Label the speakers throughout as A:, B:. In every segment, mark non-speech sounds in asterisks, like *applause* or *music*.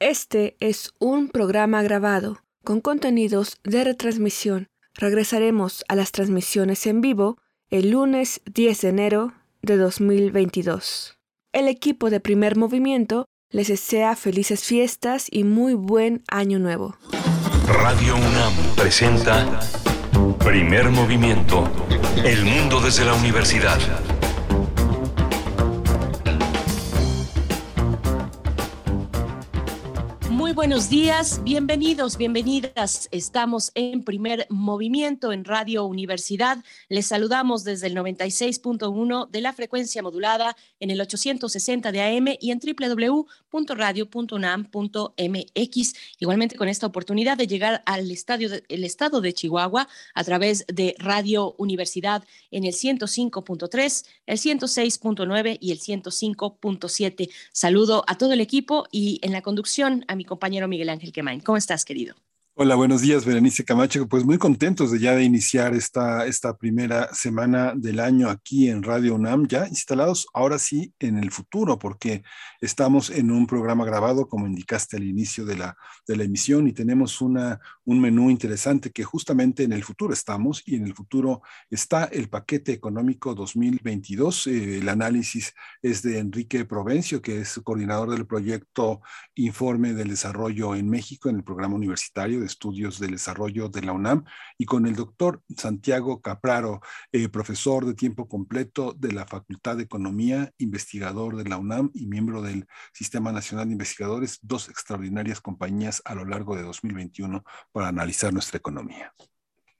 A: Este es un programa grabado con contenidos de retransmisión. Regresaremos a las transmisiones en vivo el lunes 10 de enero de 2022. El equipo de primer movimiento les desea felices fiestas y muy buen año nuevo.
B: Radio UNAM presenta Primer Movimiento. El mundo desde la universidad.
C: Buenos días, bienvenidos, bienvenidas. Estamos en primer movimiento en Radio Universidad. Les saludamos desde el 96.1 de la frecuencia modulada en el 860 de AM y en www.radio.unam.mx. Igualmente con esta oportunidad de llegar al estadio del estado de Chihuahua a través de Radio Universidad en el 105.3, el 106.9 y el 105.7. Saludo a todo el equipo y en la conducción a mi compañero Miguel Ángel Quemain. ¿Cómo estás, querido?
D: Hola, buenos días, Berenice Camacho. Pues muy contentos de ya de iniciar esta, esta primera semana del año aquí en Radio UNAM, ya instalados ahora sí en el futuro, porque estamos en un programa grabado, como indicaste al inicio de la, de la emisión, y tenemos una, un menú interesante que justamente en el futuro estamos, y en el futuro está el paquete económico 2022. Eh, el análisis es de Enrique Provencio, que es coordinador del proyecto Informe del Desarrollo en México en el programa universitario de Estudios del Desarrollo de la UNAM y con el doctor Santiago Capraro, eh, profesor de tiempo completo de la Facultad de Economía, investigador de la UNAM y miembro del Sistema Nacional de Investigadores, dos extraordinarias compañías a lo largo de 2021 para analizar nuestra economía.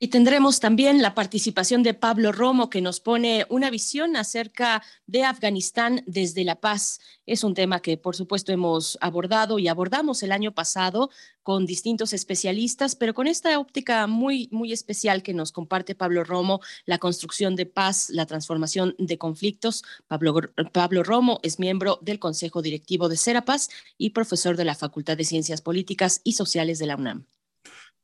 C: Y tendremos también la participación de Pablo Romo, que nos pone una visión acerca de Afganistán desde la paz. Es un tema que, por supuesto, hemos abordado y abordamos el año pasado con distintos especialistas, pero con esta óptica muy, muy especial que nos comparte Pablo Romo, la construcción de paz, la transformación de conflictos. Pablo, Pablo Romo es miembro del Consejo Directivo de Serapaz y profesor de la Facultad de Ciencias Políticas y Sociales de la UNAM.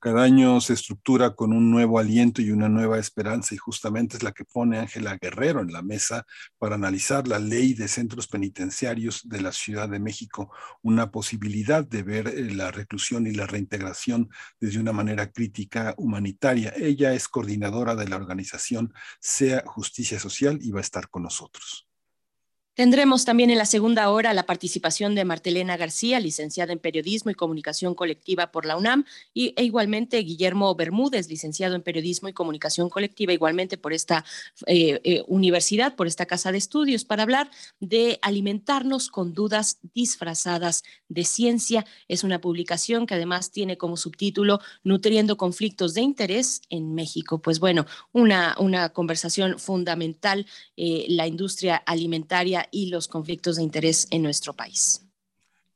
D: Cada año se estructura con un nuevo aliento y una nueva esperanza y justamente es la que pone Ángela Guerrero en la mesa para analizar la ley de centros penitenciarios de la Ciudad de México, una posibilidad de ver eh, la reclusión y la reintegración desde una manera crítica humanitaria. Ella es coordinadora de la organización SEA Justicia Social y va a estar con nosotros.
C: Tendremos también en la segunda hora la participación de Martelena García, licenciada en Periodismo y Comunicación Colectiva por la UNAM, y, e igualmente Guillermo Bermúdez, licenciado en Periodismo y Comunicación Colectiva, igualmente por esta eh, eh, universidad, por esta casa de estudios, para hablar de alimentarnos con dudas disfrazadas de ciencia. Es una publicación que además tiene como subtítulo Nutriendo conflictos de interés en México. Pues bueno, una, una conversación fundamental, eh, la industria alimentaria y los conflictos de interés en nuestro país.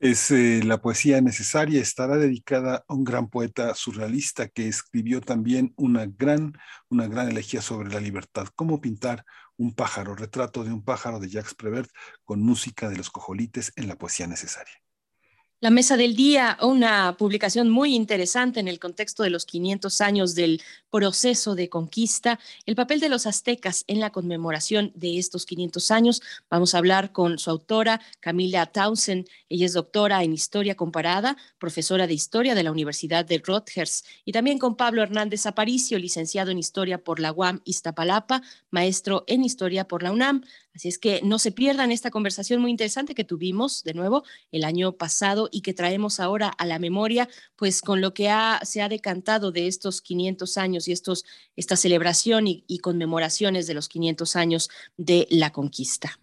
D: Es eh, la poesía necesaria, estará dedicada a un gran poeta surrealista que escribió también una gran, una gran elegía sobre la libertad. Cómo pintar un pájaro, retrato de un pájaro de Jacques Prévert con música de los cojolites en la poesía necesaria.
C: La Mesa del Día, una publicación muy interesante en el contexto de los 500 años del proceso de conquista, el papel de los aztecas en la conmemoración de estos 500 años. Vamos a hablar con su autora, Camila Townsend. Ella es doctora en Historia Comparada, profesora de Historia de la Universidad de Rutgers, y también con Pablo Hernández Aparicio, licenciado en Historia por la UAM Iztapalapa, maestro en Historia por la UNAM. Así es que no se pierdan esta conversación muy interesante que tuvimos de nuevo el año pasado y que traemos ahora a la memoria, pues con lo que se ha decantado de estos 500 años y estos, esta celebración y, y conmemoraciones de los 500 años de la conquista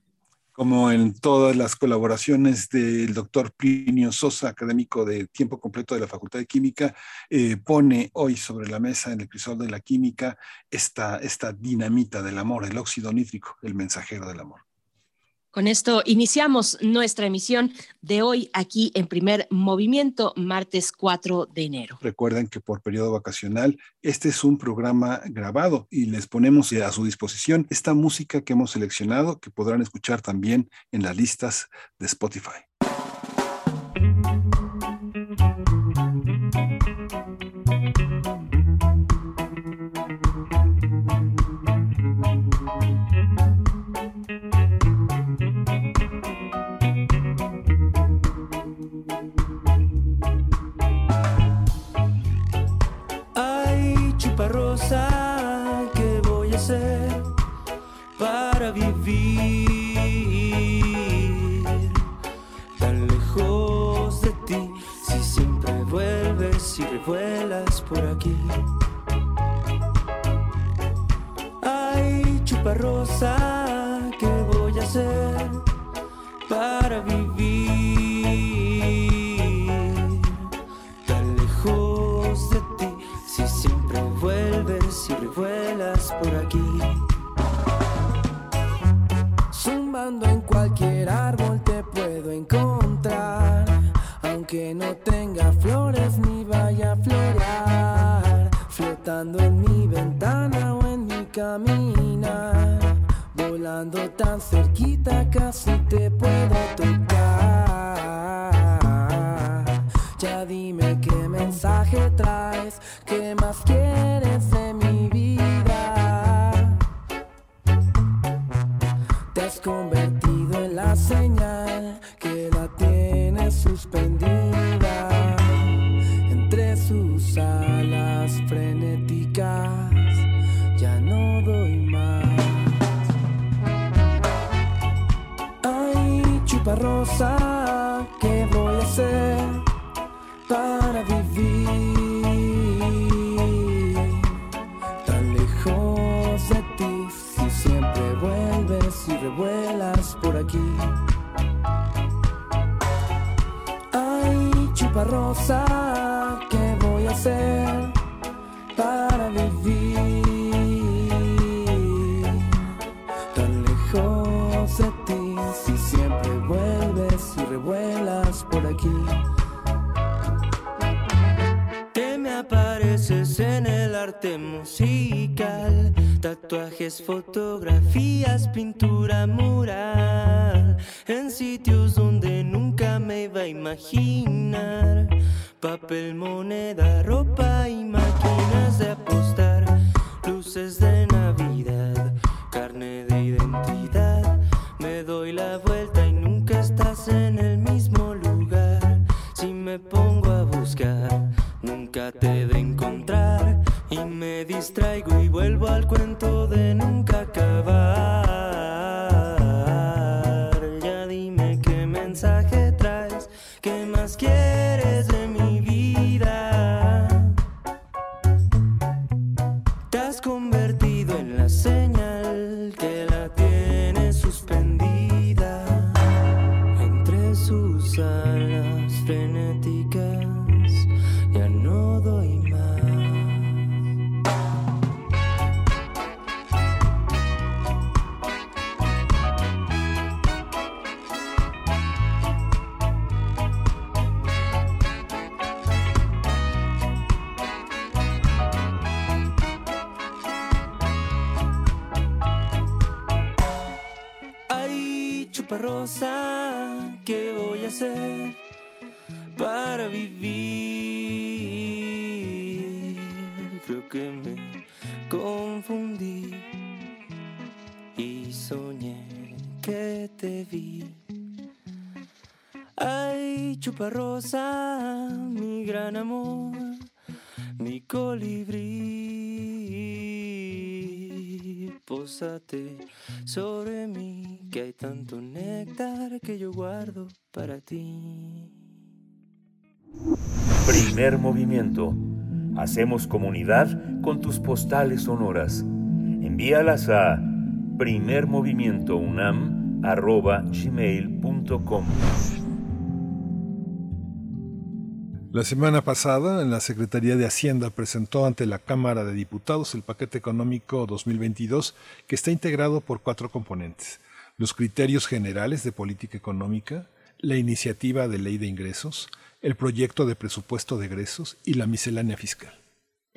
D: como en todas las colaboraciones del doctor Plinio Sosa, académico de tiempo completo de la Facultad de Química, eh, pone hoy sobre la mesa en el episodio de la química esta, esta dinamita del amor, el óxido nítrico, el mensajero del amor.
C: Con esto iniciamos nuestra emisión de hoy aquí en primer movimiento, martes 4 de enero.
D: Recuerden que por periodo vacacional este es un programa grabado y les ponemos a su disposición esta música que hemos seleccionado que podrán escuchar también en las listas de Spotify.
E: rosa. fotografías, pinturas.
B: Primer movimiento. Hacemos comunidad con tus postales sonoras. Envíalas a primermovimientounam.gmail.com
D: La semana pasada, la Secretaría de Hacienda presentó ante la Cámara de Diputados el paquete económico 2022 que está integrado por cuatro componentes. Los criterios generales de política económica, la iniciativa de ley de ingresos, el proyecto de presupuesto de egresos y la miscelánea fiscal.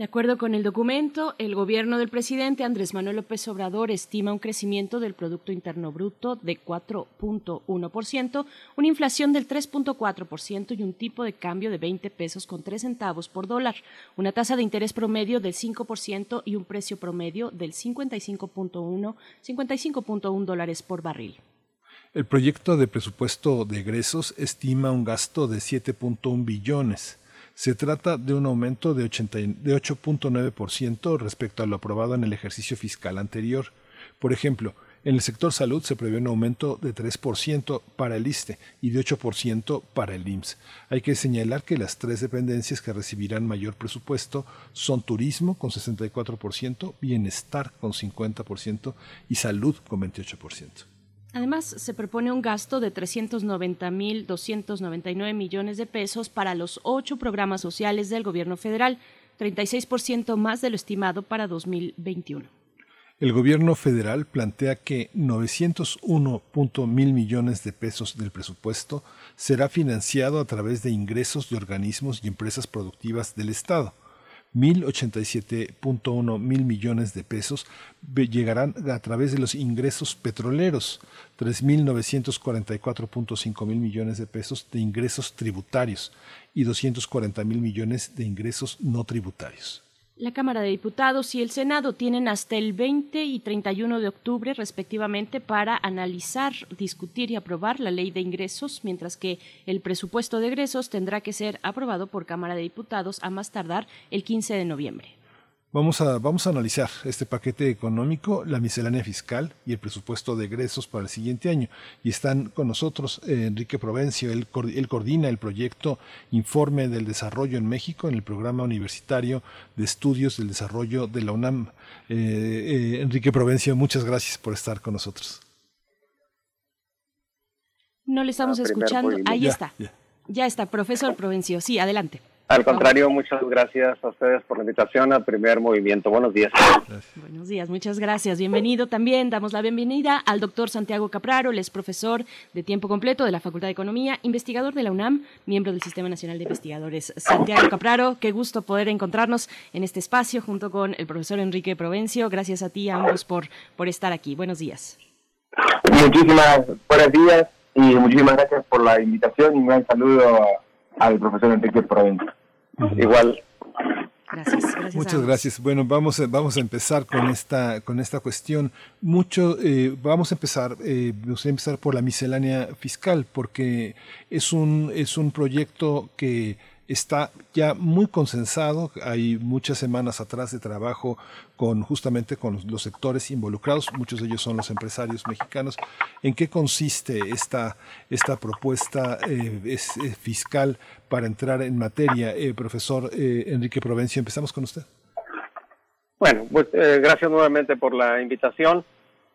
C: De acuerdo con el documento, el gobierno del presidente Andrés Manuel López Obrador estima un crecimiento del Producto Interno Bruto de 4.1%, una inflación del 3.4% y un tipo de cambio de 20 pesos con 3 centavos por dólar, una tasa de interés promedio del 5% y un precio promedio del 55.1 55.1 dólares por barril.
D: El proyecto de presupuesto de egresos estima un gasto de 7.1 billones. Se trata de un aumento de, 8.9% respecto a lo aprobado en el ejercicio fiscal anterior. Por ejemplo, en el sector salud se prevé un aumento de 3% para el ISTE y de 8% para el IMSS. Hay que señalar que las tres dependencias que recibirán mayor presupuesto son turismo con 64%, bienestar con 50% y salud con 28%.
C: Además, se propone un gasto de 390.299 millones de pesos para los ocho programas sociales del gobierno federal, 36% más de lo estimado para 2021.
D: El gobierno federal plantea que 901.000 millones de pesos del presupuesto será financiado a través de ingresos de organismos y empresas productivas del Estado. 1.087.1 mil millones de pesos llegarán a través de los ingresos petroleros, 3.944.5 mil millones de pesos de ingresos tributarios y 240 mil millones de ingresos no tributarios.
C: La Cámara de Diputados y el Senado tienen hasta el 20 y 31 de octubre, respectivamente, para analizar, discutir y aprobar la ley de ingresos, mientras que el presupuesto de egresos tendrá que ser aprobado por Cámara de Diputados a más tardar el 15 de noviembre.
D: Vamos a, vamos a analizar este paquete económico, la miscelánea fiscal y el presupuesto de egresos para el siguiente año. Y están con nosotros eh, Enrique Provencio, él, él, coordina el proyecto Informe del Desarrollo en México en el Programa Universitario de Estudios del Desarrollo de la UNAM. Eh, eh, Enrique Provencio, muchas gracias por estar con nosotros.
C: No le estamos escuchando. Ahí ya, está. Ya. ya está, profesor Provencio. Sí, adelante.
F: Al contrario, muchas gracias a ustedes por la invitación al primer movimiento. Buenos días.
C: Buenos días, muchas gracias. Bienvenido también. Damos la bienvenida al doctor Santiago Capraro, él es profesor de tiempo completo de la Facultad de Economía, investigador de la UNAM, miembro del Sistema Nacional de Investigadores. Santiago Capraro, qué gusto poder encontrarnos en este espacio junto con el profesor Enrique Provencio. Gracias a ti ambos por, por estar aquí. Buenos días.
F: Muchísimas buenos días y muchísimas gracias por la invitación y un gran saludo al profesor Enrique Provencio. Igual.
C: Gracias,
D: Muchas gracias. Bueno, vamos a, vamos a empezar con esta con esta cuestión. Mucho eh, vamos a empezar eh, vamos a empezar por la miscelánea fiscal porque es un es un proyecto que está ya muy consensado. Hay muchas semanas atrás de trabajo con justamente con los sectores involucrados, muchos de ellos son los empresarios mexicanos. ¿En qué consiste esta, esta propuesta eh, es, eh, fiscal para entrar en materia? Eh, profesor eh, Enrique Provencio, empezamos con usted.
F: Bueno, pues eh, gracias nuevamente por la invitación.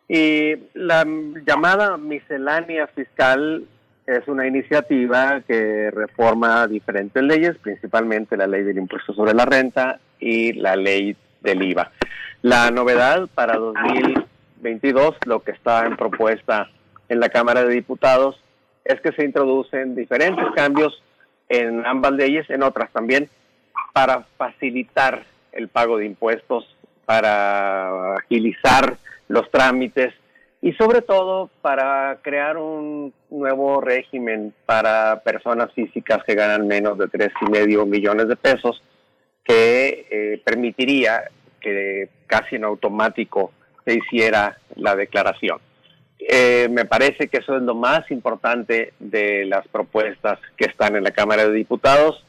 F: Y la llamada miscelánea fiscal es una iniciativa que reforma diferentes leyes, principalmente la ley del impuesto sobre la renta y la ley del IVA. La novedad para 2022, lo que está en propuesta en la Cámara de Diputados, es que se introducen diferentes cambios en ambas leyes, en otras también, para facilitar el pago de impuestos, para agilizar los trámites y sobre todo para crear un nuevo régimen para personas físicas que ganan menos de tres y medio millones de pesos que eh, permitiría que casi en automático se hiciera la declaración. Eh, me parece que eso es lo más importante de las propuestas que están en la Cámara de Diputados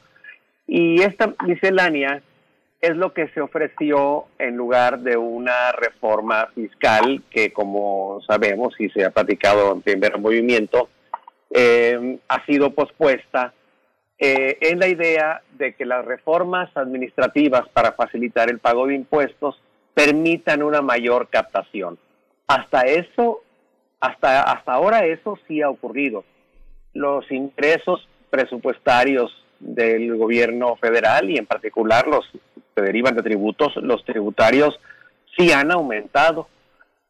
F: y esta miscelánea es lo que se ofreció en lugar de una reforma fiscal que, como sabemos y se ha platicado en primer movimiento, eh, ha sido pospuesta eh, en la idea de que las reformas administrativas para facilitar el pago de impuestos permitan una mayor captación. Hasta eso, hasta, hasta ahora eso sí ha ocurrido. Los ingresos presupuestarios del gobierno federal y en particular los que derivan de tributos, los tributarios sí han aumentado.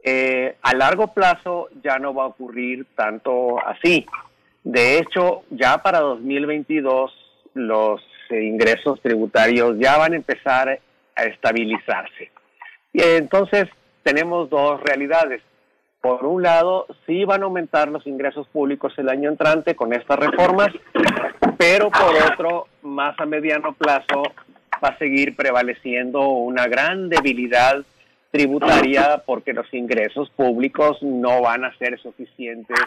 F: Eh, a largo plazo ya no va a ocurrir tanto así. De hecho, ya para 2022 los ingresos tributarios ya van a empezar a estabilizarse. Y entonces tenemos dos realidades. Por un lado, sí van a aumentar los ingresos públicos el año entrante con estas reformas, pero por otro, más a mediano plazo, va a seguir prevaleciendo una gran debilidad tributaria porque los ingresos públicos no van a ser suficientes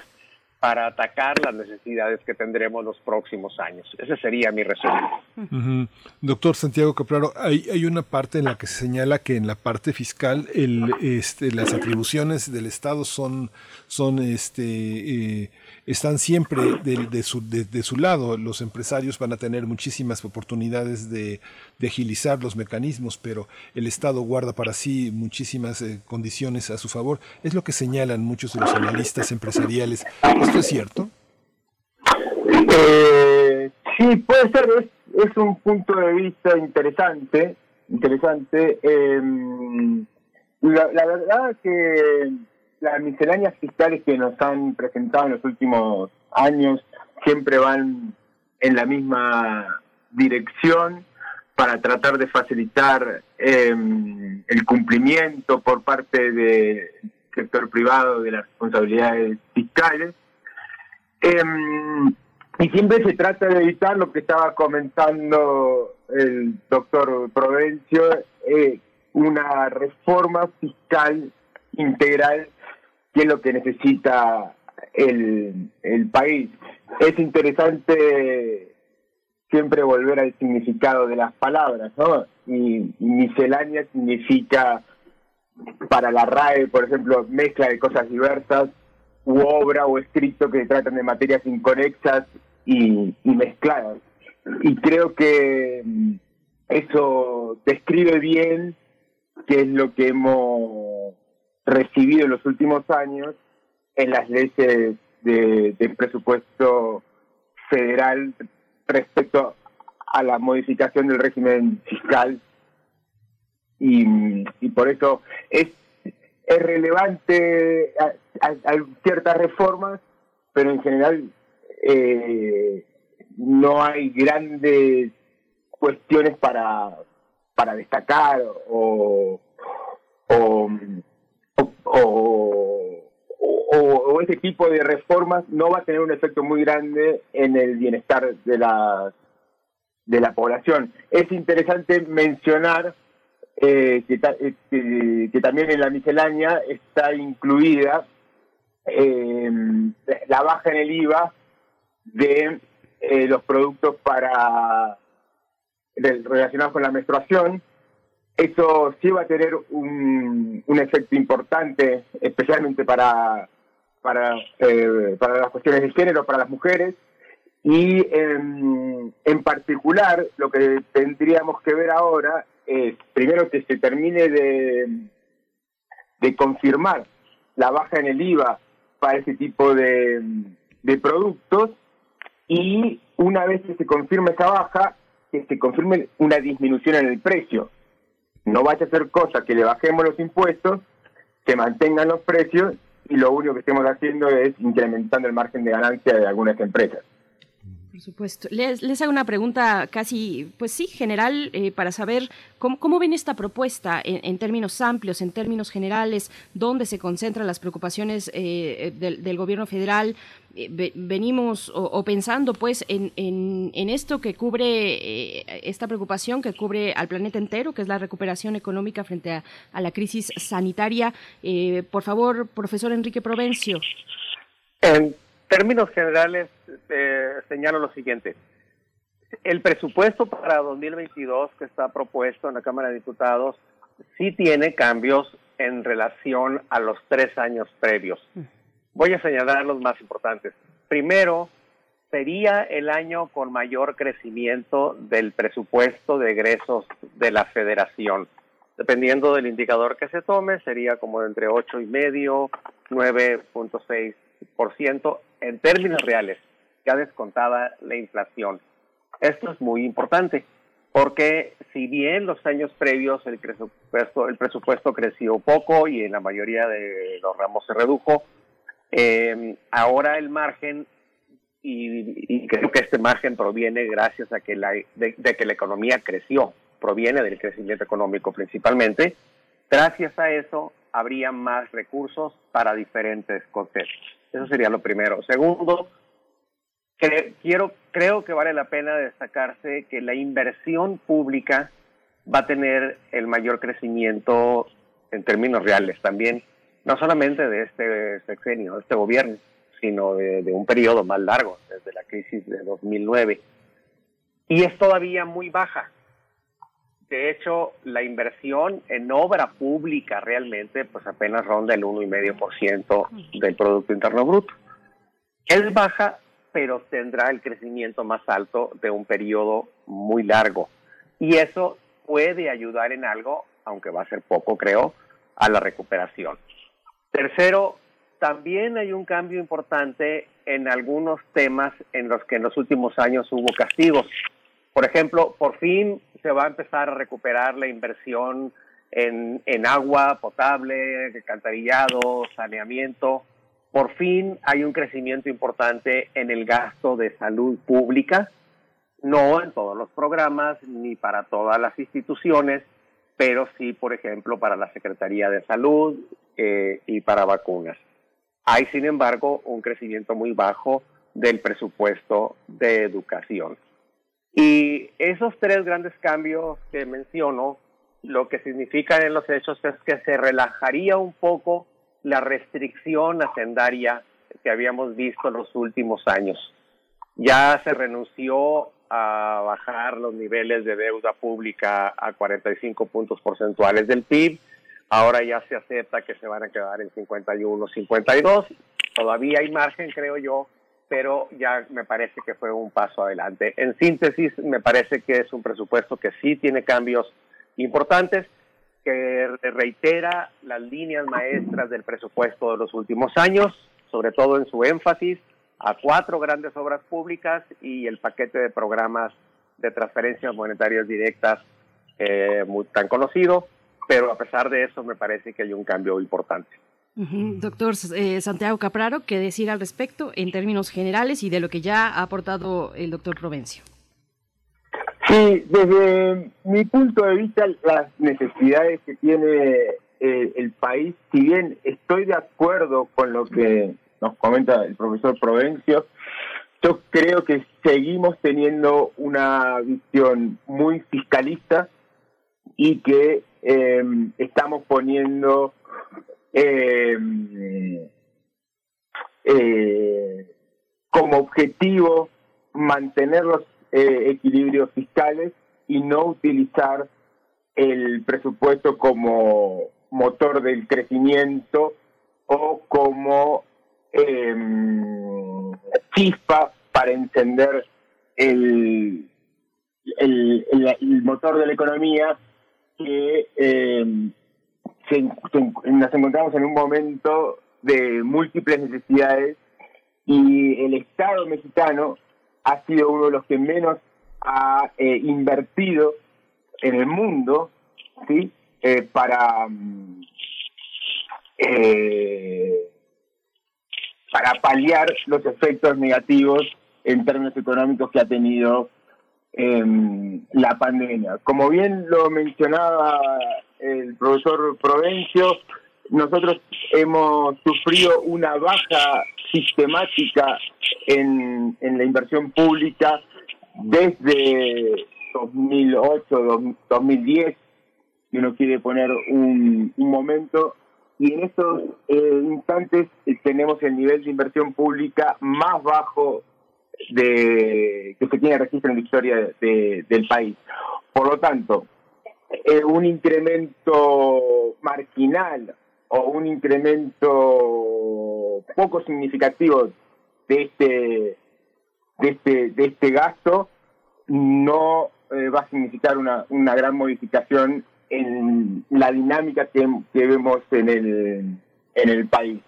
F: para atacar las necesidades que tendremos los próximos años. Ese sería mi resumen.
D: Doctor Santiago Capraro, hay, hay una parte en la que se señala que en la parte fiscal el, este, las atribuciones del Estado son, son este, eh, están siempre de, de, su, de, su lado. Los empresarios van a tener muchísimas oportunidades de, agilizar los mecanismos, pero el Estado guarda para sí muchísimas eh, condiciones a su favor. Es lo que señalan muchos de los analistas empresariales. ¿Esto es cierto?
G: Eh, sí, puede ser. Es, es, un punto de vista interesante. Interesante. Em, la, la verdad que las misceláneas fiscales que nos han presentado en los últimos años siempre van en la misma dirección para tratar de facilitar eh, el cumplimiento por parte del sector privado de las responsabilidades fiscales. Eh, y siempre se trata de evitar lo que estaba comentando el doctor Provencio, eh, una reforma fiscal integral qué es lo que necesita el, el país. Es interesante siempre volver al significado de las palabras, ¿no? Y, miscelánea significa para la RAE, por ejemplo, mezcla de cosas diversas, u obra o escrito que tratan de materias inconexas y, y mezcladas. Y creo que mm, eso describe bien qué es lo que hemos recibido en los últimos años en las leyes de, presupuesto federal respecto a la modificación del régimen fiscal. Y, por eso es, es relevante a, ciertas reformas, pero en general eh, no hay grandes cuestiones para, para destacar o o, o, ese tipo de reformas no va a tener un efecto muy grande en el bienestar de la, de la población. Es interesante mencionar eh, eh, que, también en la miscelánea está incluida eh, la baja en el IVA de los productos para relacionados con la menstruación, eso sí va a tener un, efecto importante, especialmente para, para, eh, para las cuestiones de género, para las mujeres. Y en particular, lo que tendríamos que ver ahora es, primero, que se termine de, de confirmar la baja en el IVA para ese tipo de, de productos y una vez que se confirme esa baja, que se confirme una disminución en el precio no vaya a ser cosa que le bajemos los impuestos, que mantengan los precios y lo único que estemos haciendo es incrementando el margen de ganancia de algunas empresas.
C: Por supuesto. Les, hago una pregunta casi, pues sí, general, eh, para saber cómo, ven esta propuesta en, términos amplios, en términos generales, dónde se concentran las preocupaciones eh, del, gobierno federal. Eh, venimos o, pensando pues en, en, esto que cubre, esta preocupación que cubre al planeta entero, que es la recuperación económica frente a, a la crisis sanitaria. por favor, profesor Enrique Provencio
F: términos generales, eh, señalo lo siguiente. El presupuesto para 2022 que está propuesto en la Cámara de Diputados sí tiene cambios en relación a los tres años previos. Voy a señalar los más importantes. Primero, sería el año con mayor crecimiento del presupuesto de egresos de la Federación. Dependiendo del indicador que se tome, sería como entre ocho y medio, 9.6 ciento en términos reales, ya descontada la inflación. Esto es muy importante, porque si bien los años previos el presupuesto, el presupuesto creció poco y en la mayoría de los ramos se redujo, eh, ahora el margen, y, creo que este margen proviene gracias a que la, de, que la economía creció, proviene del crecimiento económico principalmente, gracias a eso habría más recursos para diferentes contextos. Eso sería lo primero. Segundo, quiero, creo que vale la pena destacarse que la inversión pública va a tener el mayor crecimiento en términos reales también, no solamente de este sexenio, de este gobierno, sino de, de un periodo más largo, desde la crisis de 2009. Y es todavía muy baja. De hecho, la inversión en obra pública realmente pues apenas ronda el 1,5% del Producto Interno Bruto. Es baja, pero tendrá el crecimiento más alto de un periodo muy largo. Y eso puede ayudar en algo, aunque va a ser poco, creo, a la recuperación. Tercero, también hay un cambio importante en algunos temas en los que en los últimos años hubo castigos. Por ejemplo, por fin se va a empezar a recuperar la inversión en, en agua potable, alcantarillado, saneamiento. Por fin hay un crecimiento importante en el gasto de salud pública, no en todos los programas ni para todas las instituciones, pero sí, por ejemplo, para la Secretaría de Salud eh, y para vacunas. Hay, sin embargo, un crecimiento muy bajo del presupuesto de educación. Y esos tres grandes cambios que menciono, lo que significan en los hechos es que se relajaría un poco la restricción hacendaria que habíamos visto en los últimos años. Ya se renunció a bajar los niveles de deuda pública a 45 puntos porcentuales del PIB. Ahora ya se acepta que se van a quedar en 51, 52. Todavía hay margen, creo yo, pero ya me parece que fue un paso adelante. En síntesis, me parece que es un presupuesto que sí tiene cambios importantes, que reitera las líneas maestras del presupuesto de los últimos años, sobre todo en su énfasis a cuatro grandes obras públicas y el paquete de programas de transferencias monetarias directas eh, muy, tan conocido, pero a pesar de eso me parece que hay un cambio importante.
C: Doctor eh, Santiago Capraro, ¿qué decir al respecto en términos generales y de lo que ya ha aportado el doctor Provencio?
G: Sí, desde mi punto de vista, las necesidades que tiene eh, el país, si bien estoy de acuerdo con lo que nos comenta el profesor Provencio, yo creo que seguimos teniendo una visión muy fiscalista y que eh, estamos poniendo eh, eh, como objetivo mantener los eh, equilibrios fiscales y no utilizar el presupuesto como motor del crecimiento o como eh, chispa para encender el, el, el, motor de la economía que eh, nos encontramos en un momento de múltiples necesidades y el Estado mexicano ha sido uno de los que menos ha eh, invertido en el mundo sí eh, para mm, eh, para paliar los efectos negativos en términos económicos que ha tenido em, la pandemia. Como bien lo mencionaba el profesor Provencio, nosotros hemos sufrido una baja sistemática en, en la inversión pública desde 2008, 2010, si uno quiere poner un, momento, y en estos eh, instantes tenemos el nivel de inversión pública más bajo de que se tiene registro en la historia de, del país. Por lo tanto, eh, un incremento marginal o un incremento poco significativo de este de este de este gasto no eh, va a significar una, una gran modificación en la dinámica que, que vemos en el en el país.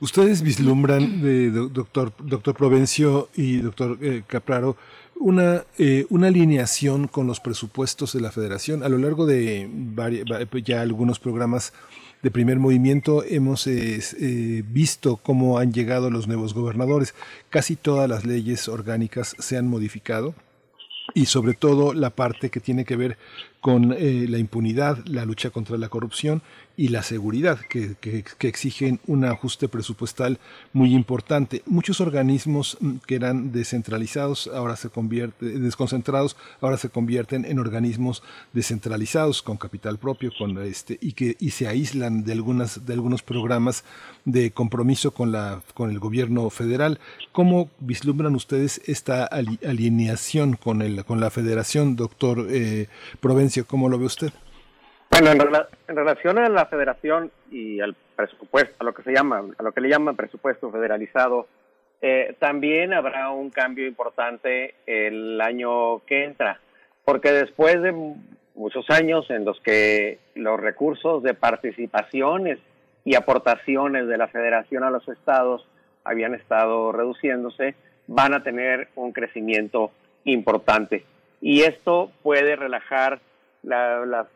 D: Ustedes vislumbran, de, doctor, doctor Provencio y doctor eh, Capraro, una, eh, una alineación con los presupuestos de la federación. A lo largo de ya algunos programas de primer movimiento hemos eh, visto cómo han llegado los nuevos gobernadores. Casi todas las leyes orgánicas se han modificado y sobre todo la parte que tiene que ver con eh, la impunidad, la lucha contra la corrupción y la seguridad, que, que, exigen un ajuste presupuestal muy importante. Muchos organismos mm, que eran descentralizados ahora se convierten, desconcentrados, ahora se convierten en organismos descentralizados con capital propio, con este, y que y se aíslan de algunas de algunos programas de compromiso con la con el gobierno federal. ¿Cómo vislumbran ustedes esta alineación con el con la Federación, doctor eh, Provencio? ¿Cómo lo ve usted?
F: Bueno, en, relación a la federación y al presupuesto, a lo que se llama, a lo que le llaman presupuesto federalizado, eh, también habrá un cambio importante el año que entra, porque después de muchos años en los que los recursos de participaciones y aportaciones de la federación a los estados habían estado reduciéndose, van a tener un crecimiento importante. Y esto puede relajar la,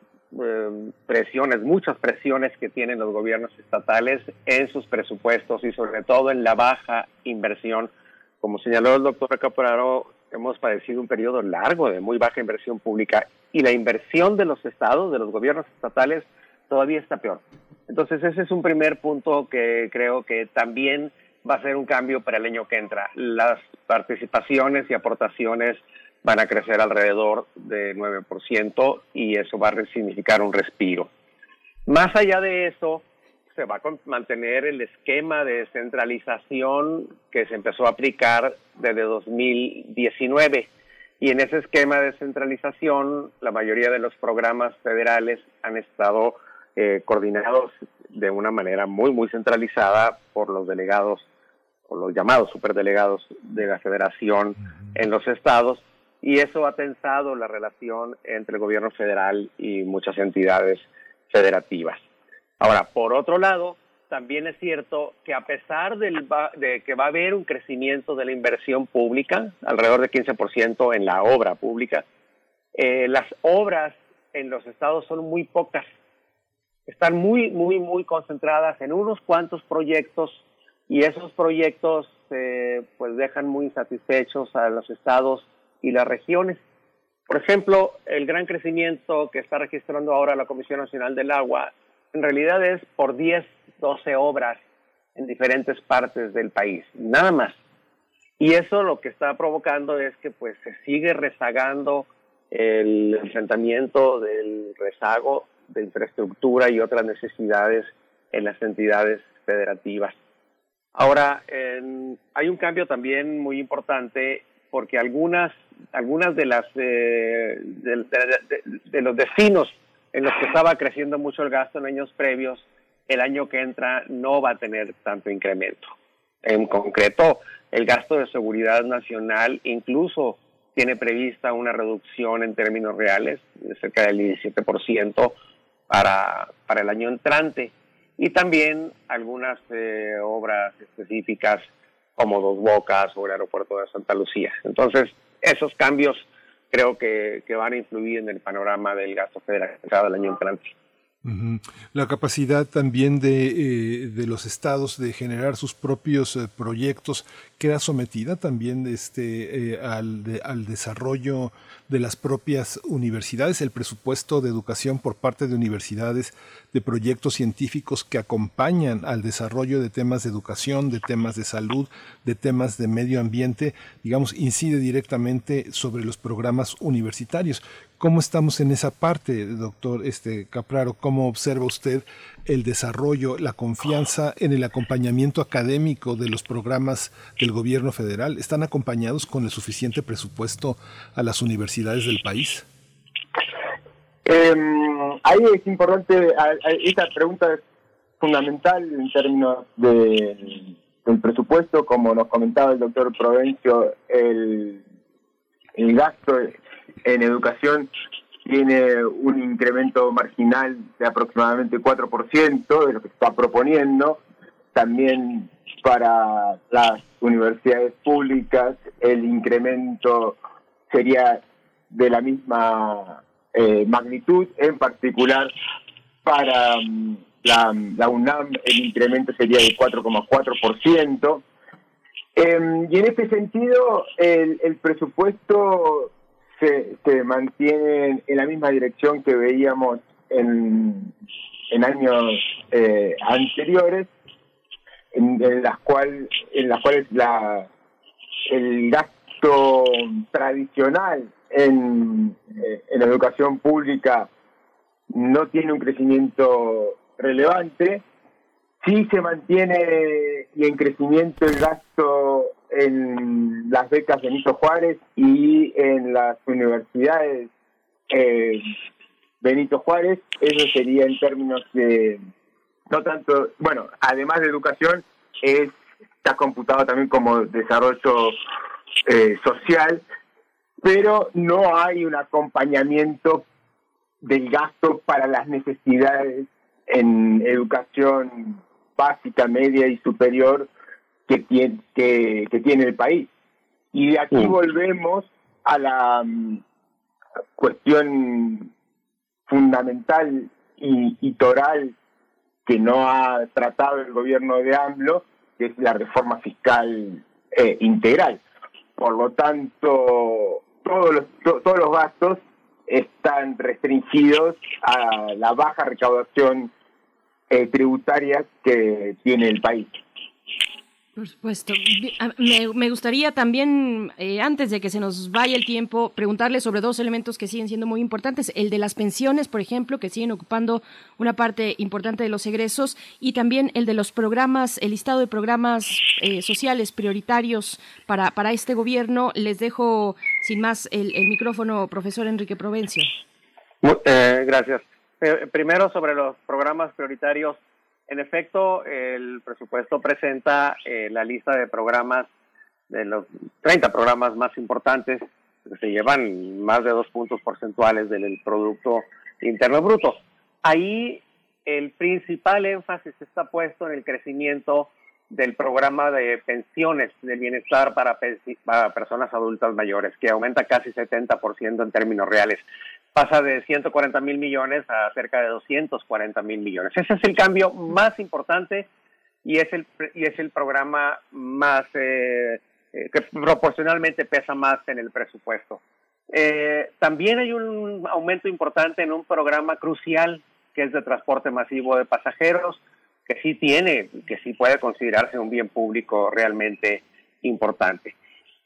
F: eh, presiones, muchas presiones que tienen los gobiernos estatales en sus presupuestos y sobre todo en la baja inversión. Como señaló el doctor Caporaro, hemos padecido un periodo largo de muy baja inversión pública y la inversión de los estados, de los gobiernos estatales, todavía está peor. Entonces ese es un primer punto que creo que también va a ser un cambio para el año que entra. Las participaciones y aportaciones van a crecer alrededor de 9% y eso va a significar un respiro. Más allá de eso, se va a mantener el esquema de descentralización que se empezó a aplicar desde 2019. Y en ese esquema de descentralización, la mayoría de los programas federales han estado eh, coordinados de una manera muy, muy centralizada por los delegados o los llamados superdelegados de la federación en los estados y eso ha tensado la relación entre el gobierno federal y muchas entidades federativas. Ahora, por otro lado, también es cierto que a pesar del de que va a haber un crecimiento de la inversión pública, alrededor de 15% en la obra pública, eh, las obras en los estados son muy pocas. Están muy, muy, muy concentradas en unos cuantos proyectos y esos proyectos eh, pues dejan muy insatisfechos a los estados y las regiones. Por ejemplo, el gran crecimiento que está registrando ahora la Comisión Nacional del Agua en realidad es por 10, 12 obras en diferentes partes del país, nada más. Y eso lo que está provocando es que pues se sigue rezagando el enfrentamiento del rezago de infraestructura y otras necesidades en las entidades federativas. Ahora, hay un cambio también muy importante porque algunas algunas de las eh, de, los destinos en los que estaba creciendo mucho el gasto en años previos, el año que entra no va a tener tanto incremento. En concreto, el gasto de seguridad nacional incluso tiene prevista una reducción en términos reales de cerca del 17% para, para el año entrante y también algunas eh, obras específicas como Dos Bocas o el aeropuerto de Santa Lucía. Entonces, esos cambios creo que, van a influir en el panorama del gasto federal del año entrante.
D: La capacidad también de, eh, de, los estados de generar sus propios eh, proyectos queda sometida también este, eh, al, al desarrollo de las propias universidades, el presupuesto de educación por parte de universidades, de proyectos científicos que acompañan al desarrollo de temas de educación, de temas de salud, de temas de medio ambiente, digamos, incide directamente sobre los programas universitarios. ¿Cómo estamos en esa parte, doctor este, Capraro? ¿Cómo observa usted el desarrollo, la confianza en el acompañamiento académico de los programas del gobierno federal? ¿Están acompañados con el suficiente presupuesto a las universidades del país?
G: Em, ahí es importante, esta pregunta es fundamental en términos de, del presupuesto, como nos comentaba el doctor Provencio, el gasto en educación tiene un incremento marginal de aproximadamente 4% de lo que está proponiendo. También para las universidades públicas el incremento sería de la misma eh, magnitud, en particular para mm, la, UNAM el incremento sería de 4,4%. Eh, y en este sentido el presupuesto se, se en la misma dirección que veíamos en, en años eh, anteriores, en, las cual, en las cuales la, el gasto tradicional en, eh, en educación pública no tiene un crecimiento relevante, sí se mantiene y en crecimiento el gasto en las becas Benito Juárez y en las universidades eh, Benito Juárez, eso sería en términos de, no tanto, bueno, además de educación, es está computado también como desarrollo eh, social, pero no hay un acompañamiento del gasto para las necesidades en educación básica, media y superior que tiene, que, tiene el país. Y de aquí volvemos a la mm, cuestión fundamental y, y, toral que no ha tratado el gobierno de AMLO, que es la reforma fiscal eh, integral. Por lo tanto, todos los, todos los gastos están restringidos a la baja recaudación eh, tributaria que tiene el país.
C: Por supuesto. Me, gustaría también, eh, antes de que se nos vaya el tiempo, preguntarle sobre dos elementos que siguen siendo muy importantes. El de las pensiones, por ejemplo, que siguen ocupando una parte importante de los egresos, y también el de los programas, el listado de programas eh, sociales prioritarios para, para este gobierno. Les dejo sin más el, micrófono, profesor Enrique Provencio.
F: Eh, gracias. primero, sobre los programas prioritarios en efecto, el presupuesto presenta eh, la lista de programas, de los 30 programas más importantes, que se llevan más de dos puntos porcentuales del Producto Interno Bruto. Ahí el principal énfasis está puesto en el crecimiento del programa de pensiones del bienestar para, para personas adultas mayores, que aumenta casi 70% en términos reales pasa de 140 mil millones a cerca de 240 mil millones. Ese es el cambio más importante y es el, y es el programa más eh, eh, que proporcionalmente pesa más en el presupuesto. Eh, también hay un aumento importante en un programa crucial que es de transporte masivo de pasajeros, que sí tiene, que sí puede considerarse un bien público realmente importante.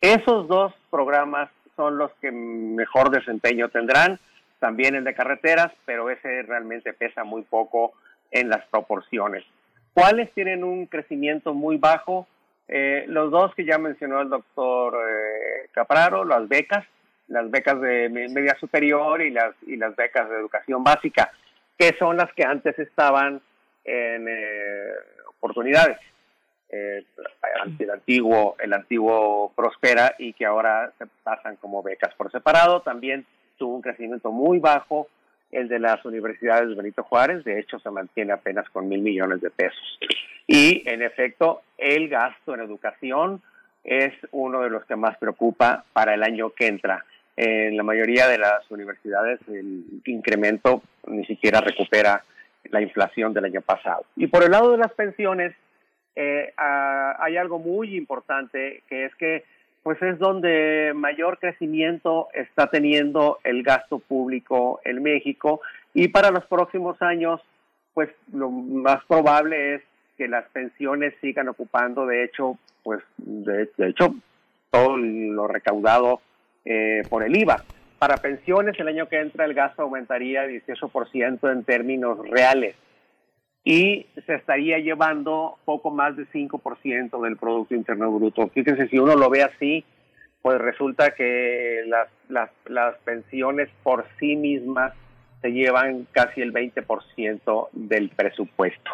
F: Esos dos programas son los que mejor desempeño tendrán también el de carreteras, pero ese realmente pesa muy poco en las proporciones. ¿Cuáles tienen un crecimiento muy bajo? Eh, los dos que ya mencionó el doctor eh, Capraro, las becas, las becas de media superior y las, y las becas de educación básica, que son las que antes estaban en eh, oportunidades. el antiguo, el antiguo Prospera y que ahora se pasan como becas por separado. También tuvo un crecimiento muy bajo el de las universidades de Benito Juárez, de hecho se mantiene apenas con mil millones de pesos. Y en efecto, el gasto en educación es uno de los que más preocupa para el año que entra. En la mayoría de las universidades el incremento ni siquiera recupera la inflación del año pasado. Y por el lado de las pensiones, eh, ah, hay algo muy importante, que es que pues es donde mayor crecimiento está teniendo el gasto público en México. Y para los próximos años, pues lo más probable es que las pensiones sigan ocupando, de hecho, pues de, hecho todo lo recaudado eh, por el IVA. Para pensiones el año que entra el gasto aumentaría 18% en términos reales y se estaría llevando poco más de 5% del Producto Interno Bruto. Fíjense, si uno lo ve así, pues resulta que las, las, las pensiones por sí mismas se llevan casi el 20% del presupuesto.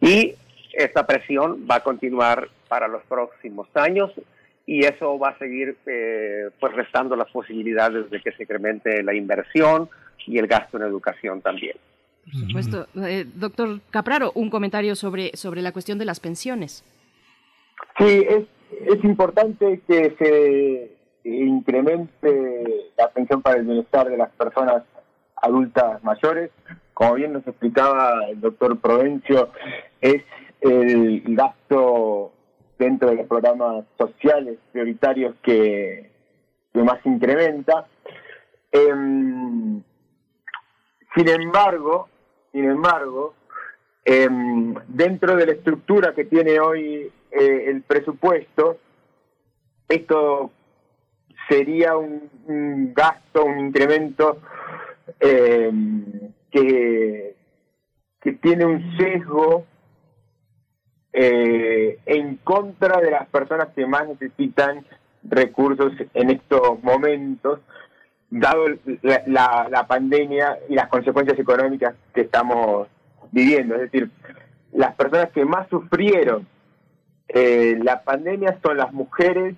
F: Y esta presión va a continuar para los próximos años y eso va a seguir eh, pues restando las posibilidades de que se incremente la inversión y el gasto en educación también.
C: Por supuesto. Eh, doctor Capraro, un comentario sobre, sobre la cuestión de las pensiones.
G: Sí, es, es importante que se incremente la pensión para el bienestar de las personas adultas mayores. Como bien nos explicaba el doctor Provencio, es el gasto dentro de los programas sociales prioritarios que, que más incrementa. Em, sin embargo, sin embargo, em, dentro de la estructura que tiene hoy eh, el presupuesto, esto sería un, gasto, un incremento em, que, tiene un sesgo eh, en contra de las personas que más necesitan recursos en estos momentos, dado la, pandemia y las consecuencias económicas que estamos viviendo. Es decir, las personas que más sufrieron eh, la pandemia son las mujeres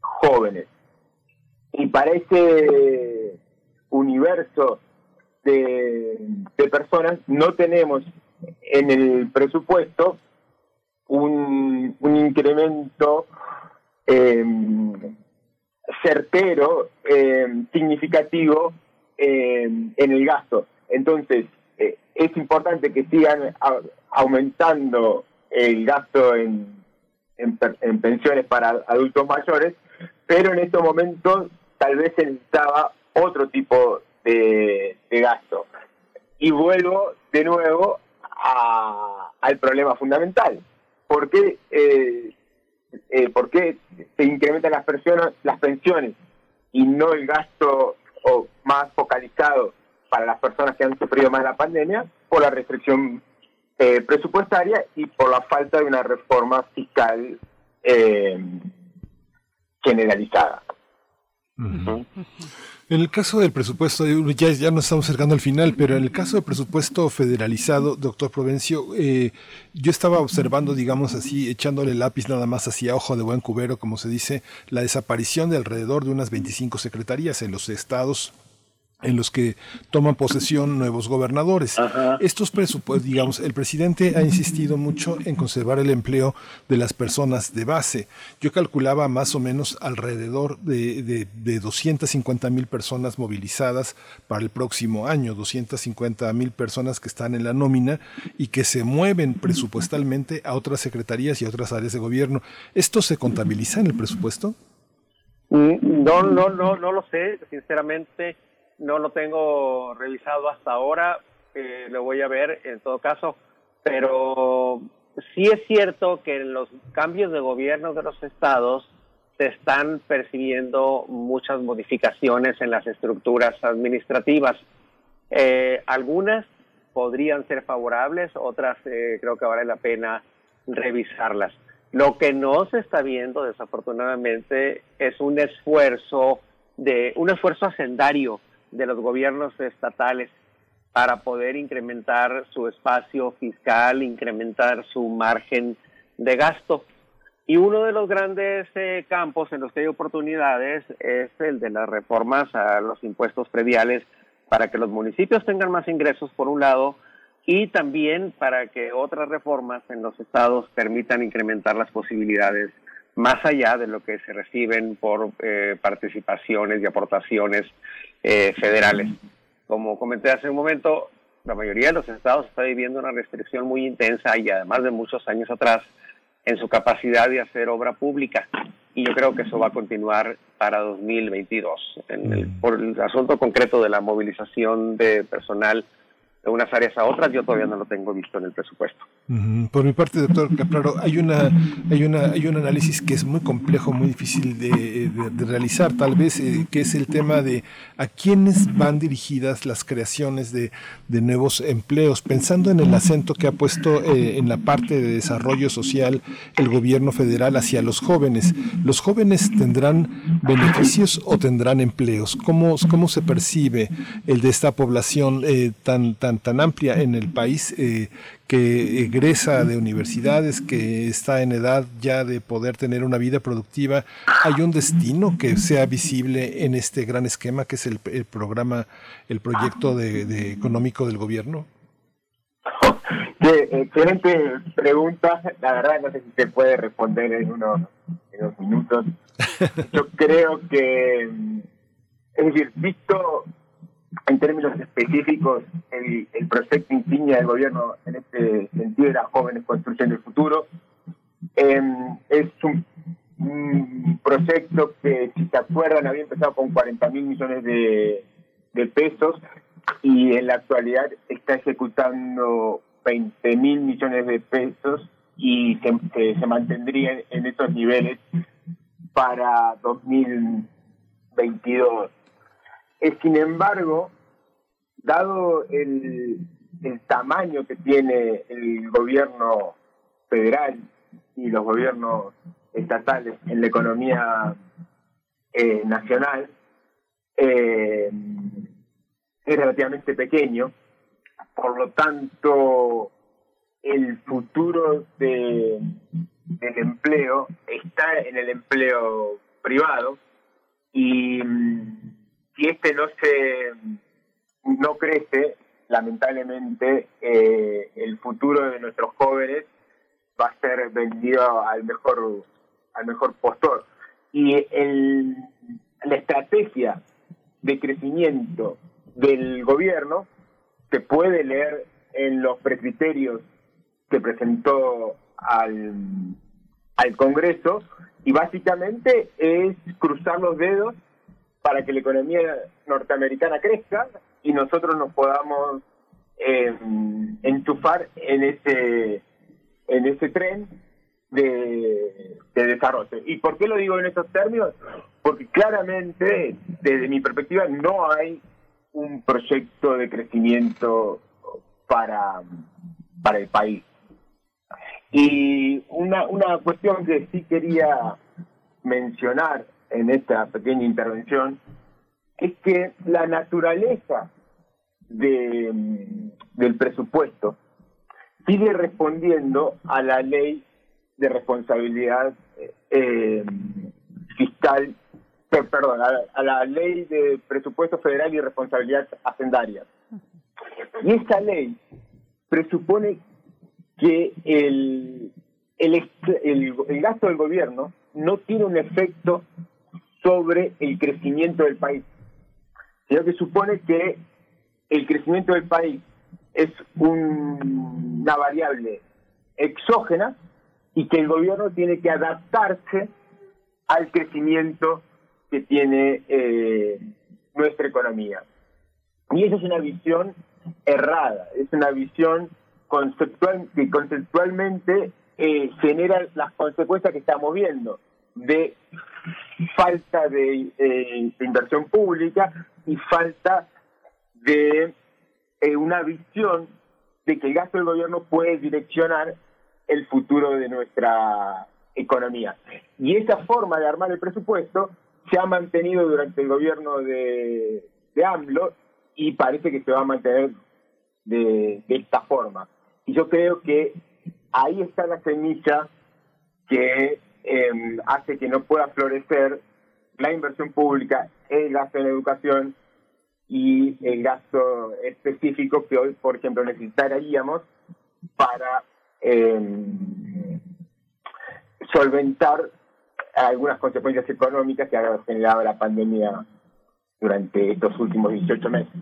G: jóvenes. Y para ese universo de, personas no tenemos en el presupuesto un, un incremento eh, certero, eh, significativo eh, en el gasto. Entonces, eh, es importante que sigan aumentando el gasto en, en, pensiones para adultos mayores, pero en estos momentos tal vez se necesitaba otro tipo de, de gasto. Y vuelvo de nuevo al problema fundamental. ¿Por qué eh, eh, por qué se incrementan las pensiones, las pensiones y no el gasto o más focalizado para las personas que han sufrido más la pandemia por la restricción eh, presupuestaria y por la falta de una reforma fiscal eh, generalizada.
D: En el caso del presupuesto, ya, ya nos estamos acercando al final, pero en el caso del presupuesto federalizado, doctor Provencio, eh, yo estaba observando, digamos así, echándole lápiz nada más hacia ojo de buen cubero, como se dice, la desaparición de alrededor de unas 25 secretarías en los estados en los que toman posesión nuevos gobernadores. Estos presupuestos, digamos, el presidente ha insistido mucho en conservar el empleo de las personas de base. Yo calculaba más o menos alrededor de, de, de 250 mil personas movilizadas para el próximo año, 250 mil personas que están en la nómina y que se mueven presupuestalmente a otras secretarías y otras áreas de gobierno. ¿Esto se contabiliza en el presupuesto?
F: Mm, no, no, no, no lo sé, sinceramente no lo tengo revisado hasta ahora, eh, lo voy a ver en todo caso, pero sí es cierto que en los cambios de gobierno de los estados se están percibiendo muchas modificaciones en las estructuras administrativas. Eh, algunas podrían ser favorables, otras eh, creo que vale la pena revisarlas. Lo que no se está viendo, desafortunadamente, es un esfuerzo de un esfuerzo hacendario de los gobiernos estatales para poder incrementar su espacio fiscal, incrementar su margen de gasto. Y uno de los grandes eh, campos en los que hay oportunidades es el de las reformas a los impuestos prediales para que los municipios tengan más ingresos, por un lado, y también para que otras reformas en los estados permitan incrementar las posibilidades más allá de lo que se reciben por eh, participaciones y aportaciones eh, federales. Como comenté hace un momento, la mayoría de los estados está viviendo una restricción muy intensa y además de muchos años atrás en su capacidad de hacer obra pública. Y yo creo que eso va a continuar para 2022. En el, por el asunto concreto de la movilización de personal de unas áreas a otras, yo todavía no lo tengo visto en el presupuesto.
D: Por mi parte, doctor Capraro, hay una, hay una, hay un análisis que es muy complejo, muy difícil de, realizar, tal vez, eh, que es el tema de a quiénes van dirigidas las creaciones de, de nuevos empleos, pensando en el acento que ha puesto eh, en la parte de desarrollo social el gobierno federal hacia los jóvenes. ¿Los jóvenes tendrán beneficios o tendrán empleos? ¿Cómo, cómo se percibe el de esta población eh, tan, tan, tan amplia en el país que egresa de universidades, que está en edad ya de poder tener una vida productiva, ¿hay un destino que sea visible en este gran esquema que es el, programa, el proyecto de, económico del gobierno? *laughs*
G: excelente pregunta. La verdad no sé si se puede responder en unos, en unos minutos. *laughs* Yo creo que, es decir, visto en términos específicos, el, proyecto insignia del gobierno en este sentido era Jóvenes Construyendo el Futuro. Em, es un, proyecto que, si se acuerdan, había empezado con 40 mil millones de, de pesos y en la actualidad está ejecutando 20 mil millones de pesos y se, mantendría en esos niveles para 2022. Sin embargo, dado el, tamaño que tiene el gobierno federal y los gobiernos estatales en la economía eh, nacional, eh, es relativamente pequeño, por lo tanto el futuro de, del empleo está en el empleo privado y mm, si este no se no crece, lamentablemente eh, el futuro de nuestros jóvenes va a ser vendido al mejor al mejor postor. Y el, la estrategia de crecimiento del gobierno se puede leer en los precriterios que presentó al, al Congreso y básicamente es cruzar los dedos para que la economía norteamericana crezca y nosotros nos podamos eh, enchufar en ese en ese tren de, de, desarrollo. ¿Y por qué lo digo en esos términos? Porque claramente, desde mi perspectiva, no hay un proyecto de crecimiento para, para el país. Y una, una cuestión que sí quería mencionar en esta pequeña intervención es que la naturaleza de, del presupuesto sigue respondiendo a la ley de responsabilidad eh, fiscal, perdón, a, la ley de presupuesto federal y responsabilidad hacendaria. Y esta ley presupone que el, el, el, gasto del gobierno no tiene un efecto sobre el crecimiento del país, sino que supone que el crecimiento del país es una variable exógena y que el gobierno tiene que adaptarse al crecimiento que tiene eh, nuestra economía. Y esa es una visión errada, es una visión conceptual que conceptualmente eh, genera las consecuencias que estamos viendo de falta de, eh, inversión pública y falta de una visión de que el gasto del gobierno puede direccionar el futuro de nuestra economía. Y esa forma de armar el presupuesto se ha mantenido durante el gobierno de, de AMLO y parece que se va a mantener de, esta forma. Y yo creo que ahí está la semilla que em, hace que no pueda florecer la inversión pública, el gasto en educación y el gasto específico que hoy, por ejemplo, necesitaríamos para eh, solventar algunas consecuencias económicas que ha generado la pandemia durante estos últimos 18 meses.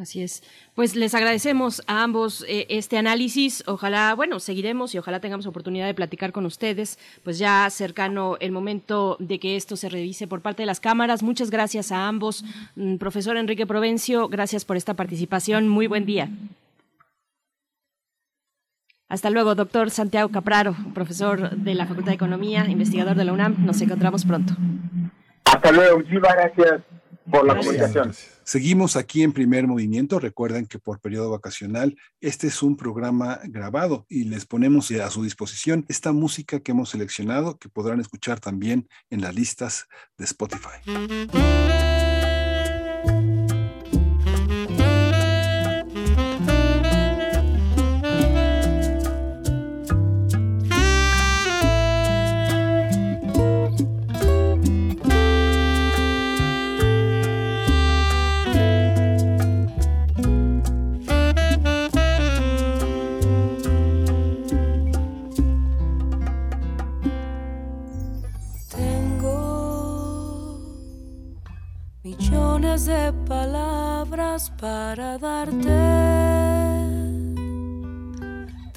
C: Así es. Pues les agradecemos a ambos eh, este análisis. Ojalá, bueno, seguiremos y ojalá tengamos oportunidad de platicar con ustedes, pues ya cercano el momento de que esto se revise por parte de las cámaras. Muchas gracias a ambos. Mm, profesor Enrique Provencio, gracias por esta participación. Muy buen día. Hasta luego, doctor Santiago Capraro, profesor de la Facultad de Economía, investigador de la UNAM. Nos encontramos pronto.
G: Hasta luego, muchísimas gracias por la comunicación.
D: Seguimos aquí en primer movimiento. Recuerden que por periodo vacacional este es un programa grabado y les ponemos a su disposición esta música que hemos seleccionado que podrán escuchar también en las listas de Spotify.
H: palabras para darte.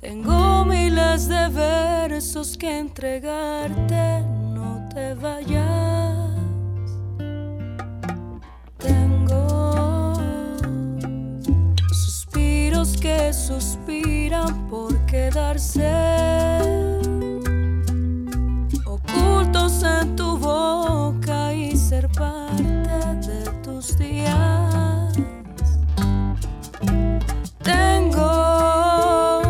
H: Tengo miles de versos que entregarte, no te vayas. Tengo suspiros que suspiran por quedarse. Ocultos en tu boca tengo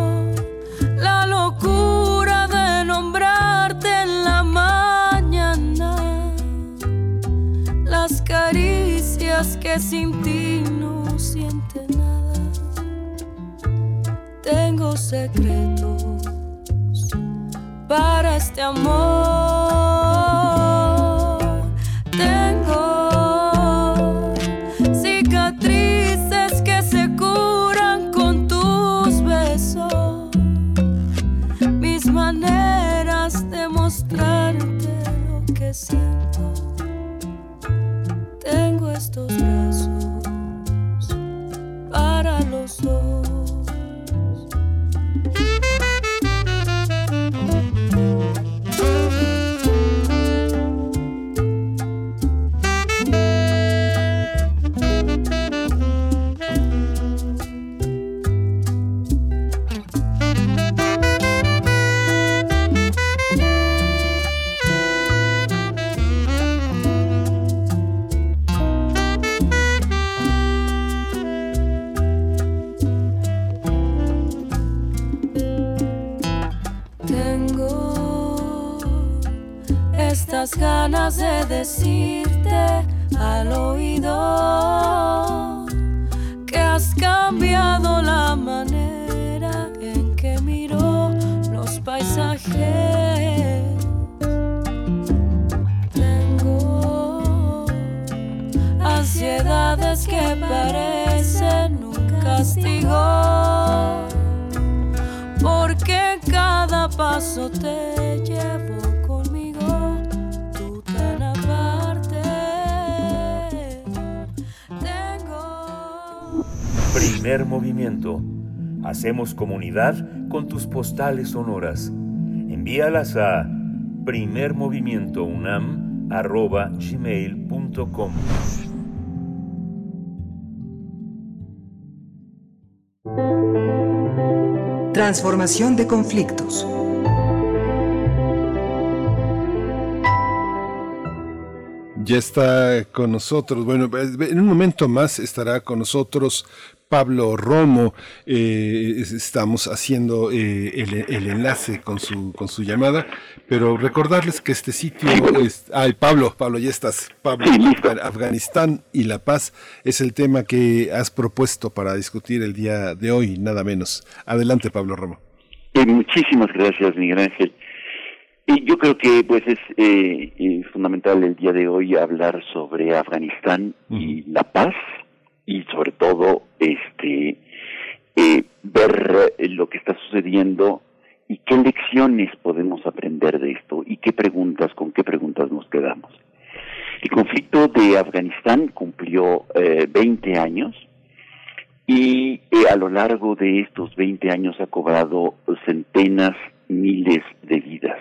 H: la locura de nombrarte en la mañana, las caricias que sin ti no sienten nada. Tengo secretos para este amor. Ganas de decirte al oído que has cambiado la manera en que miro los paisajes. Tengo ansiedades que parecen un castigo porque cada paso te
B: Primer movimiento. Hacemos comunidad con tus postales sonoras. Envíalas a primermovimientounam.gmail.com
I: Transformación de conflictos.
D: Ya está con nosotros, bueno, en un momento más estará con nosotros Pablo Romo. Eh, es- estamos haciendo eh, el, el enlace con su, con su llamada, pero recordarles que este sitio es... Ay, Pablo, Pablo, ya estás. Pablo, Afga- Afganistán y la paz es el tema que has propuesto para discutir el día de hoy, nada menos. Adelante, Pablo Romo.
J: Eh, muchísimas gracias, Miguel Ángel. Y yo creo que pues es eh, eh, fundamental el día de hoy hablar sobre Afganistán y la paz y sobre todo este eh, ver eh, lo que está sucediendo y qué lecciones podemos aprender de esto y qué preguntas, con qué preguntas nos quedamos. El conflicto de Afganistán cumplió eh, 20 años y eh, a lo largo de estos 20 años ha cobrado centenas, miles de vidas,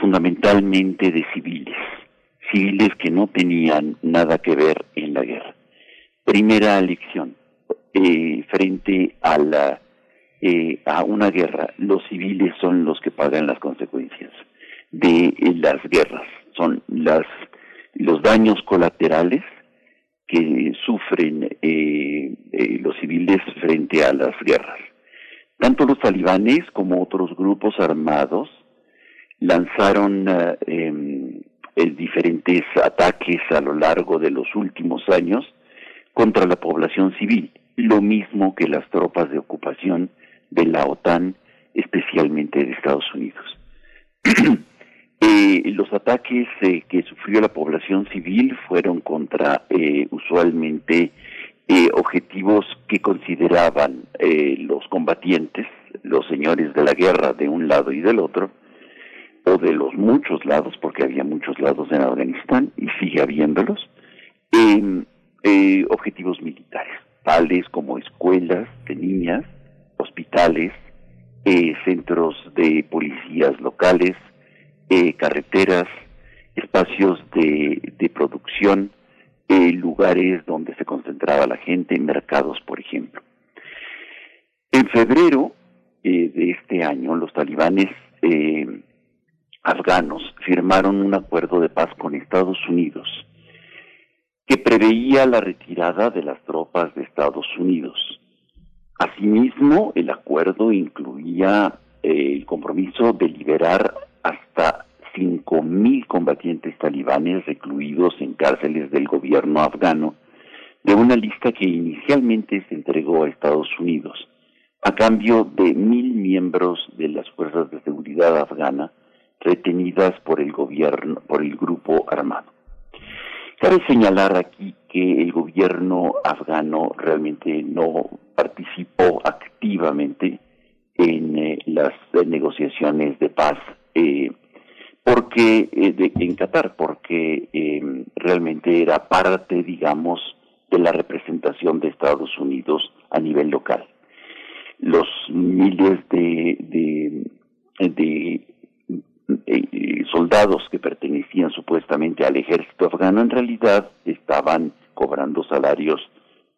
J: fundamentalmente de civiles, civiles que no tenían nada que ver en la guerra. Primera lección, eh, frente a, la, eh, a una guerra, los civiles son los que pagan las consecuencias de las guerras, son las, los daños colaterales que sufren eh, eh, los civiles frente a las guerras. Tanto los talibanes como otros grupos armados lanzaron em, diferentes ataques a lo largo de los últimos años contra la población civil, lo mismo que las tropas de ocupación de la OTAN, especialmente de Estados Unidos. *clears throat* Eh, los ataques eh, que sufrió la población civil fueron contra eh, usualmente objetivos que consideraban los combatientes, los señores de la guerra de un lado y del otro, o de los muchos lados, porque había muchos lados en Afganistán y sigue habiéndolos, em, eh, objetivos militares, tales como escuelas de niñas, hospitales, eh, centros de policías locales, eh, carreteras, espacios de, de producción, lugares donde se concentraba la gente, mercados, por ejemplo. En febrero de este año, los talibanes afganos firmaron un acuerdo de paz con Estados Unidos que preveía la retirada de las tropas de Estados Unidos. Asimismo, el acuerdo incluía eh, el compromiso de liberar hasta 5.000 combatientes talibanes recluidos en cárceles del gobierno afgano de una lista que inicialmente se entregó a Estados Unidos a cambio de mil miembros de las fuerzas de seguridad afgana retenidas por el gobierno, por el grupo armado. Cabe señalar aquí que el gobierno afgano realmente no participó activamente en eh, las negociaciones de paz eh, porque eh, en Qatar porque realmente era parte digamos de la representación de Estados Unidos a nivel local. Los miles de, eh, soldados que pertenecían supuestamente al ejército afgano en realidad estaban cobrando salarios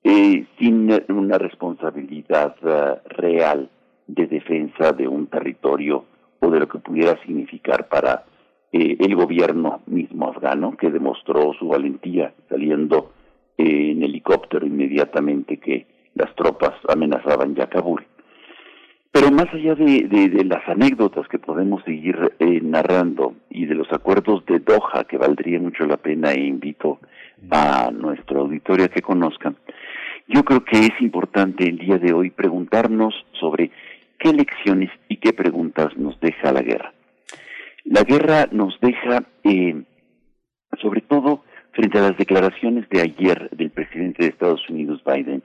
J: eh, sin una responsabilidad eh, real de defensa de un territorio o de lo que pudiera significar para el gobierno mismo afgano que demostró su valentía saliendo en helicóptero inmediatamente que las tropas amenazaban ya Kabul. Pero más allá de, las anécdotas que podemos seguir eh, narrando y de los acuerdos de Doha, que valdría mucho la pena e invito a nuestro auditorio a que conozcan, yo creo que es importante el día de hoy preguntarnos sobre qué lecciones y qué preguntas nos deja la guerra. La guerra nos deja, eh, sobre todo frente a las declaraciones de ayer del presidente de Estados Unidos, Biden,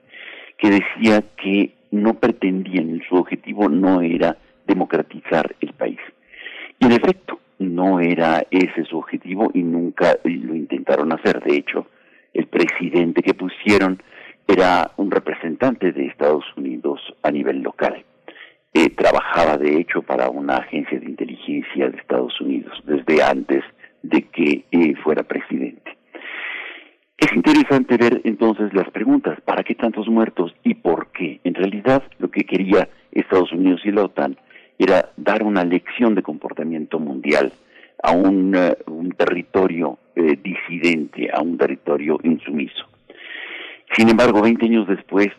J: que decía que no pretendían, su objetivo no era democratizar el país. Y en efecto, no era ese su objetivo y nunca lo intentaron hacer. De hecho, el presidente que pusieron era un representante de Estados Unidos a nivel local. Eh, trabajaba, de hecho, para una agencia de inteligencia de Estados Unidos desde antes de que eh, fuera presidente. Es interesante ver entonces las preguntas, ¿para qué tantos muertos y por qué? En realidad lo que quería Estados Unidos y la OTAN era dar una lección de comportamiento mundial a un, eh, territorio eh, disidente, a un territorio insumiso. Sin embargo, 20 años después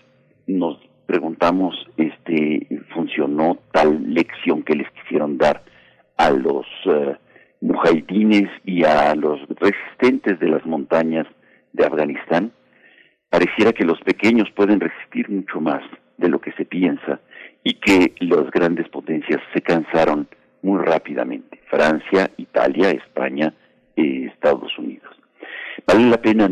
J: nos preguntamos, este, ¿funcionó tal lección que les quisieron dar a los uh, mujahidines y a los resistentes de las montañas de Afganistán, pareciera que los pequeños pueden resistir mucho más de lo que se piensa y que las grandes potencias se cansaron muy rápidamente. Francia, Italia, España, eh, Estados Unidos. Vale la pena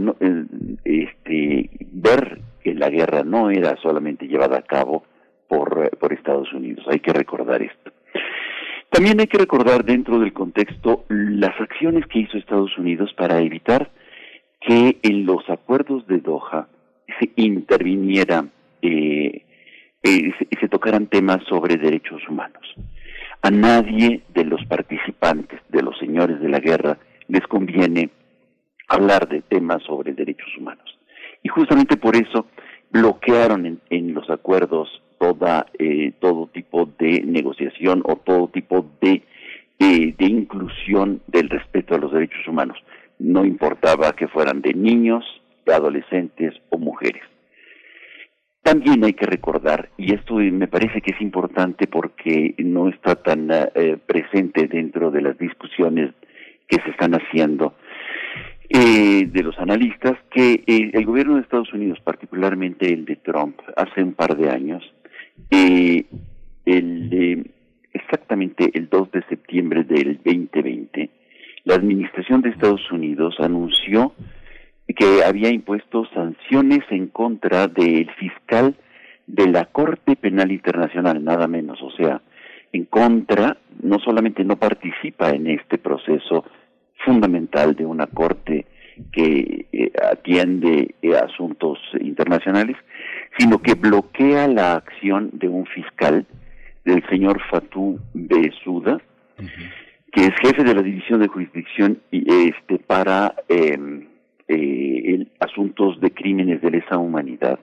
J: este, ver que la guerra no era solamente llevada a cabo por, por Estados Unidos. Hay que recordar esto. También hay que recordar dentro del contexto las acciones que hizo Estados Unidos para evitar que en los acuerdos de Doha se interviniera, eh, eh, se, tocaran temas sobre derechos humanos. A nadie de los participantes, de los señores de la guerra, les conviene hablar de temas sobre derechos humanos. Y justamente por eso bloquearon en, los acuerdos toda, eh, todo tipo de negociación o todo tipo de, de inclusión del respeto a los derechos humanos no importaba que fueran de niños, de adolescentes o mujeres. También hay que recordar, y esto me parece que es importante porque no está tan eh, presente dentro de las discusiones que se están haciendo eh, de los analistas, que eh, el gobierno de Estados Unidos, particularmente el de Trump, hace un par de años, el, exactamente el 2 de septiembre del 2020, la administración de Estados Unidos anunció que había impuesto sanciones en contra del fiscal de la Corte Penal Internacional, nada menos, o sea, en contra, no solamente no participa en este proceso fundamental de una corte que eh, atiende eh, asuntos internacionales, sino que bloquea la acción de un fiscal, del señor Fatou Besouda, que es jefe de la División de Jurisdicción este, para em, eh, asuntos de crímenes de lesa humanidad.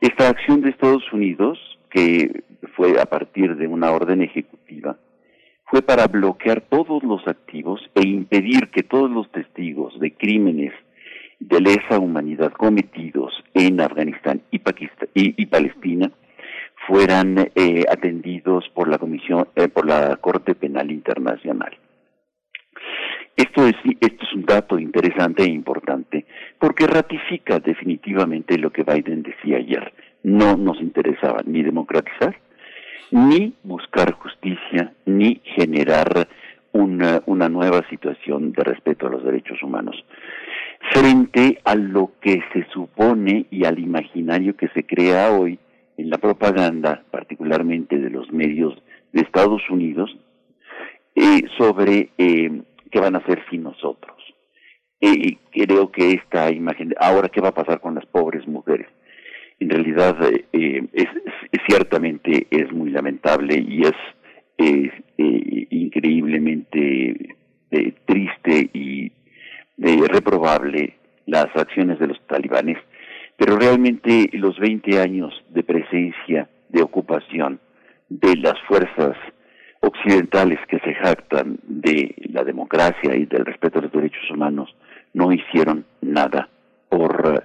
J: Esta acción de Estados Unidos que fue a partir de una orden ejecutiva, fue para bloquear todos los activos e impedir que todos los testigos de crímenes de lesa humanidad cometidos en Afganistán y, Pakistán, y, Palestina fueran eh, atendidos por la comisión eh, por la Corte Penal Internacional. Esto es, esto es un dato interesante e importante porque ratifica definitivamente lo que Biden decía ayer. No nos interesaba ni democratizar, ni buscar justicia, ni generar una, una nueva situación de respeto a los derechos humanos frente a lo que se supone y al imaginario que se crea hoy en la propaganda, particularmente de los medios de Estados Unidos, eh, sobre eh, qué van a hacer sin nosotros. Eh, creo que esta imagen, ahora qué va a pasar con las pobres mujeres, en realidad es, ciertamente es muy lamentable y es, increíblemente triste y reprobable las acciones de los talibanes, pero realmente los 20 años de presencia, de ocupación de las fuerzas occidentales que se jactan de la democracia y del respeto a los derechos humanos no hicieron nada por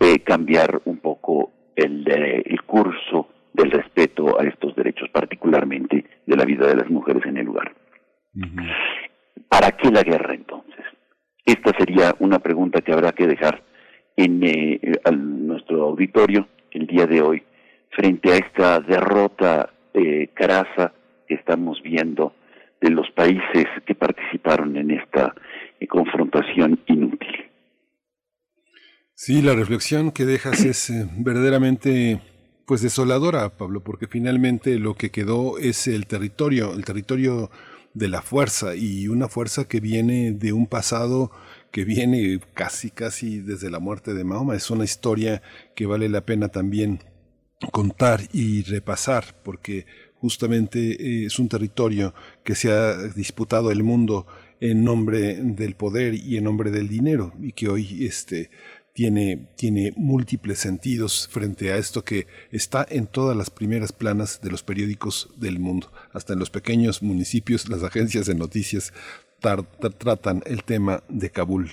J: eh, cambiar un poco el, eh, el curso del respeto a estos derechos, particularmente de la vida de las mujeres en el lugar. ¿Para qué la guerra entonces? Esta sería una pregunta que habrá que dejar en eh, nuestro auditorio el día de hoy frente a esta derrota eh, carasa que estamos viendo de los países que participaron en esta eh, confrontación inútil.
D: Sí, la reflexión que dejas es eh, verdaderamente pues desoladora, Pablo, porque finalmente lo que quedó es el territorio, el territorio de la fuerza y una fuerza que viene de un pasado que viene casi casi desde la muerte de Mahoma. Es una historia que vale la pena también contar y repasar porque justamente eh, es un territorio que se ha disputado el mundo en nombre del poder y en nombre del dinero y que hoy este tiene, tiene múltiples sentidos frente a esto que está en todas las primeras planas de los periódicos del mundo. Hasta en los pequeños municipios, las agencias de noticias tratan el tema de Kabul.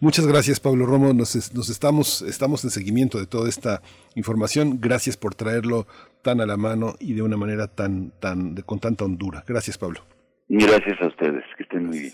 D: Muchas gracias, Pablo Romo. Nos, estamos, estamos en seguimiento de toda esta información. Gracias por traerlo tan a la mano y de una manera tan, tan, con tanta hondura. Gracias, Pablo.
J: Gracias a ustedes. Que estén muy bien.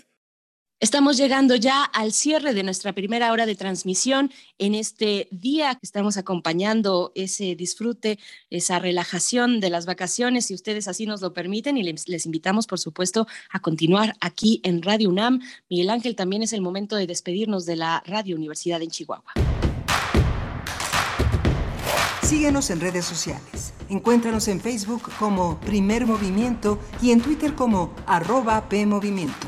C: Estamos llegando ya al cierre de nuestra primera hora de transmisión en este día que estamos acompañando ese disfrute, esa relajación de las vacaciones, si ustedes así nos lo permiten, y les, invitamos, por supuesto, a continuar aquí en Radio UNAM. Miguel Ángel, también es el momento de despedirnos de la Radio Universidad en Chihuahua.
I: Síguenos en redes sociales. Encuéntranos en Facebook como Primer Movimiento y en Twitter como arroba PMovimiento.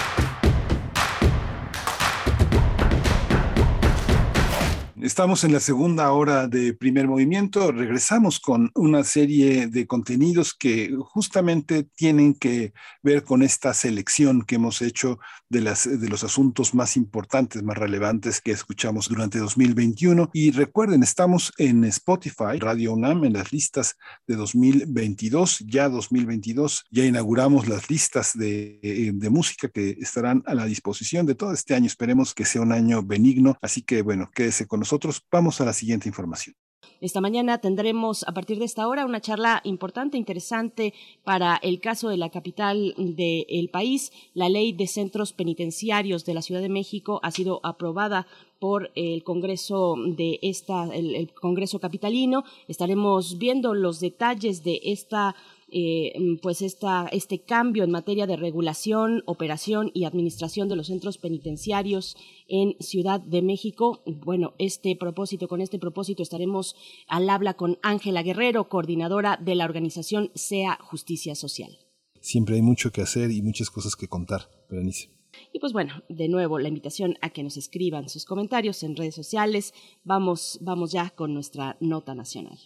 D: Estamos en la segunda hora de primer movimiento. Regresamos con una serie de contenidos que justamente tienen que ver con esta selección que hemos hecho de, las, de los asuntos más importantes, más relevantes que escuchamos durante 2021. Y recuerden, estamos en Spotify, Radio UNAM, en las listas de 2022, ya 2022. Ya inauguramos las listas de, eh, de música que estarán a la disposición de todo este año. Esperemos que sea un año benigno. Así que, bueno, quédese con nosotros nosotros. Vamos a la siguiente información.
C: Esta mañana tendremos a partir de esta hora una charla importante, interesante para el caso de la capital del país. La ley de centros penitenciarios de la Ciudad de México ha sido aprobada por el Congreso de esta, el Congreso capitalino. Estaremos viendo los detalles de esta eh, mm, pues esta, este cambio en materia de regulación, operación y administración de los centros penitenciarios en Ciudad de México. Bueno, este propósito, con este propósito estaremos al habla con Ángela Guerrero, coordinadora de la organización SEA Justicia Social.
D: Siempre hay mucho que hacer y muchas cosas que contar, Berenice.
C: Y pues bueno, de nuevo la invitación a que nos escriban sus comentarios en redes sociales. Vamos, vamos ya con nuestra nota nacional.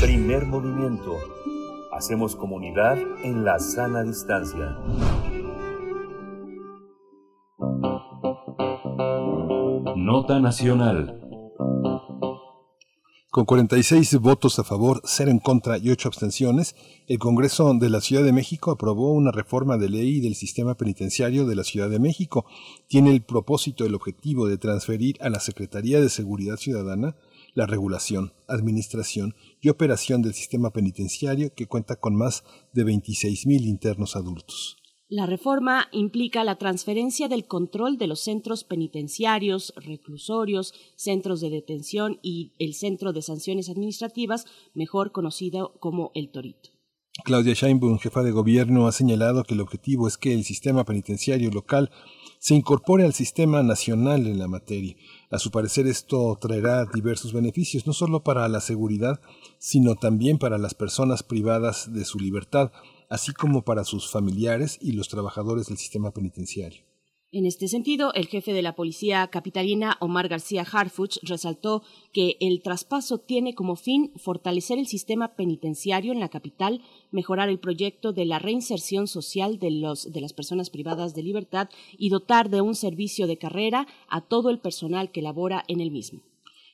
B: Primer movimiento. Hacemos comunidad en la sana distancia. Nota nacional.
D: Con 46 votos a favor, 0 en contra y 8 abstenciones, el Congreso de la Ciudad de México aprobó una reforma de ley del sistema penitenciario de la Ciudad de México. Tiene el propósito, el objetivo de transferir a la Secretaría de Seguridad Ciudadana la regulación, administración y operación del sistema penitenciario que cuenta con más de 26.000 internos adultos.
C: La reforma implica la transferencia del control de los centros penitenciarios, reclusorios, centros de detención y el Centro de Sanciones Administrativas, mejor conocido como el Torito.
D: Claudia Sheinbaum, jefa de gobierno, ha señalado que el objetivo es que el sistema penitenciario local se incorpore al sistema nacional en la materia. A su parecer esto traerá diversos beneficios, no solo para la seguridad, sino también para las personas privadas de su libertad, así como para sus familiares y los trabajadores del sistema penitenciario.
C: En este sentido, el jefe de la policía capitalina, Omar García Harfuch, resaltó que el traspaso tiene como fin fortalecer el sistema penitenciario en la capital, mejorar el proyecto de la reinserción social de, los, de las personas privadas de libertad y dotar de un servicio de carrera a todo el personal que labora en el mismo.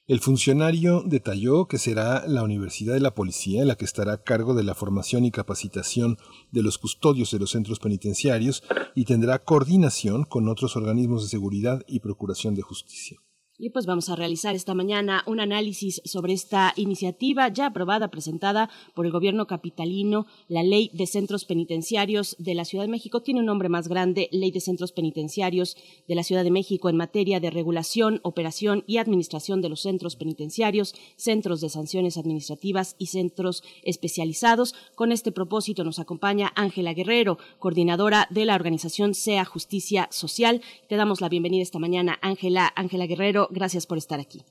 D: El funcionario detalló que será la Universidad de la Policía la que estará a cargo de la formación y capacitación de los custodios de los centros penitenciarios y tendrá coordinación con otros organismos de seguridad y procuración de justicia.
C: Y pues vamos a realizar esta mañana un análisis sobre esta iniciativa ya aprobada, presentada por el gobierno capitalino. La Ley de Centros Penitenciarios de la Ciudad de México tiene un nombre más grande, Ley de Centros Penitenciarios de la Ciudad de México en materia de regulación, operación y administración de los centros penitenciarios, centros de sanciones administrativas y centros especializados. Con este propósito nos acompaña Ángela Guerrero, coordinadora de la organización SEA Justicia Social. Te damos la bienvenida esta mañana, Ángela. Ángela Guerrero gracias por estar aquí.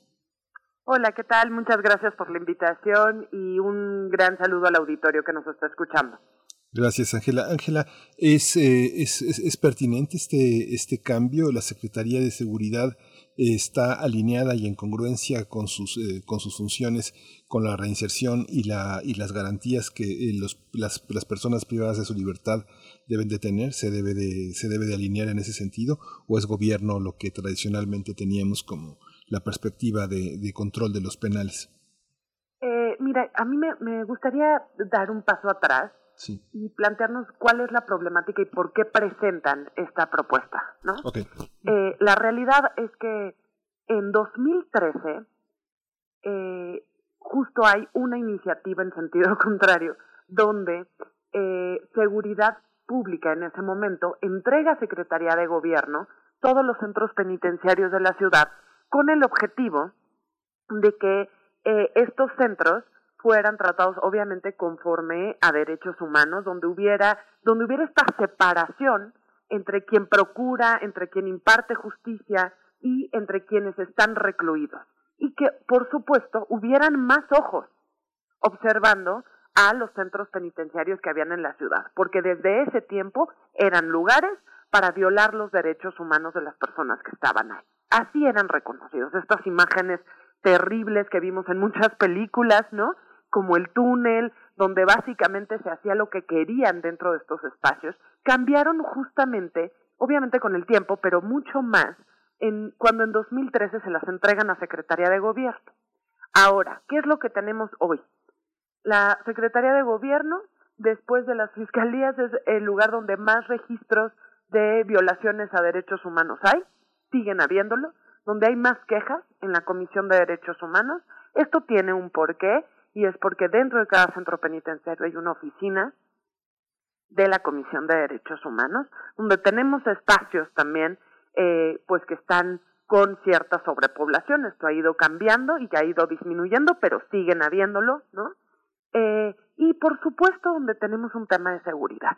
K: Hola, ¿qué tal? Muchas gracias por la invitación y un gran saludo al auditorio que nos está escuchando.
D: Gracias, Ángela. Ángela, ¿es, eh, es, es, pertinente este, este cambio? ¿La Secretaría de Seguridad está alineada y en congruencia con sus, eh, con sus funciones, con la reinserción y, la, y las garantías que eh, los, las, las personas privadas de su libertad deben de tener, se debe de, se debe de alinear en ese sentido, o es gobierno lo que tradicionalmente teníamos como la perspectiva de, de control de los penales?
K: Eh, mira, a mí me, me, gustaría dar un paso atrás
D: sí.
K: y plantearnos cuál es la problemática y por qué presentan esta propuesta, ¿no?
D: Okay.
K: Eh, la realidad es que en 2013 eh, justo hay una iniciativa en sentido *laughs* contrario donde eh, seguridad Pública en ese momento entrega a Secretaría de Gobierno todos los centros penitenciarios de la ciudad con el objetivo de que eh, estos centros fueran tratados obviamente conforme a derechos humanos, donde hubiera, donde hubiera esta separación entre quien procura, entre quien imparte justicia y entre quienes están recluidos. Y que, por supuesto, hubieran más ojos observando a los centros penitenciarios que habían en la ciudad, porque desde ese tiempo eran lugares para violar los derechos humanos de las personas que estaban ahí. Así eran reconocidos estas imágenes terribles que vimos en muchas películas, ¿no? Como el túnel, donde básicamente se hacía lo que querían dentro de estos espacios, cambiaron justamente, obviamente con el tiempo, pero mucho más, en, cuando en 2013 se las entregan a Secretaría de Gobierno. Ahora, ¿qué es lo que tenemos hoy? La Secretaría de Gobierno, después de las fiscalías, es el lugar donde más registros de violaciones a derechos humanos hay, siguen habiéndolo, donde hay más quejas en la Comisión de Derechos Humanos. Esto tiene un porqué y es porque dentro de cada centro penitenciario hay una oficina de la Comisión de Derechos Humanos, donde tenemos espacios también, eh, pues que están con cierta sobrepoblación. Esto ha ido cambiando y ha ido disminuyendo, pero siguen habiéndolo, ¿no? Eh, y por supuesto donde tenemos un tema de seguridad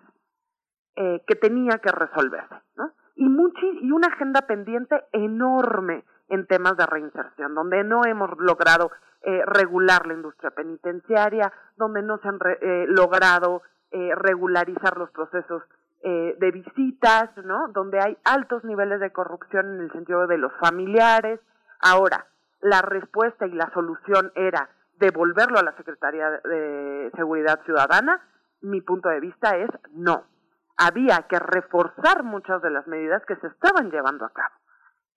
K: eh, que tenía que resolverse, ¿no? Y, y una agenda pendiente enorme en temas de reinserción, donde no hemos logrado eh, regular la industria penitenciaria, donde no se han re, eh, logrado eh, regularizar los procesos de visitas, ¿no? Donde hay altos niveles de corrupción en el sentido de los familiares. Ahora, la respuesta y la solución era devolverlo a la Secretaría de Seguridad Ciudadana. Mi punto de vista es no. Había que reforzar muchas de las medidas que se estaban llevando a cabo.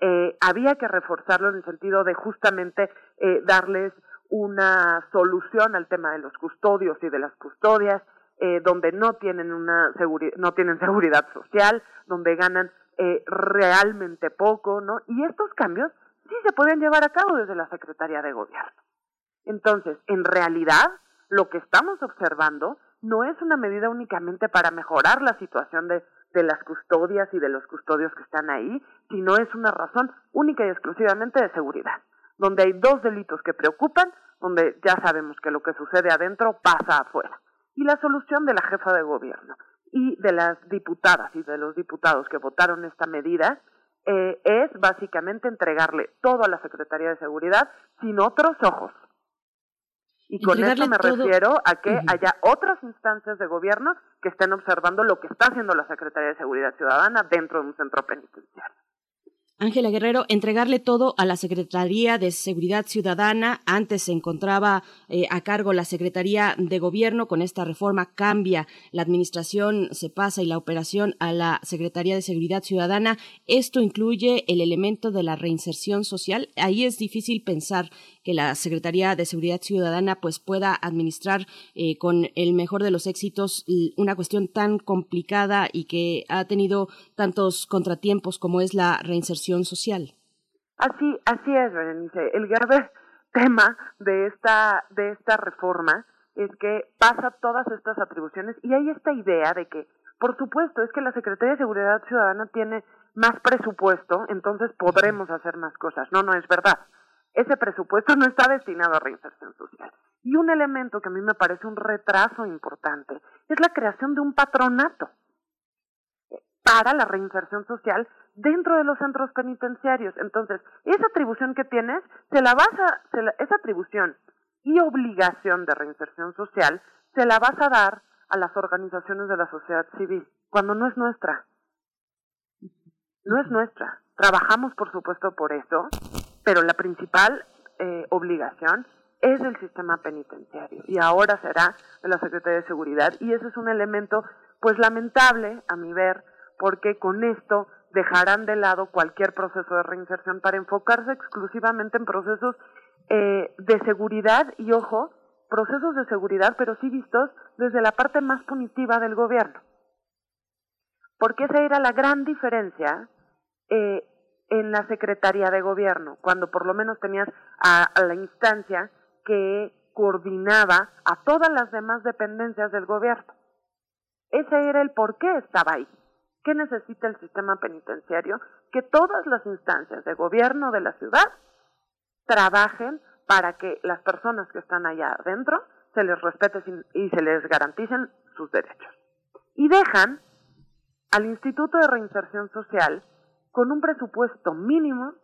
K: Eh, había que reforzarlo en el sentido de justamente eh, darles una solución al tema de los custodios y de las custodias, eh, donde no tienen una no tienen seguridad social, donde ganan eh, realmente poco, ¿no? Y estos cambios sí se pueden llevar a cabo desde la Secretaría de Gobierno. Entonces, en realidad, lo que estamos observando no es una medida únicamente para mejorar la situación de, de las custodias y de los custodios que están ahí, sino es una razón única y exclusivamente de seguridad, donde hay dos delitos que preocupan, donde ya sabemos que lo que sucede adentro pasa afuera y la solución de la jefa de gobierno y de las diputadas y de los diputados que votaron esta medida eh, es básicamente entregarle todo a la Secretaría de Seguridad sin otros ojos. Y con esto me refiero a que haya otras instancias de gobierno que estén observando lo que está haciendo la Secretaría de Seguridad Ciudadana dentro de un centro penitenciario.
C: Ángela Guerrero, entregarle todo a la Secretaría de Seguridad Ciudadana. Antes se encontraba eh, a cargo la Secretaría de Gobierno. Con esta reforma cambia la administración, se pasa y la operación a la Secretaría de Seguridad Ciudadana. Esto incluye el elemento de la reinserción social. Ahí es difícil pensar que la Secretaría de Seguridad Ciudadana pues pueda administrar eh, con el mejor de los éxitos una cuestión tan complicada y que ha tenido tantos contratiempos como es la reinserción social.
K: Así, así es, Berenice. El grave *laughs* tema de esta, de esta reforma es que pasa todas estas atribuciones y hay esta idea de que, por supuesto, es que la Secretaría de Seguridad Ciudadana tiene más presupuesto, entonces podremos hacer más cosas. No, no es verdad ese presupuesto no está destinado a reinserción social. Y un elemento que a mí me parece un retraso importante es la creación de un patronato para la reinserción social dentro de los centros penitenciarios. Entonces, esa atribución que tienes, se la vas a, esa atribución y obligación de reinserción social, se la vas a dar a las organizaciones de la sociedad civil, cuando no es nuestra. No es nuestra. Trabajamos, por supuesto, por eso, pero la principal eh, obligación es del sistema penitenciario y ahora será de la Secretaría de Seguridad y ese es un elemento pues lamentable a mi ver porque con esto dejarán de lado cualquier proceso de reinserción para enfocarse exclusivamente en procesos eh, de seguridad y ojo, procesos de seguridad pero sí vistos desde la parte más punitiva del gobierno. Porque esa era la gran diferencia eh, en la Secretaría de Gobierno, cuando por lo menos tenías a, la instancia que coordinaba a todas las demás dependencias del gobierno. Ese era el por qué estaba ahí. ¿Qué necesita el sistema penitenciario? Que todas las instancias de gobierno de la ciudad trabajen para que las personas que están allá adentro se les respete y se les garanticen sus derechos. Y dejan al Instituto de Reinserción Social con un presupuesto mínimo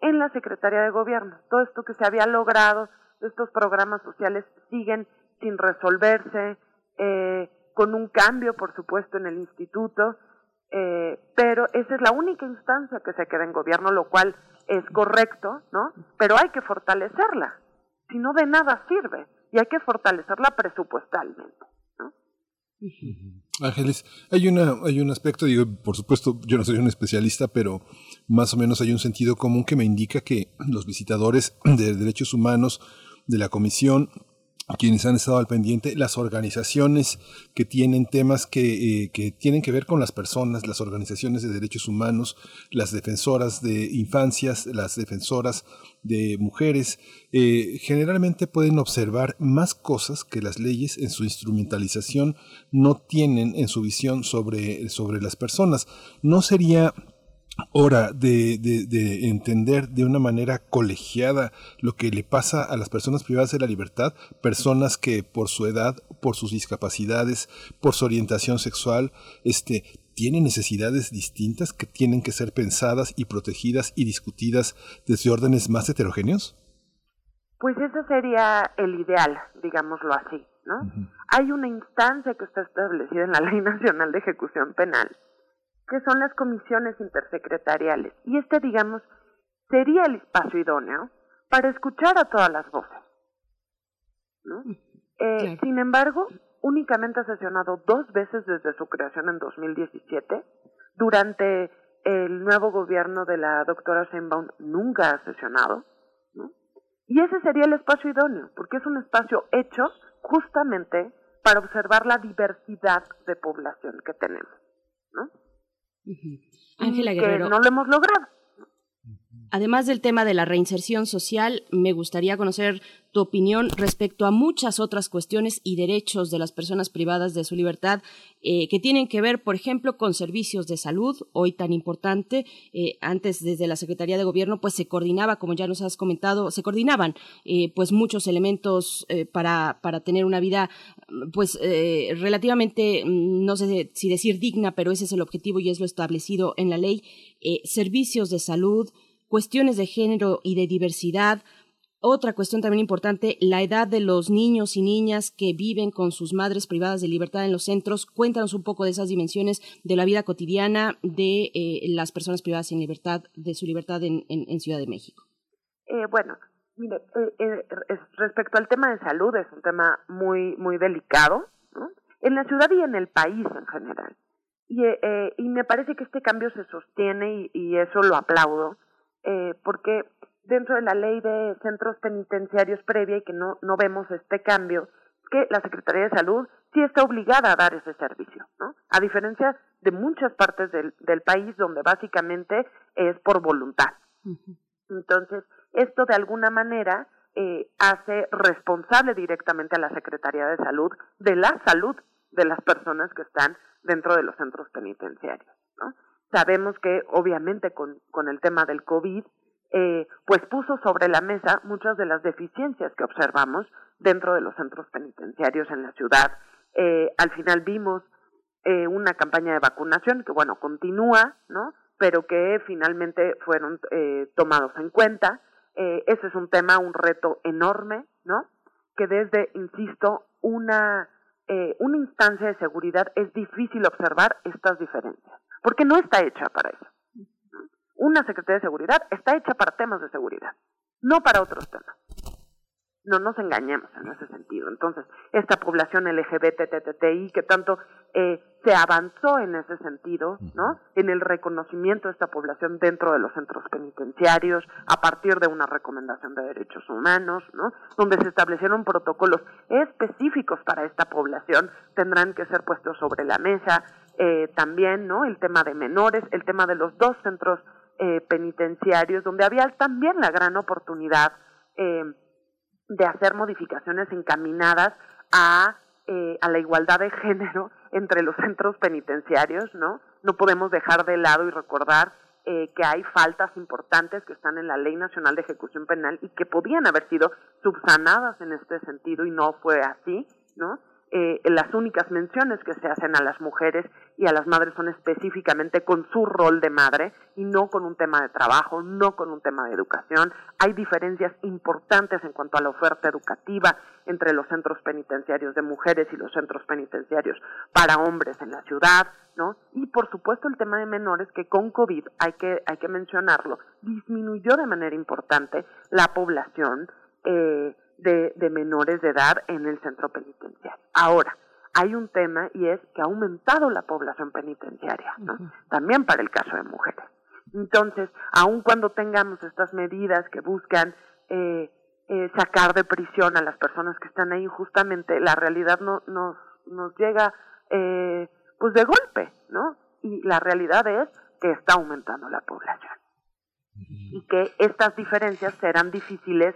K: en la Secretaría de Gobierno. Todo esto que se había logrado, estos programas sociales siguen sin resolverse, eh, con un cambio, por supuesto, en el instituto, eh, pero esa es la única instancia que se queda en gobierno, lo cual es correcto, ¿no? Pero hay que fortalecerla, si no de nada sirve, y hay que fortalecerla presupuestalmente.
D: Ángeles, hay, una, hay un aspecto, digo, por supuesto, yo no soy un especialista, pero más o menos hay un sentido común que me indica que los visitadores de derechos humanos de la Comisión quienes han estado al pendiente, las organizaciones que tienen temas que, eh, que, tienen que ver con las personas, las organizaciones de derechos humanos, las defensoras de infancias, las defensoras de mujeres, eh, generalmente pueden observar más cosas que las leyes en su instrumentalización no tienen en su visión sobre, sobre las personas. No sería hora de, de, entender de una manera colegiada lo que le pasa a las personas privadas de la libertad, personas que por su edad, por sus discapacidades, por su orientación sexual, este, tienen necesidades distintas que tienen que ser pensadas y protegidas y discutidas desde órdenes más heterogéneos?
K: Pues ese sería el ideal, digámoslo así, ¿no? Hay una instancia que está establecida en la Ley Nacional de Ejecución Penal, que son las comisiones intersecretariales. Y este, digamos, sería el espacio idóneo para escuchar a todas las voces. ¿no? Eh, Sin embargo, únicamente ha sesionado dos veces desde su creación en 2017. Durante el nuevo gobierno de la doctora Sheinbaum nunca ha sesionado. ¿no? Y ese sería el espacio idóneo, porque es un espacio hecho justamente para observar la diversidad de población que tenemos.
C: Ángela
K: que no lo hemos logrado.
C: Además del tema de la reinserción social, me gustaría conocer tu opinión respecto a muchas otras cuestiones y derechos de las personas privadas de su libertad eh, que tienen que ver, por ejemplo, con servicios de salud, hoy tan importante. Eh, antes, desde la Secretaría de Gobierno, pues se coordinaba, como ya nos has comentado, se coordinaban eh, pues muchos elementos para, para tener una vida pues relativamente, mm, no sé si decir digna, pero ese es el objetivo y es lo establecido en la ley. servicios de salud, cuestiones de género y de diversidad. Otra cuestión también importante, la edad de los niños y niñas que viven con sus madres privadas de libertad en los centros. Cuéntanos un poco de esas dimensiones de la vida cotidiana de eh, las personas privadas sin libertad, de su libertad en, Ciudad de México.
K: Eh, bueno, mire, eh, respecto al tema de salud, es un tema muy, muy delicado, en la ciudad y en el país en general. Y, y me parece que este cambio se sostiene y eso lo aplaudo eh, porque dentro de la ley de centros penitenciarios previa y que no, no vemos este cambio, que la Secretaría de Salud sí está obligada a dar ese servicio, ¿no? A diferencia de muchas partes del, del país donde básicamente es por voluntad. Entonces, esto de alguna manera eh, hace responsable directamente a la Secretaría de Salud de la salud de las personas que están dentro de los centros penitenciarios, ¿no? Sabemos que obviamente con, el tema del COVID, eh, pues puso sobre la mesa muchas de las deficiencias que observamos dentro de los centros penitenciarios en la ciudad. Eh, al final vimos eh, una campaña de vacunación que, bueno, continúa, ¿no? Pero que finalmente fueron tomados en cuenta. Ese es un tema, un reto enorme, ¿no? Que desde, insisto, una, una instancia de seguridad es difícil observar estas diferencias porque no está hecha para eso. Una Secretaría de Seguridad está hecha para temas de seguridad, no para otros temas. No nos engañemos en ese sentido. Entonces, esta población LGBTTI que tanto eh, se avanzó en ese sentido, ¿no? En el reconocimiento de esta población dentro de los centros penitenciarios, a partir de una recomendación de derechos humanos, ¿no? Donde se establecieron protocolos específicos para esta población, tendrán que ser puestos sobre la mesa eh, también, ¿no? El tema de menores, el tema de los dos centros eh, penitenciarios, donde había también la gran oportunidad eh, de hacer modificaciones encaminadas a, eh, a la igualdad de género *laughs* entre los centros penitenciarios, ¿no? No podemos dejar de lado y recordar eh, que hay faltas importantes que están en la Ley Nacional de Ejecución Penal y que podían haber sido subsanadas en este sentido y no fue así, ¿no? Eh, las únicas menciones que se hacen a las mujeres y a las madres son específicamente con su rol de madre y no con un tema de trabajo, no con un tema de educación. Hay diferencias importantes en cuanto a la oferta educativa entre los centros penitenciarios de mujeres y los centros penitenciarios para hombres en la ciudad, ¿no? Y por supuesto el tema de menores que con COVID hay que hay que mencionarlo disminuyó de manera importante la población eh, de, de menores de edad en el centro penitenciario. Ahora, hay un tema y es que ha aumentado la población penitenciaria, ¿no? También para el caso de mujeres. Entonces, aun cuando tengamos estas medidas que buscan eh, eh, sacar de prisión a las personas que están ahí, justamente la realidad no, nos, nos llega eh, pues de golpe, ¿no? Y la realidad es que está aumentando la población. Y que estas diferencias serán difíciles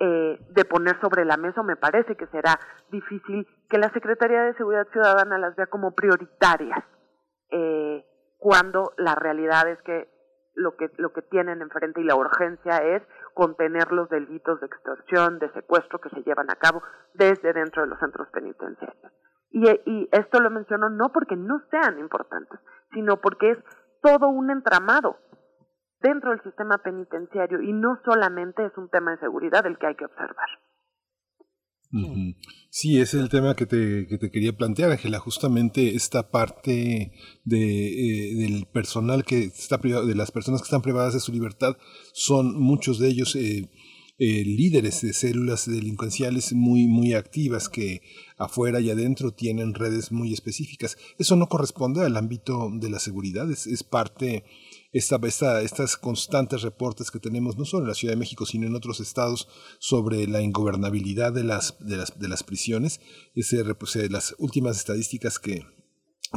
K: eh, de poner sobre la mesa, me parece que será difícil que la Secretaría de Seguridad Ciudadana las vea como prioritarias, eh, cuando la realidad es que lo que lo que tienen enfrente y la urgencia es contener los delitos de extorsión, de secuestro que se llevan a cabo desde dentro de los centros penitenciarios. Y esto lo menciono no porque no sean importantes, sino porque es todo un entramado dentro del sistema penitenciario y no solamente es un tema de seguridad el que hay que observar.
D: Sí, ese es el tema que te, que te quería plantear, Ángela. Justamente esta parte de, eh, del personal que está privado, de las personas que están privadas de su libertad, son muchos de ellos eh, eh, líderes de células delincuenciales muy, muy activas que afuera y adentro tienen redes muy específicas. Eso no corresponde al ámbito de la seguridad, es, es parte esta, esta, estas constantes reportes que tenemos no solo en la Ciudad de México, sino en otros estados sobre la ingobernabilidad de las, de las, de las prisiones. Ese, pues, eh, las últimas estadísticas que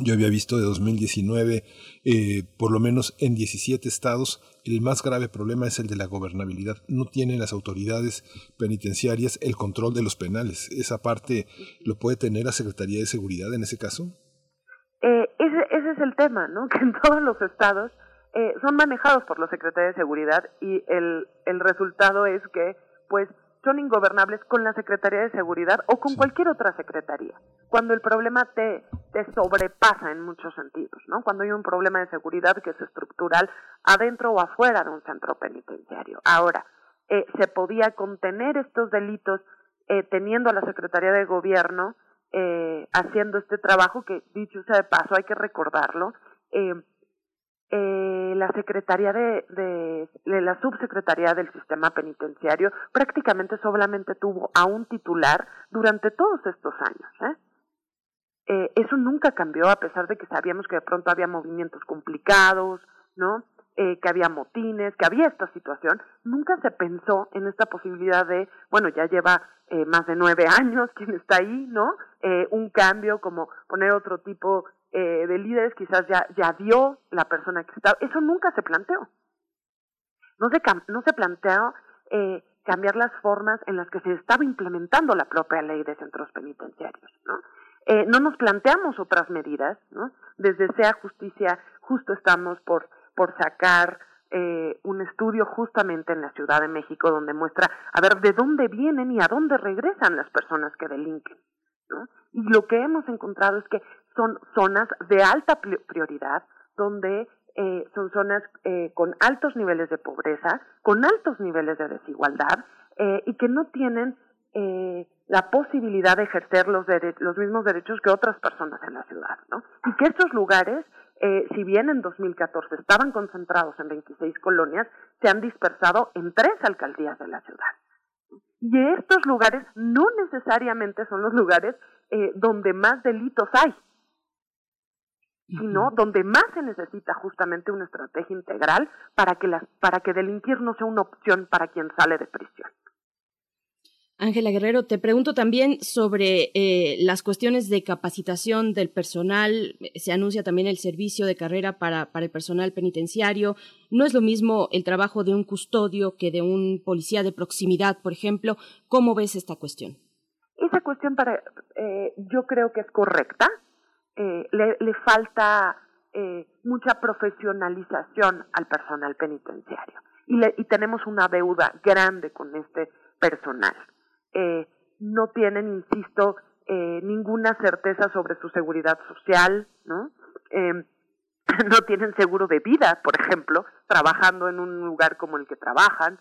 D: yo había visto de 2019, eh, por lo menos en 17 estados, el más grave problema es el de la gobernabilidad. No tienen las autoridades penitenciarias el control de los penales. Esa parte lo puede tener la Secretaría de Seguridad en ese caso.
K: Eh, ese, ese es el tema, ¿no? *laughs* Que en todos los estados eh, son manejados por los secretarios de seguridad y el, el resultado es que pues son ingobernables con la Secretaría de Seguridad o con cualquier otra secretaría. Cuando el problema te, te sobrepasa en muchos sentidos, ¿no? Cuando hay un problema de seguridad que es estructural adentro o afuera de un centro penitenciario. Ahora, eh, se podía contener estos delitos eh, teniendo a la Secretaría de Gobierno eh, haciendo este trabajo que, dicho sea de paso, hay que recordarlo, eh, eh, la Secretaría de, de, la Subsecretaría del Sistema Penitenciario prácticamente solamente tuvo a un titular durante todos estos años. ¿eh? Eh, eso nunca cambió a pesar de que sabíamos que de pronto había movimientos complicados, ¿no? Eh, que había motines, que había esta situación. Nunca se pensó en esta posibilidad de, bueno, ya lleva eh, más de nueve *laughs* años quien está ahí, ¿no? Un cambio como poner otro tipo eh, de líderes quizás ya, ya dio la persona que estaba. Eso nunca se planteó. No se, no se planteó eh, cambiar las formas en las que se estaba implementando la propia ley de centros penitenciarios. ¿no? Eh, no nos planteamos otras medidas. ¿no? Desde Sea Justicia justo estamos por, por sacar eh, un estudio justamente en la Ciudad de México donde muestra a ver de dónde vienen y a dónde regresan las personas que delinquen. Y lo que hemos encontrado es que son zonas de alta prioridad, donde eh, son zonas eh, con altos niveles de pobreza, con altos niveles de desigualdad eh, y que no tienen eh, la posibilidad de ejercer los, los mismos derechos que otras personas en la ciudad, ¿no? Y que estos lugares, eh, si bien en 2014 estaban concentrados en 26 colonias, se han dispersado en tres alcaldías de la ciudad. Y estos lugares no necesariamente son los lugares donde más delitos hay, sino donde más se necesita justamente una estrategia integral para que, las, para que delinquir no sea una opción para quien sale de prisión.
C: Ángela Guerrero, te pregunto también sobre eh, las cuestiones de capacitación del personal. Se anuncia también el servicio de carrera para, para, el personal penitenciario. No es lo mismo el trabajo de un custodio que de un policía de proximidad, por ejemplo. ¿Cómo ves esta cuestión?
K: Esa cuestión para, eh, yo creo que es correcta eh, le, falta eh, mucha profesionalización al personal penitenciario y, le, y, tenemos una deuda grande con este personal. Eh, no tienen, insisto, eh, ninguna certeza sobre su seguridad social, ¿no? Em, *laughs* no tienen seguro de vida, por ejemplo, trabajando en un lugar como el que trabajan.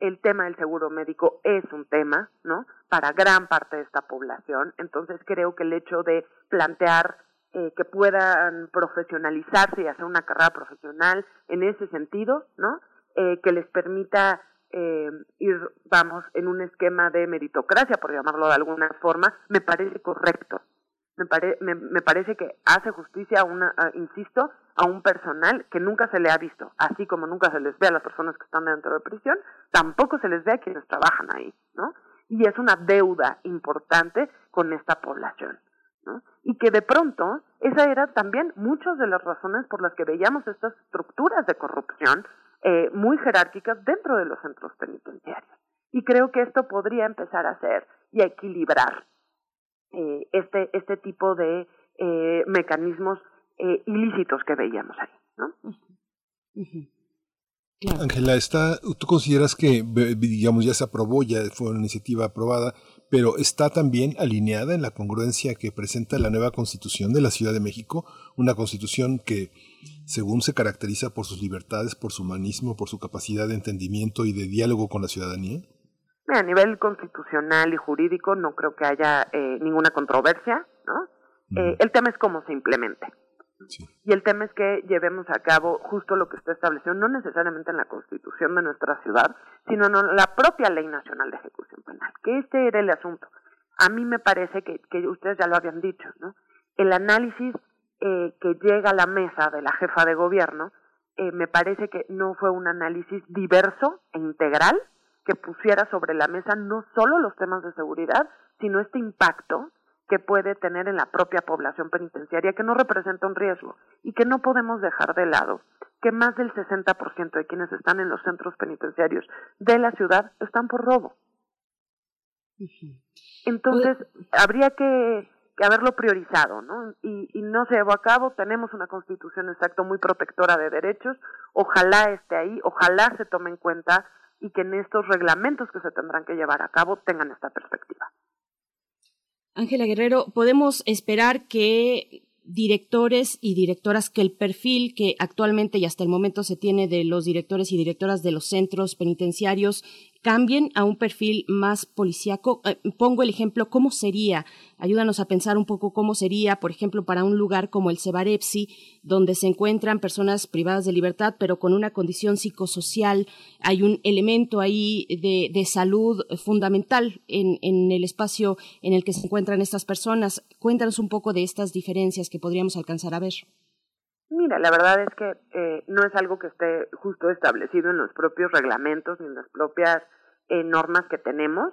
K: El tema del seguro médico es un tema, ¿no? Para gran parte de esta población. Entonces creo que el hecho de plantear eh, que puedan profesionalizarse y hacer una carrera profesional en ese sentido, ¿no? Eh, que les permita eh, ir, vamos, en un esquema de meritocracia, por llamarlo de alguna forma, me parece correcto. Me, pare, me, me parece que hace justicia, a una, insisto, a un personal que nunca se le ha visto, así como nunca se les ve a las personas que están dentro de prisión, tampoco se les ve a quienes trabajan ahí, ¿no? Y es una deuda importante con esta población, ¿no? Y que de pronto, esa era también muchas de las razones por las que veíamos estas estructuras de corrupción eh, muy jerárquicas dentro de los centros penitenciarios. Y creo que esto podría empezar a ser y a equilibrar eh, este, este tipo de eh, mecanismos eh, ilícitos que veíamos ahí, ¿no?
D: Ángela, está, tú consideras que, digamos, ya se aprobó, ya fue una iniciativa aprobada, pero está también alineada en la congruencia que presenta la nueva constitución de la Ciudad de México, una constitución que, según se caracteriza por sus libertades, por su humanismo, por su capacidad de entendimiento y de diálogo con la ciudadanía?
K: A nivel constitucional y jurídico no creo que haya eh, ninguna controversia, ¿no? Eh, el tema es cómo se implemente. Y el tema es que llevemos a cabo justo lo que está establecido, no necesariamente en la constitución de nuestra ciudad, sino en la propia Ley Nacional de Ejecución Penal, que este era el asunto. A mí me parece que, que ustedes ya lo habían dicho, ¿no? El análisis eh, que llega a la mesa de la jefa de gobierno, eh, me parece que no fue un análisis diverso e integral que pusiera sobre la mesa no solo los temas de seguridad, sino este impacto que puede tener en la propia población penitenciaria, que no representa un riesgo y que no podemos dejar de lado que más del 60% de quienes están en los centros penitenciarios de la ciudad están por robo. Entonces, habría que, haberlo priorizado, ¿no? Y, y, no se llevó a cabo, tenemos una constitución exacto muy protectora de derechos, ojalá esté ahí, ojalá se tome en cuenta y que en estos reglamentos que se tendrán que llevar a cabo tengan esta perspectiva.
C: Ángela Guerrero, podemos esperar que directores y directoras que el perfil que actualmente y hasta el momento se tiene de los directores y directoras de los centros penitenciarios cambien a un perfil más policíaco. Eh, pongo el ejemplo, ¿cómo sería? Ayúdanos a pensar un poco cómo sería, por ejemplo, para un lugar como el Cebarepsi, donde se encuentran personas privadas de libertad, pero con una condición psicosocial. Hay un elemento ahí de, de salud fundamental en, en, el espacio en el que se encuentran estas personas. Cuéntanos un poco de estas diferencias que podríamos alcanzar a ver.
K: Mira, la verdad es que eh, no es algo que esté justo establecido en los propios reglamentos ni en las propias eh, normas que tenemos.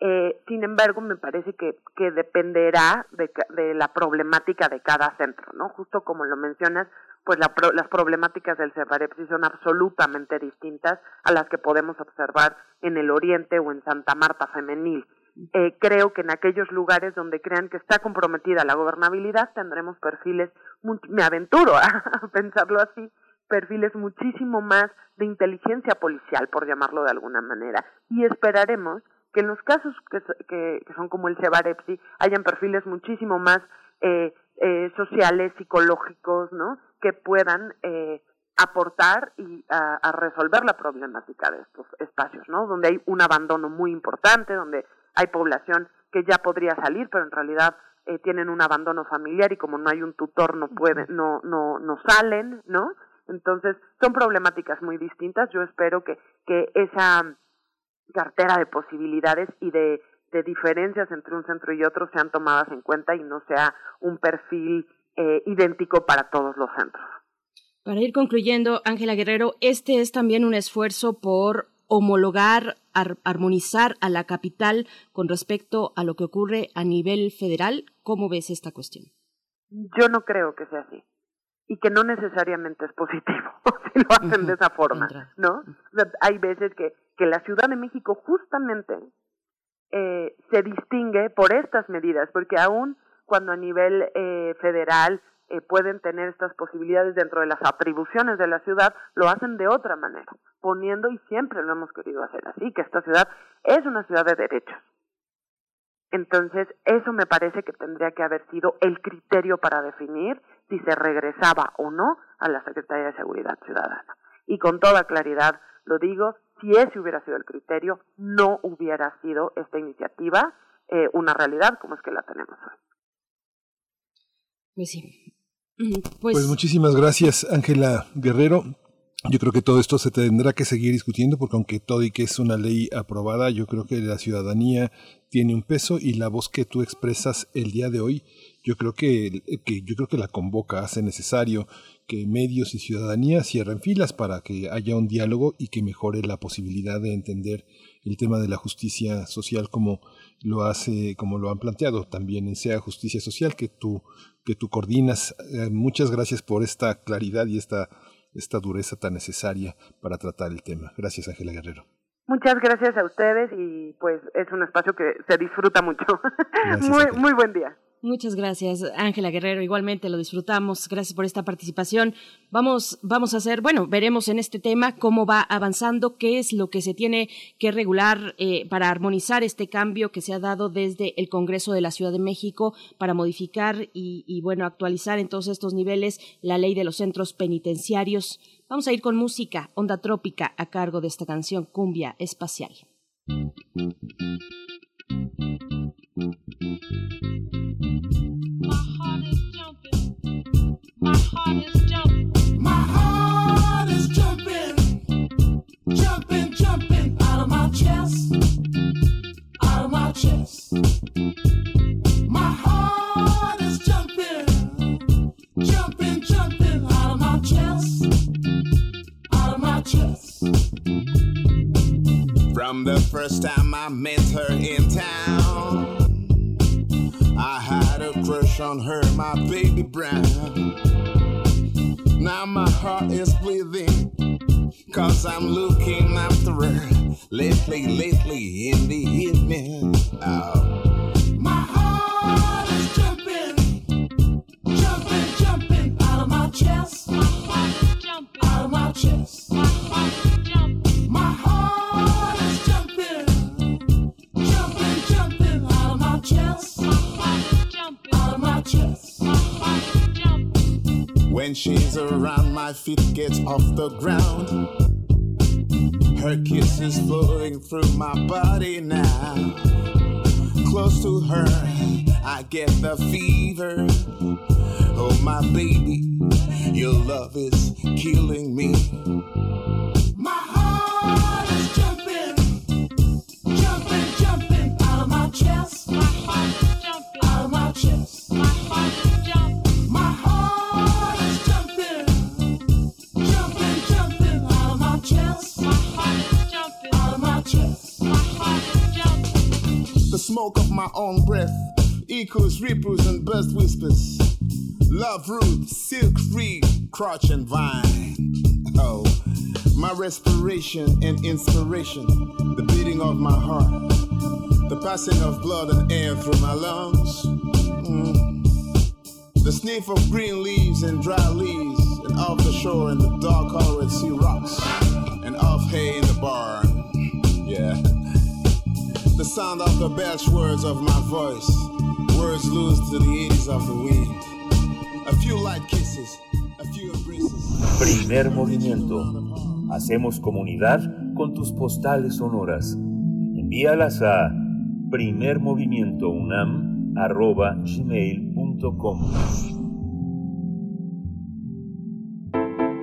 K: Eh, sin embargo, me parece que, que dependerá de, de, la problemática de cada centro, ¿no? Justo como lo mencionas, pues la las problemáticas del Cebarepsi son absolutamente distintas a las que podemos observar en el Oriente o en Santa Marta Femenil. Eh, creo que en aquellos lugares donde crean que está comprometida la gobernabilidad tendremos perfiles, me aventuro a *laughs* pensarlo así, perfiles muchísimo más de inteligencia policial, por llamarlo de alguna manera, y esperaremos que en los casos que, que, son como el Cebarepsi hayan perfiles muchísimo más eh, eh, sociales, psicológicos, ¿no? Que puedan eh, aportar y a, resolver la problemática de estos espacios, ¿no? Donde hay un abandono muy importante, donde hay población que ya podría salir, pero en realidad eh, tienen un abandono familiar y como no hay un tutor no pueden, no, no, no salen, ¿no? Entonces son problemáticas muy distintas. Yo espero que, que esa cartera de posibilidades y de, de diferencias entre un centro y otro sean tomadas en cuenta y no sea un perfil eh, idéntico para todos los centros.
C: Para ir concluyendo, Ángela Guerrero, este es también un esfuerzo por homologar, armonizar a la capital con respecto a lo que ocurre a nivel federal? ¿Cómo ves esta cuestión?
K: Yo no creo que sea así y que no necesariamente es positivo *laughs* si lo hacen de esa forma, ¿no? hay veces que, que la Ciudad de México justamente eh, se distingue por estas medidas, porque aún cuando a nivel eh, federal eh, pueden tener estas posibilidades dentro de las atribuciones de la ciudad, lo hacen de otra manera, poniendo, y siempre lo hemos querido hacer así, que esta ciudad es una ciudad de derechos. Entonces, eso me parece que tendría que haber sido el criterio para definir si se regresaba o no a la Secretaría de Seguridad Ciudadana. Y con toda claridad lo digo, si ese hubiera sido el criterio, no hubiera sido esta iniciativa eh, una realidad como es que la tenemos hoy.
C: Pues sí,
D: pues, pues, muchísimas gracias, Ángela Guerrero. Yo creo que todo esto se tendrá que seguir discutiendo porque aunque todo y que es una ley aprobada, yo creo que la ciudadanía tiene un peso y la voz que tú expresas el día de hoy, yo creo que, que yo creo que la convoca, hace necesario que medios y ciudadanía cierren filas para que haya un diálogo y que mejore la posibilidad de entender el tema de la justicia social como lo hace, como lo han planteado también en Sea Justicia Social que tú, que tú coordinas. Eh, muchas gracias por esta claridad y esta, esta dureza tan necesaria para tratar el tema. Gracias, Ángela Guerrero.
K: Muchas gracias a ustedes y pues es un espacio que se disfruta mucho. *laughs* muy, muy buen día.
C: Muchas gracias, Ángela Guerrero. Igualmente lo disfrutamos. Gracias por esta participación. Vamos, vamos a hacer, bueno, veremos en este tema cómo va avanzando, qué es lo que se tiene que regular eh, para armonizar este cambio que se ha dado desde el Congreso de la Ciudad de México para modificar y, y bueno, actualizar en todos estos niveles la ley de los centros penitenciarios. Vamos a ir con música, onda trópica, a cargo de esta canción Cumbia Espacial.
L: From the first time I met her in town, I had a crush on her, my baby brown. Now my heart is bleeding, cause I'm looking after her lately, lately in the evening. Oh. When she's around, my feet get off the ground. Her kiss is flowing through my body now. Close to her, I get the fever. Oh, my baby, your love is killing me. My own breath echoes, ripples, and burst whispers. Love root, silk free, crotch and vine. Oh, my respiration and inspiration, the beating of my heart, the passing of blood and air through my lungs. Mm. The sniff of green leaves and dry leaves, and off the shore in the dark colored sea rocks, and off hay in the barn. Yeah. The sound of the belch words of my voice, words loose to the eddies of the wind. A few light kisses, a few embraces.
B: Primer movimiento. Hacemos comunidad con tus postales sonoras. Envíalas a primermovimientounam.gmail.com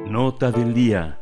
M: Nota del día.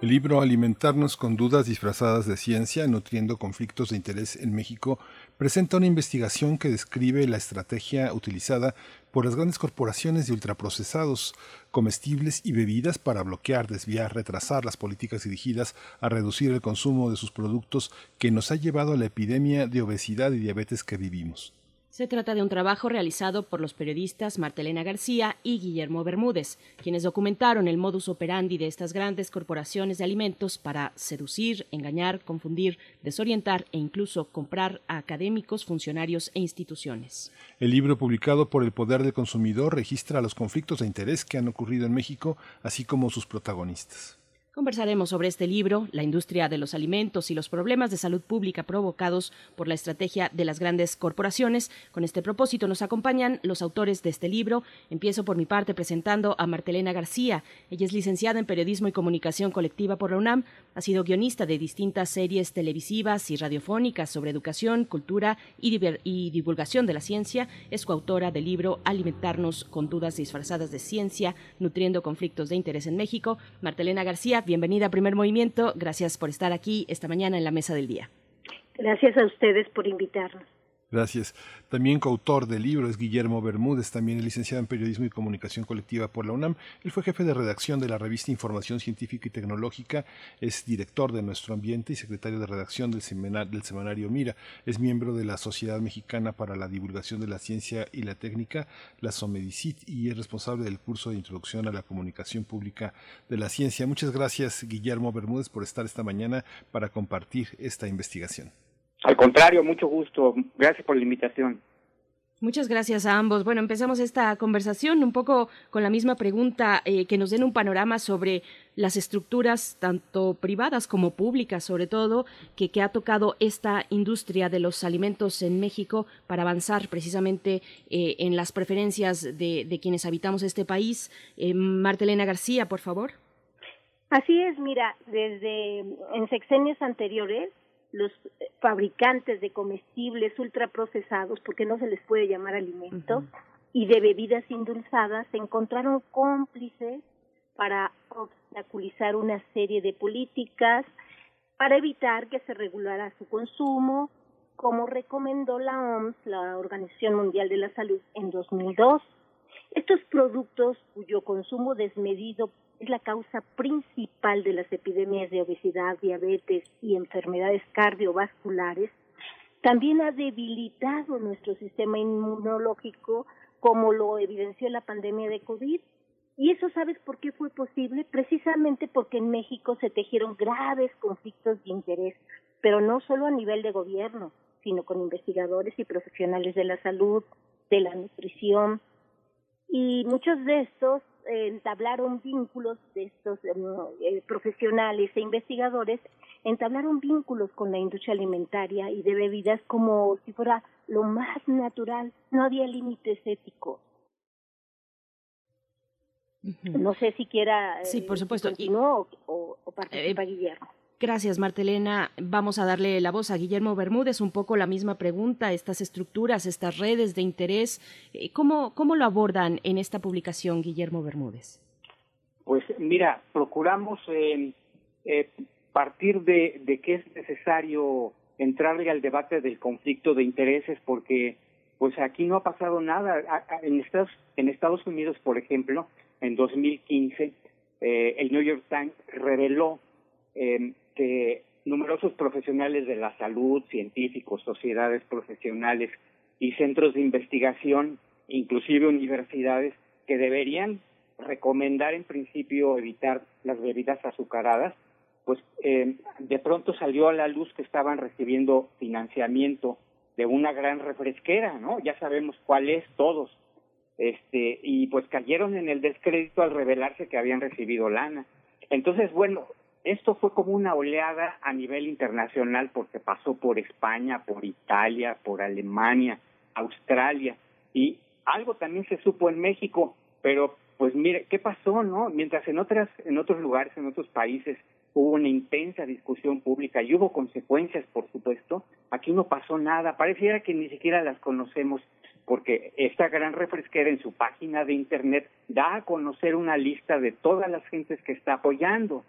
D: El libro Alimentarnos con dudas disfrazadas de ciencia, nutriendo conflictos de interés en México, presenta una investigación que describe la estrategia utilizada por las grandes corporaciones de ultraprocesados, comestibles y bebidas para bloquear, desviar, retrasar las políticas dirigidas a reducir el consumo de sus productos que nos ha llevado a la epidemia de obesidad y diabetes que vivimos.
C: Se trata de un trabajo realizado por los periodistas Martelena García y Guillermo Bermúdez, quienes documentaron el modus operandi de estas grandes corporaciones de alimentos para seducir, engañar, confundir, desorientar e incluso comprar a académicos, funcionarios e instituciones.
D: El libro publicado por El Poder del Consumidor registra los conflictos de interés que han ocurrido en México, así como sus protagonistas.
C: Conversaremos sobre este libro, la industria de los alimentos y los problemas de salud pública provocados por la estrategia de las grandes corporaciones. Con este propósito nos acompañan los autores de este libro. Empiezo por mi parte presentando a Martelena García. Ella es licenciada en Periodismo y Comunicación Colectiva por la UNAM. Ha sido guionista de distintas series televisivas y radiofónicas sobre educación, cultura y, y divulgación de la ciencia. Es coautora del libro Alimentarnos con dudas disfrazadas de ciencia, nutriendo conflictos de interés en México. Martelena García, bienvenida a Primer Movimiento. Gracias por estar aquí esta mañana en la mesa del día.
N: Gracias a ustedes por invitarnos.
D: Gracias. También coautor del libro es Guillermo Bermúdez, también licenciado en Periodismo y Comunicación Colectiva por la UNAM. Él fue jefe de redacción de la revista Información Científica y Tecnológica, es director de Nuestro Ambiente y secretario de redacción del, del semanario Mira. Es miembro de la Sociedad Mexicana para la Divulgación de la Ciencia y la Técnica, la SOMEDICIT, y es responsable del curso de Introducción a la Comunicación Pública de la Ciencia. Muchas gracias, Guillermo Bermúdez, por estar esta mañana para compartir esta investigación.
O: Al contrario, mucho gusto. Gracias por la invitación.
C: Muchas gracias a ambos. Bueno, empezamos esta conversación un poco con la misma pregunta, eh, que nos den un panorama sobre las estructuras, tanto privadas como públicas, sobre todo, que, que ha tocado esta industria de los alimentos en México para avanzar precisamente eh, en las preferencias de, de, quienes habitamos este país. Eh, Martelena García, por favor.
N: Así es, mira, desde en sexenios anteriores los fabricantes de comestibles ultraprocesados, porque no se les puede llamar alimentos, y de bebidas indulzadas se encontraron cómplices para obstaculizar una serie de políticas para evitar que se regulara su consumo, como recomendó la OMS, la Organización Mundial de la Salud, en 2002. Estos productos cuyo consumo desmedido es la causa principal de las epidemias de obesidad, diabetes y enfermedades cardiovasculares, también ha debilitado nuestro sistema inmunológico, como lo evidenció la pandemia de COVID. Y eso sabes por qué fue posible? Precisamente porque en México se tejieron graves conflictos de interés, pero no solo a nivel de gobierno, sino con investigadores y profesionales de la salud, de la nutrición. Y muchos de estos entablaron vínculos de estos eh, profesionales e investigadores, entablaron vínculos con la industria alimentaria y de bebidas como si fuera lo más natural, no había límites éticos. No sé si quiera.
C: Sí, por supuesto.
N: o, o, o participa Guillermo.
C: Gracias, Martelena. Vamos a darle la voz a Guillermo Bermúdez. Un poco la misma pregunta, estas estructuras, estas redes de interés, eh, ¿cómo, cómo lo abordan en esta publicación, Guillermo Bermúdez?
O: Pues mira, procuramos eh, eh, partir de, de que es necesario entrarle al debate del conflicto de intereses porque pues aquí no ha pasado nada. En Estados, en Estados Unidos, por ejemplo, en 2015, eh, el New York Times reveló eh, que numerosos profesionales de la salud, científicos, sociedades profesionales y centros de investigación, inclusive universidades, que deberían recomendar en principio evitar las bebidas azucaradas, pues eh, de pronto salió a la luz que estaban recibiendo financiamiento de una gran refresquera, ¿no? Ya sabemos cuál es todos. Este, y pues cayeron en el descrédito al revelarse que habían recibido lana. Entonces, bueno, esto fue como una oleada a nivel internacional porque pasó por España, por Italia, por Alemania, Australia y algo también se supo en México, pero pues mire, ¿qué pasó, no? Mientras en otras en otros lugares, en otros países hubo una intensa discusión pública y hubo consecuencias, por supuesto, aquí no pasó nada, pareciera que ni siquiera las conocemos porque esta gran refresquera en su página de internet da a conocer una lista de todas las gentes que está apoyando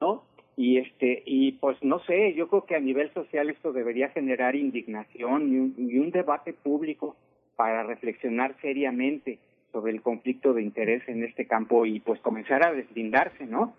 O: ¿no? Y este y pues no sé, yo creo que a nivel social esto debería generar indignación y un, y un debate público para reflexionar seriamente sobre el conflicto de interés en este campo y pues comenzar a deslindarse, ¿no?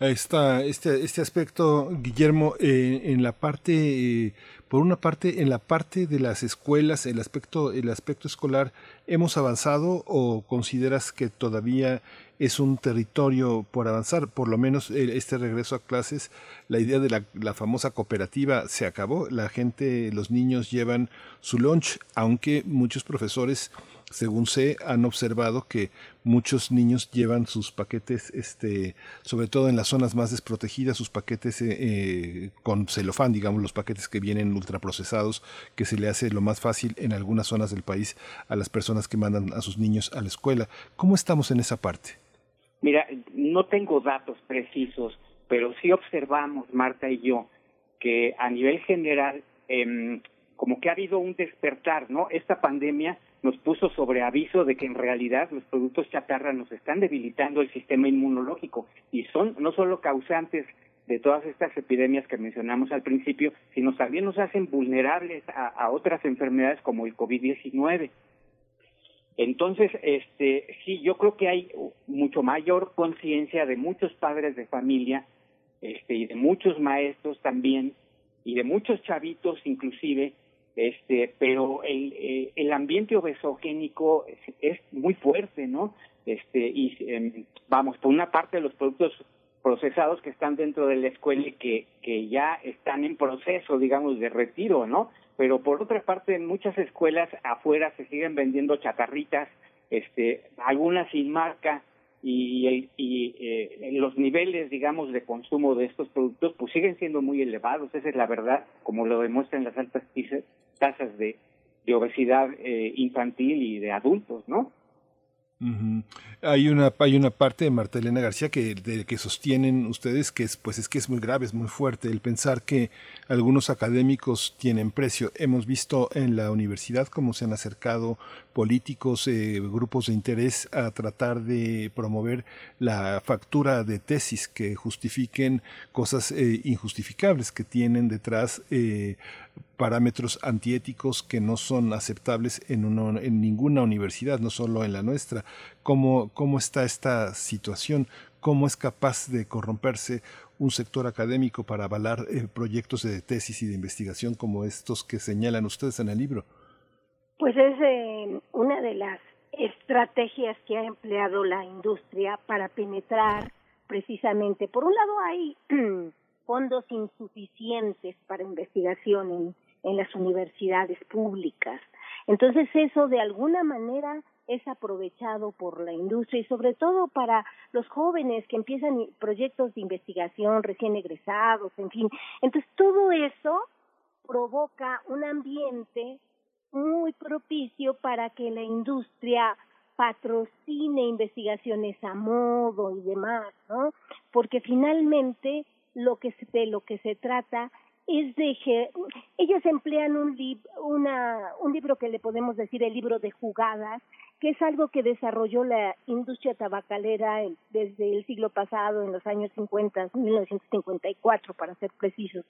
D: Esta, este, este aspecto, Guillermo, eh, en la parte, eh, por una parte, en la parte de las escuelas, el aspecto, el aspecto escolar, ¿hemos avanzado o consideras que todavía es un territorio por avanzar, por lo menos eh, este regreso a clases, la idea de la, famosa cooperativa se acabó, la gente, los niños llevan su lunch, aunque muchos profesores, según sé, han observado que muchos niños llevan sus paquetes, este, sobre todo en las zonas más desprotegidas, sus paquetes eh, eh, con celofán, digamos, los paquetes que vienen ultraprocesados, que se le hace lo más fácil en algunas zonas del país a las personas que mandan a sus niños a la escuela. ¿Cómo estamos en esa parte?
O: Mira, no tengo datos precisos, pero sí observamos, Marta y yo, que a nivel general, eh, como que ha habido un despertar, ¿no? Esta pandemia nos puso sobre aviso de que en realidad los productos chatarra nos están debilitando el sistema inmunológico y son no solo causantes de todas estas epidemias que mencionamos al principio, sino también nos hacen vulnerables a, a otras enfermedades como el COVID-19. Entonces, este, sí, yo creo que hay mucho mayor conciencia de muchos padres de familia, este, y de muchos maestros también, y de muchos chavitos inclusive, este, pero el, eh, el ambiente obesogénico es, es, muy fuerte, ¿no? Este, y eh, vamos, por una parte los productos procesados que están dentro de la escuela y que, que ya están en proceso, digamos, de retiro, ¿no? pero por otra parte en muchas escuelas afuera se siguen vendiendo chatarritas, este, algunas sin marca y, y eh, los niveles, digamos, de consumo de estos productos pues siguen siendo muy elevados, esa es la verdad, como lo demuestran las altas tasas de, de obesidad eh, infantil y de adultos, ¿no?
D: Hay una hay una parte de Marta Elena García que de- que sostienen ustedes que es pues es que es muy grave, es muy fuerte el pensar que algunos académicos tienen precio. Hemos visto en la universidad cómo se han acercado políticos, eh, grupos de interés a tratar de promover la factura de tesis que justifiquen cosas eh, injustificables que tienen detrás eh, parámetros antiéticos que no son aceptables en, uno- en ninguna universidad, no solo en la nuestra. ¿Cómo, ¿Cómo está esta situación? ¿Cómo es capaz de corromperse un sector académico para avalar eh, proyectos de tesis y de investigación como estos que señalan ustedes en el libro?
N: Pues es eh, una de las estrategias que ha empleado la industria para penetrar precisamente. Por un lado hay *clears throat* fondos insuficientes para investigación en, las universidades públicas. Entonces eso de alguna manera es aprovechado por la industria y sobre todo para los jóvenes que empiezan proyectos de investigación recién egresados, en fin. Entonces todo eso provoca un ambiente muy propicio para que la industria patrocine investigaciones a modo y demás, ¿no? Porque finalmente lo que se, de lo que se trata es de que ellos emplean un, lib, una, un libro que le podemos decir el libro de jugadas, que es algo que desarrolló la industria tabacalera desde el siglo pasado, en los años 50, 1954 para ser precisos.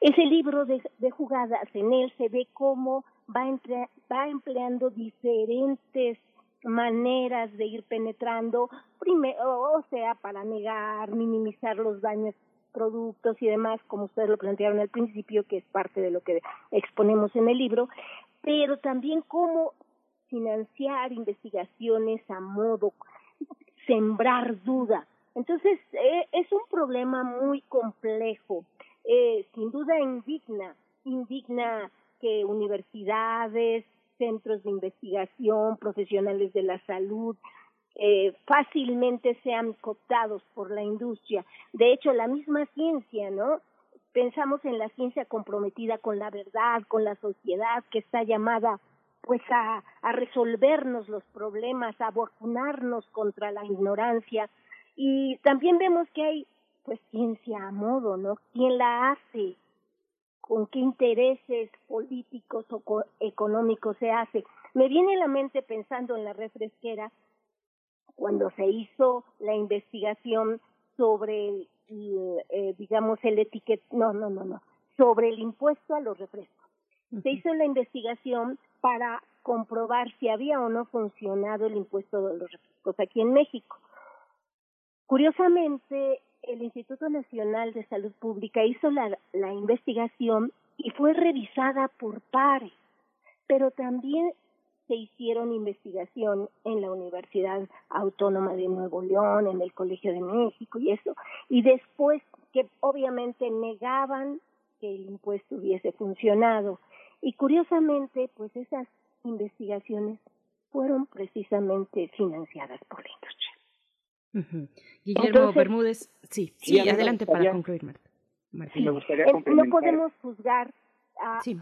N: Ese libro de, jugadas, en él se ve cómo va, entre- va empleando diferentes maneras de ir penetrando, prime- o, o sea, para negar, minimizar los daños productos y demás, como ustedes lo plantearon al principio, que es parte de lo que exponemos en el libro, pero también cómo financiar investigaciones a modo, sembrar duda. Entonces, eh, es un problema muy complejo. Eh, sin duda indigna, indigna que universidades, centros de investigación, profesionales de la salud, eh, fácilmente sean cooptados por la industria. De hecho, la misma ciencia, ¿no? Pensamos en la ciencia comprometida con la verdad, con la sociedad, que está llamada pues a, a resolvernos los problemas, a vacunarnos contra la ignorancia. Y también vemos que hay pues ciencia a modo, ¿no? ¿Quién la hace? ¿Con qué intereses políticos o co- económicos se hace? Me viene a la mente pensando en la refresquera cuando se hizo la investigación sobre el, eh, digamos el etiquet no no no no sobre el impuesto a los refrescos. Se hizo la investigación para comprobar si había o no funcionado el impuesto de los refrescos aquí en México. Curiosamente el Instituto Nacional de Salud Pública hizo la, la investigación y fue revisada por pares pero también se hicieron investigación en la Universidad Autónoma de Nuevo León, en el Colegio de México y eso, y después que obviamente negaban que el impuesto hubiese funcionado. Y curiosamente, pues esas investigaciones fueron precisamente financiadas por la industria.
C: Guillermo
N: Entonces-
C: Bermúdez, sí, sí, adelante para concluir, Marta. Martín.
O: Sí, me gustaría
N: no podemos juzgar a-
C: Sí,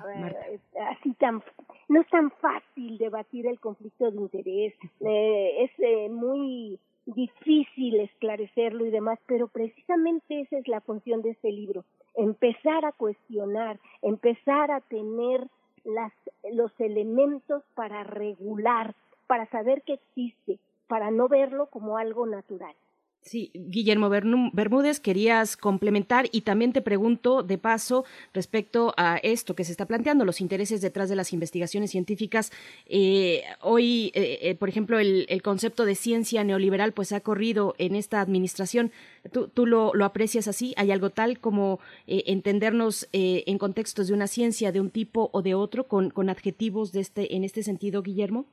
N: así tan no es tan fácil debatir el conflicto de interés eh, es eh, muy difícil esclarecerlo y demás pero precisamente esa es la función de este libro empezar a cuestionar empezar a tener las los elementos para regular para saber que existe para no verlo como algo natural
C: Sí, Guillermo Bermúdez, querías complementar y también te pregunto de paso respecto a esto que se está planteando, los intereses detrás de las investigaciones científicas. Eh, hoy, eh, eh, por ejemplo, el, concepto de ciencia neoliberal pues ha corrido en esta administración. ¿Tú, lo, lo aprecias así? ¿Hay algo tal como entendernos en contextos de una ciencia de un tipo o de otro con, con adjetivos de este, en este sentido, Guillermo?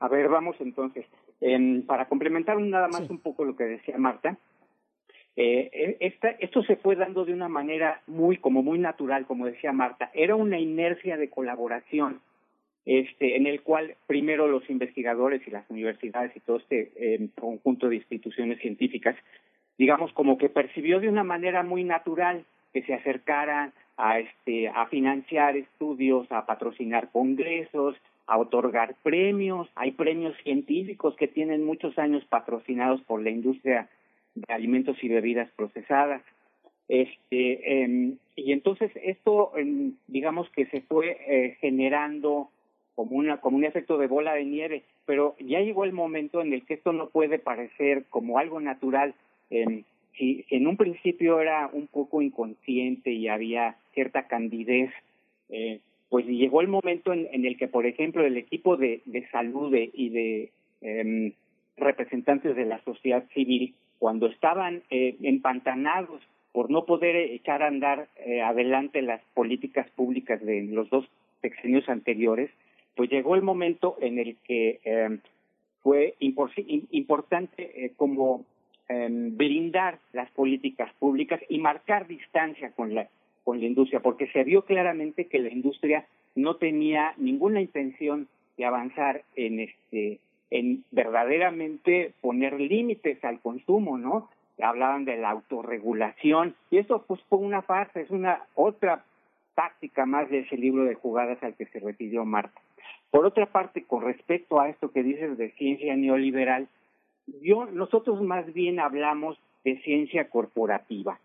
O: A ver, vamos entonces. Em, para complementar nada más un poco lo que decía Marta, eh, eh, esta, esto se fue dando de una manera muy, como muy natural, como decía Marta. Era una inercia de colaboración, este, en el cual primero los investigadores y las universidades y todo este eh, conjunto de instituciones científicas, digamos, como que percibió de una manera muy natural que se acercaran a este a financiar estudios, a patrocinar congresos, a otorgar premios, hay premios científicos que tienen muchos años patrocinados por la industria de alimentos y bebidas procesadas. Este, em, y entonces esto, em, digamos que se fue eh, generando como, una, como un efecto de bola de nieve, pero ya llegó el momento en el que esto no puede parecer como algo natural. Em, si, en un principio era un poco inconsciente y había cierta candidez, eh, pues llegó el momento en, en, el que, por ejemplo, el equipo de, salud y de eh, representantes de la sociedad civil, cuando estaban eh, empantanados por no poder echar a andar eh, adelante las políticas públicas de los dos sexenios anteriores, pues llegó el momento en el que eh, fue importante eh, como eh, brindar las políticas públicas y marcar distancia con la con la industria, porque se vio claramente que la industria no tenía ninguna intención de avanzar en este en verdaderamente poner límites al consumo, ¿no? Hablaban de la autorregulación y eso pues fue una farsa, es una otra táctica más de ese libro de jugadas al que se refirió Marta. Por otra parte, con respecto a esto que dices de ciencia neoliberal, yo nosotros más bien hablamos de ciencia corporativa,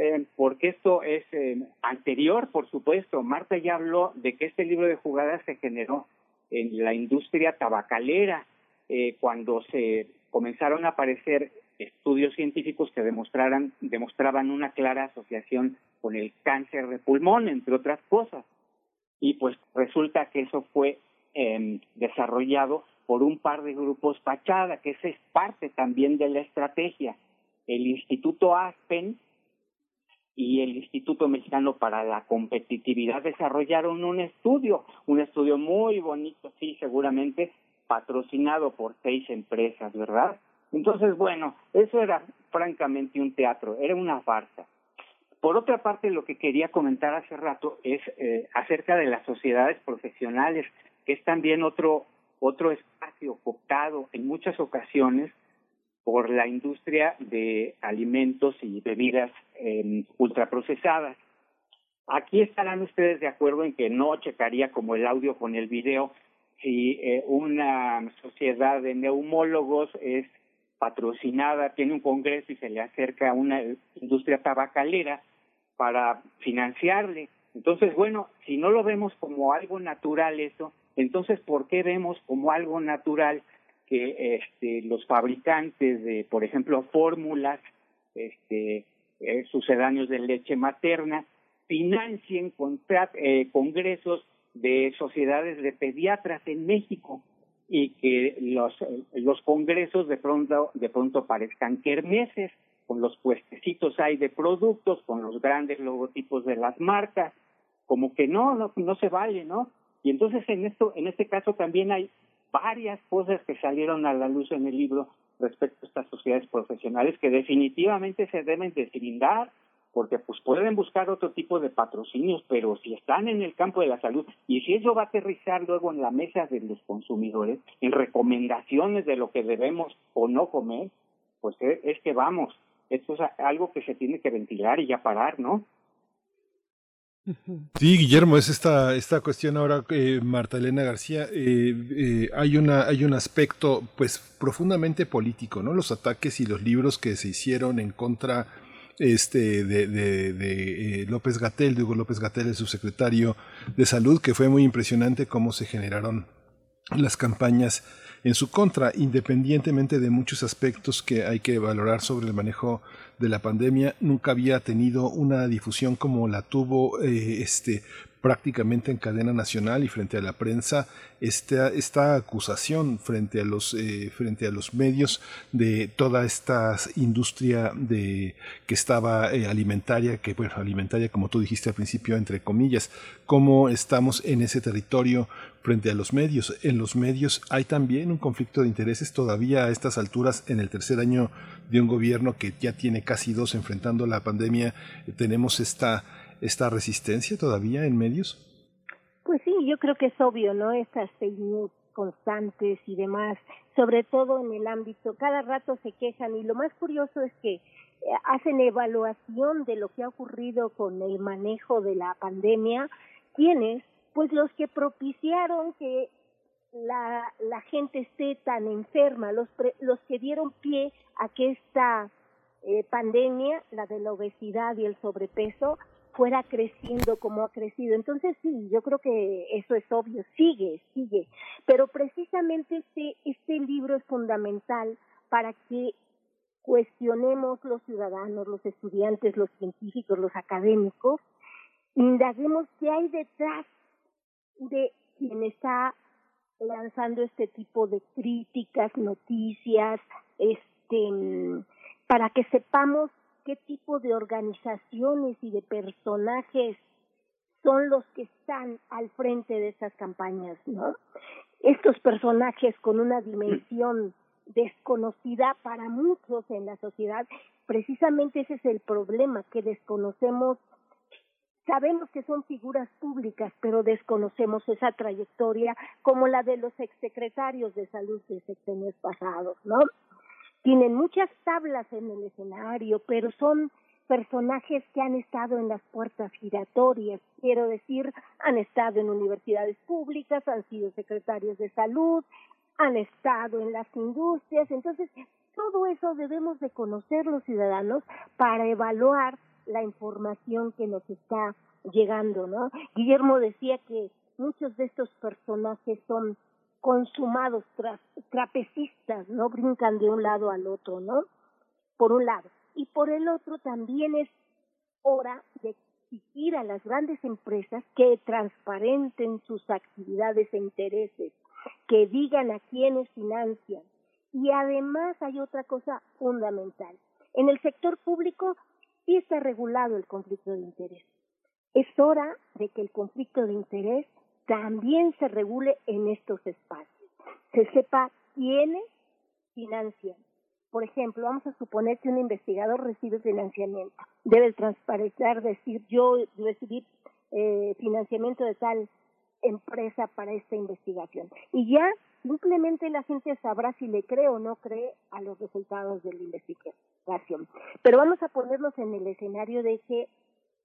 O: eh, porque esto es eh, anterior, por supuesto. Marta ya habló de que este libro de jugadas se generó en la industria tabacalera, eh, cuando se comenzaron a aparecer estudios científicos que demostraran, demostraban una clara asociación con el cáncer de pulmón, entre otras cosas. Y pues resulta que eso fue eh, desarrollado por un par de grupos fachada, que esa es parte también de la estrategia. El Instituto Aspen y el Instituto Mexicano para la Competitividad desarrollaron un estudio, un estudio muy bonito, sí, seguramente patrocinado por seis empresas, ¿verdad? Entonces, bueno, eso era francamente un teatro, era una farsa. Por otra parte, lo que quería comentar hace rato es eh, acerca de las sociedades profesionales, que es también otro otro espacio cooptado en muchas ocasiones por la industria de alimentos y bebidas eh, ultraprocesadas. Aquí estarán ustedes de acuerdo en que no checaría como el audio con el video si eh, una sociedad de neumólogos es patrocinada, tiene un congreso y se le acerca a una industria tabacalera para financiarle. Entonces, bueno, si no lo vemos como algo natural eso, entonces, ¿por qué vemos como algo natural que este, los fabricantes de, por ejemplo, fórmulas, este, eh, sucedáneos de leche materna, financien eh, congresos de sociedades de pediatras en México? y que los, los congresos de pronto, de pronto parezcan kermeses, con los puestecitos hay de productos, con los grandes logotipos de las marcas, como que no, no, no se vale, ¿no? Y entonces en esto, en este caso también hay varias cosas que salieron a la luz en el libro respecto a estas sociedades profesionales que definitivamente se deben deslindar porque pues pueden buscar otro tipo de patrocinios, pero si están en el campo de la salud y si eso va a aterrizar luego en la mesa de los consumidores, en recomendaciones de lo que debemos o no comer, pues e, es que vamos, esto es algo que se tiene que ventilar y ya parar, ¿no?
D: Sí, Guillermo, es esta, esta cuestión ahora, eh, Marta Elena García, eh, eh, hay, una, hay un aspecto pues profundamente político, ¿no? Los ataques y los libros que se hicieron en contra este, de, de, eh, López Gatel, de Hugo López Gatel, el subsecretario de Salud, que fue muy impresionante cómo se generaron las campañas en su contra, independientemente de muchos aspectos que hay que valorar sobre el manejo de la pandemia, nunca había tenido una difusión como la tuvo eh, este prácticamente en cadena nacional y frente a la prensa esta, esta acusación frente a los eh, frente a los medios de toda esta industria de que estaba eh, alimentaria que bueno alimentaria como tú dijiste al principio entre comillas cómo estamos en ese territorio frente a los medios en los medios hay también un conflicto de intereses todavía a estas alturas en el tercer año de un gobierno que ya tiene casi dos enfrentando la pandemia tenemos esta esta resistencia todavía en medios?
N: Pues sí, yo creo que es obvio, ¿no? Estas fake news constantes y demás, sobre todo en el ámbito, cada rato se quejan y lo más curioso es que eh, hacen evaluación de lo que ha ocurrido con el manejo de la pandemia, quienes, pues los que propiciaron que la, gente esté tan enferma, los, los que dieron pie a que esta eh, pandemia, la de la obesidad y el sobrepeso, fuera creciendo como ha crecido. Entonces sí, yo creo que eso es obvio, sigue, sigue. Pero precisamente este, este libro es fundamental para que cuestionemos los ciudadanos, los estudiantes, los científicos, los académicos, indaguemos qué hay detrás de quien está lanzando este tipo de críticas, noticias, este, para que sepamos qué tipo de organizaciones y de personajes son los que están al frente de estas campañas, ¿no? Estos personajes con una dimensión desconocida para muchos en la sociedad, precisamente ese es el problema, que desconocemos, sabemos que son figuras públicas, pero desconocemos esa trayectoria como la de los exsecretarios de salud de sexenios pasados, ¿no? Tienen muchas tablas en el escenario, pero son personajes que han estado en las puertas giratorias, quiero decir, han estado en universidades públicas, han sido secretarios de salud, han estado en las industrias, entonces todo eso debemos de conocer los ciudadanos para evaluar la información que nos está llegando, ¿no? Guillermo decía que muchos de estos personajes son consumados tra trapecistas, ¿no? Brincan de un lado al otro, ¿no? Por un lado. Y por el otro también es hora de exigir a las grandes empresas que transparenten sus actividades e intereses, que digan a quiénes financian. Y además hay otra cosa fundamental. En el sector público sí está regulado el conflicto de interés. Es hora de que el conflicto de interés también se regule en estos espacios. Se sepa quiénes financian. Por ejemplo, vamos a suponer que un investigador recibe financiamiento. Debe transparentar, decir, yo recibí eh, financiamiento de tal empresa para esta investigación. Y ya simplemente la gente sabrá si le cree o no cree a los resultados de la investigación. Pero vamos a ponernos en el escenario de que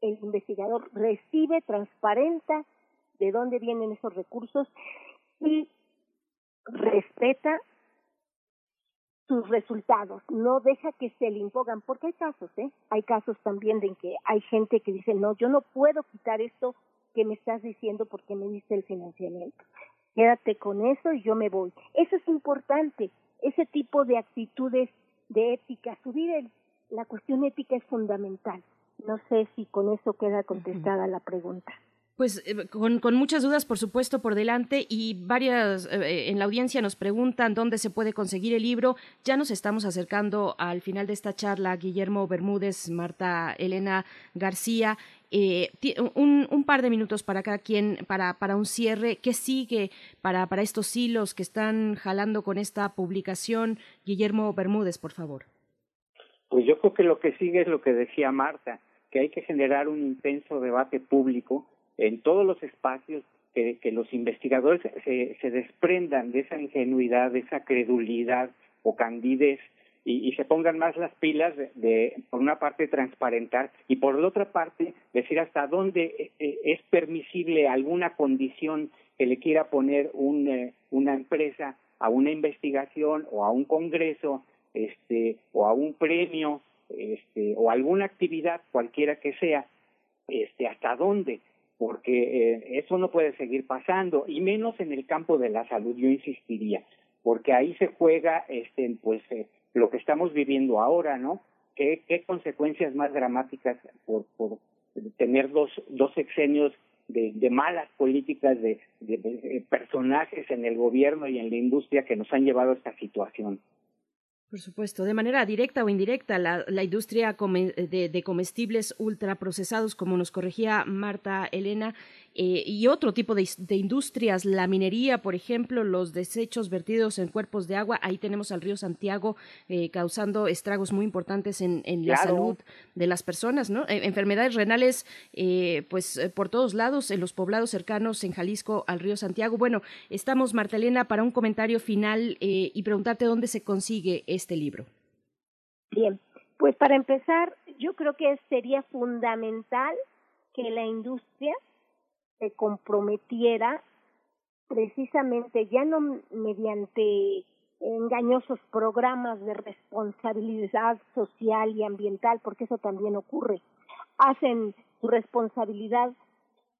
N: el investigador recibe, transparenta de dónde vienen esos recursos y respeta sus resultados, no deja que se le impongan, porque hay casos, ¿eh? Hay casos también de en que hay gente que dice, no, yo no puedo quitar esto que me estás diciendo porque me diste el financiamiento. Quédate con eso y yo me voy. Eso es importante, ese tipo de actitudes de ética, subir el, la cuestión ética es fundamental. No sé si con eso queda contestada la pregunta.
C: Pues eh, con, con, muchas dudas, por supuesto, por delante y varias eh, en la audiencia nos preguntan dónde se puede conseguir el libro. Ya nos estamos acercando al final de esta charla. Guillermo Bermúdez, Marta Elena García. Eh, un, un, par de minutos para cada quien, para, para un cierre. ¿Qué sigue para, para estos hilos que están jalando con esta publicación? Guillermo Bermúdez, por favor.
O: Pues yo creo que lo que sigue es lo que decía Marta, que hay que generar un intenso debate público en todos los espacios que, los investigadores se, se, desprendan de esa ingenuidad, de esa credulidad o candidez y, y se pongan más las pilas de, de, por una parte, transparentar y por la otra parte, decir hasta dónde eh, eh, es permisible alguna condición que le quiera poner un, eh, una empresa a una investigación o a un congreso este, o a un premio este, o alguna actividad cualquiera que sea, este, hasta dónde porque eh, eso no puede seguir pasando y menos en el campo de la salud yo insistiría porque ahí se juega este pues eh, lo que estamos viviendo ahora no qué, qué consecuencias más dramáticas por, por tener dos dos sexenios de, de malas políticas de, de, de personajes en el gobierno y en la industria que nos han llevado a esta situación
C: por supuesto, de manera directa o indirecta, la, industria de, de, comestibles ultraprocesados, como nos corregía Marta Elena, eh, y otro tipo de, de, industrias, la minería, por ejemplo, los desechos vertidos en cuerpos de agua, ahí tenemos al río Santiago eh, causando estragos muy importantes en, en claro. la salud de las personas, ¿no? Eh, enfermedades renales, pues por todos lados, en los poblados cercanos en Jalisco al río Santiago. Bueno, estamos, Marta Elena, para un comentario final y preguntarte dónde se consigue este libro.
N: Bien, pues para empezar, yo creo que sería fundamental que la industria se comprometiera precisamente ya no mediante engañosos programas de responsabilidad social y ambiental, porque eso también ocurre, hacen su responsabilidad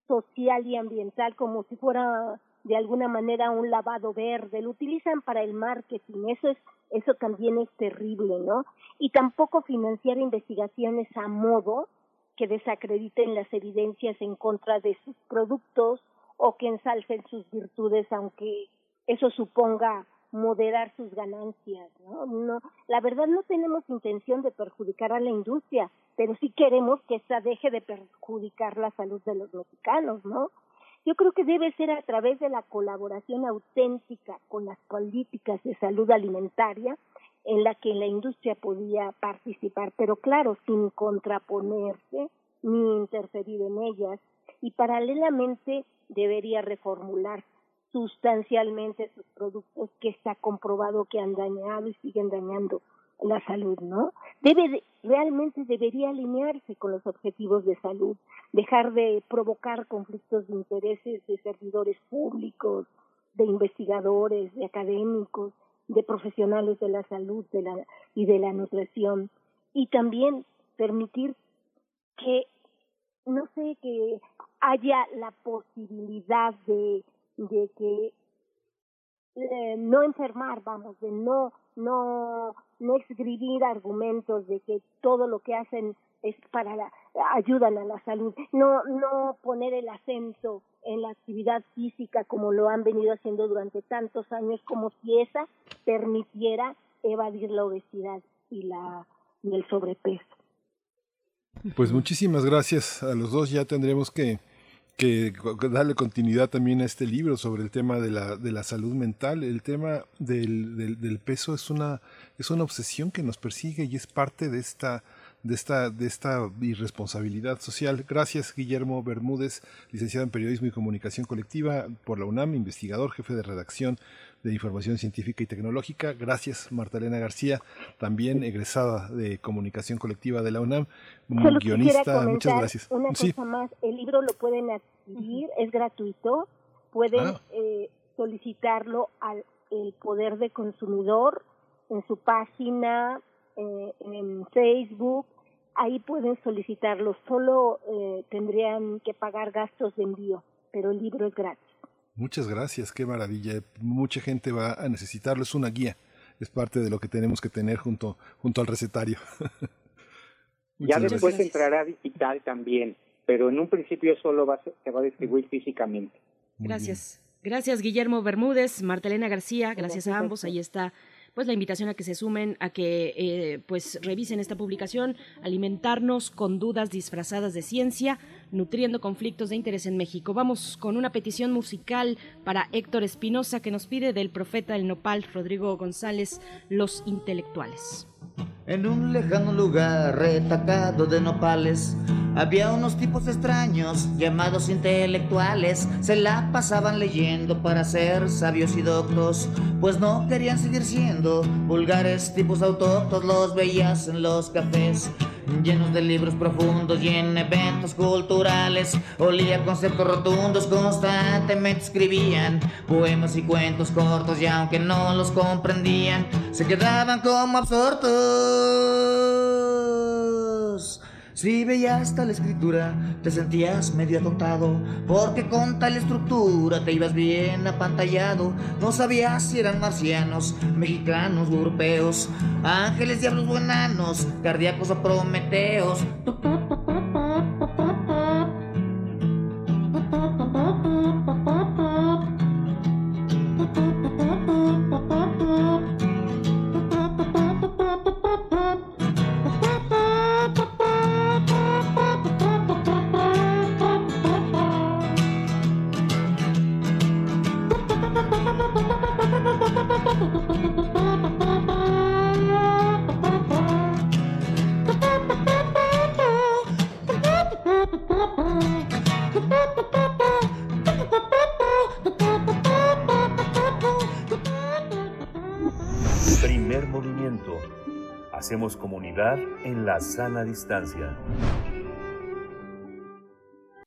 N: social y ambiental como si fuera de alguna manera un lavado verde, lo utilizan para el marketing, eso es eso también es terrible, ¿no? Y tampoco financiar investigaciones a modo que desacrediten las evidencias en contra de sus productos o que ensalcen sus virtudes, aunque eso suponga moderar sus ganancias, ¿no? no la verdad no tenemos intención de perjudicar a la industria, pero sí queremos que esta deje de perjudicar la salud de los mexicanos, ¿no? Yo creo que debe ser a través de la colaboración auténtica con las políticas de salud alimentaria en la que la industria podía participar, pero claro, sin contraponerse ni interferir en ellas, y paralelamente debería reformular sustancialmente sus productos que está comprobado que han dañado y siguen dañando la salud, ¿no? Debe realmente debería alinearse con los objetivos de salud, dejar de provocar conflictos de intereses de servidores públicos, de investigadores, de académicos, de profesionales de la salud de la, y de la nutrición. Y también permitir que no sé que haya la posibilidad de de que eh, no enfermar, vamos, de no no no escribir argumentos de que todo lo que hacen es para la, ayudan a la salud, no no poner el acento en la actividad física como lo han venido haciendo durante tantos años como si esa permitiera evadir la obesidad y la y el sobrepeso.
D: Pues muchísimas gracias a los dos, ya tendremos que que darle continuidad también a este libro sobre el tema de la, de la salud mental. El tema del, del, del, peso es una, es una obsesión que nos persigue y es parte de esta, de esta, de esta irresponsabilidad social. Gracias, Guillermo Bermúdez, licenciado en Periodismo y Comunicación Colectiva por la UNAM, investigador, jefe de redacción de Información Científica y Tecnológica. Gracias, Marta Elena García, también egresada de Comunicación Colectiva de la UNAM, guionista. Muchas gracias.
N: Una cosa más, el libro lo pueden adquirir, es gratuito, pueden ah. eh, solicitarlo al el Poder de Consumidor en su página, eh, en Facebook, ahí pueden solicitarlo, solo eh, tendrían que pagar gastos de envío, pero el libro es gratis.
D: Muchas gracias, qué maravilla. Mucha gente va a necesitarlo, es una guía, es parte de lo que tenemos que tener junto, junto al recetario. *laughs*
O: ya después entrará digital también, pero en un principio solo va se va a distribuir físicamente.
C: gracias. Gracias, Guillermo Bermúdez, Martelena García, gracias a ambos. Ahí está pues la invitación a que se sumen, a que eh, pues revisen esta publicación, alimentarnos con dudas disfrazadas de ciencia, nutriendo conflictos de interés en México. Vamos con una petición musical para Héctor Espinosa que nos pide del profeta del nopal Rodrigo González, Los Intelectuales.
M: En un lejano lugar retacado de nopales había unos tipos extraños llamados intelectuales. Se la pasaban leyendo para ser sabios y doctos, pues no querían seguir siendo vulgares tipos autóctonos. Los veías en los cafés llenos de libros profundos y en eventos culturales. Olía conceptos rotundos, constantemente escribían poemas y cuentos cortos y aunque no los comprendían, se quedaban como absortos. Si veías tal escritura, te sentías medio atontado, porque con tal estructura te ibas bien apantallado. No sabías si eran marcianos, mexicanos o europeos, ángeles, diablos o enanos, cardíacos o prometeos.
B: En la sana distancia.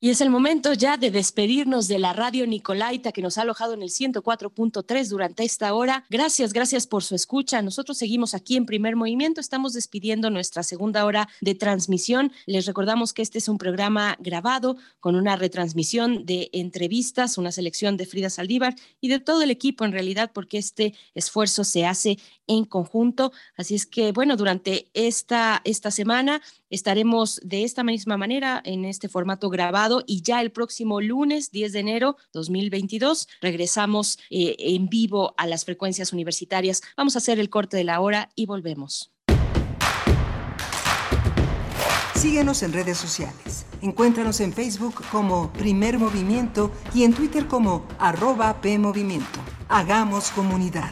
C: Y es el momento ya de despedirnos de la radio Nicolaita que nos ha alojado en el 104.3 durante esta hora. Gracias, gracias por su escucha. Nosotros seguimos aquí en primer movimiento. Estamos despidiendo nuestra segunda hora de transmisión. Les recordamos que este es un programa grabado con una retransmisión de entrevistas, una selección de Frida Saldívar y de todo el equipo en realidad, porque este esfuerzo se hace en conjunto. Así es que, bueno, durante esta, esta semana estaremos de esta misma manera en este formato grabado y ya el próximo lunes 10 de enero 2022 regresamos eh, en vivo a las frecuencias universitarias. Vamos a hacer el corte de la hora y volvemos.
I: Síguenos en redes sociales. Encuéntranos en Facebook como Primer Movimiento y en Twitter como arroba PMovimiento. Hagamos comunidad.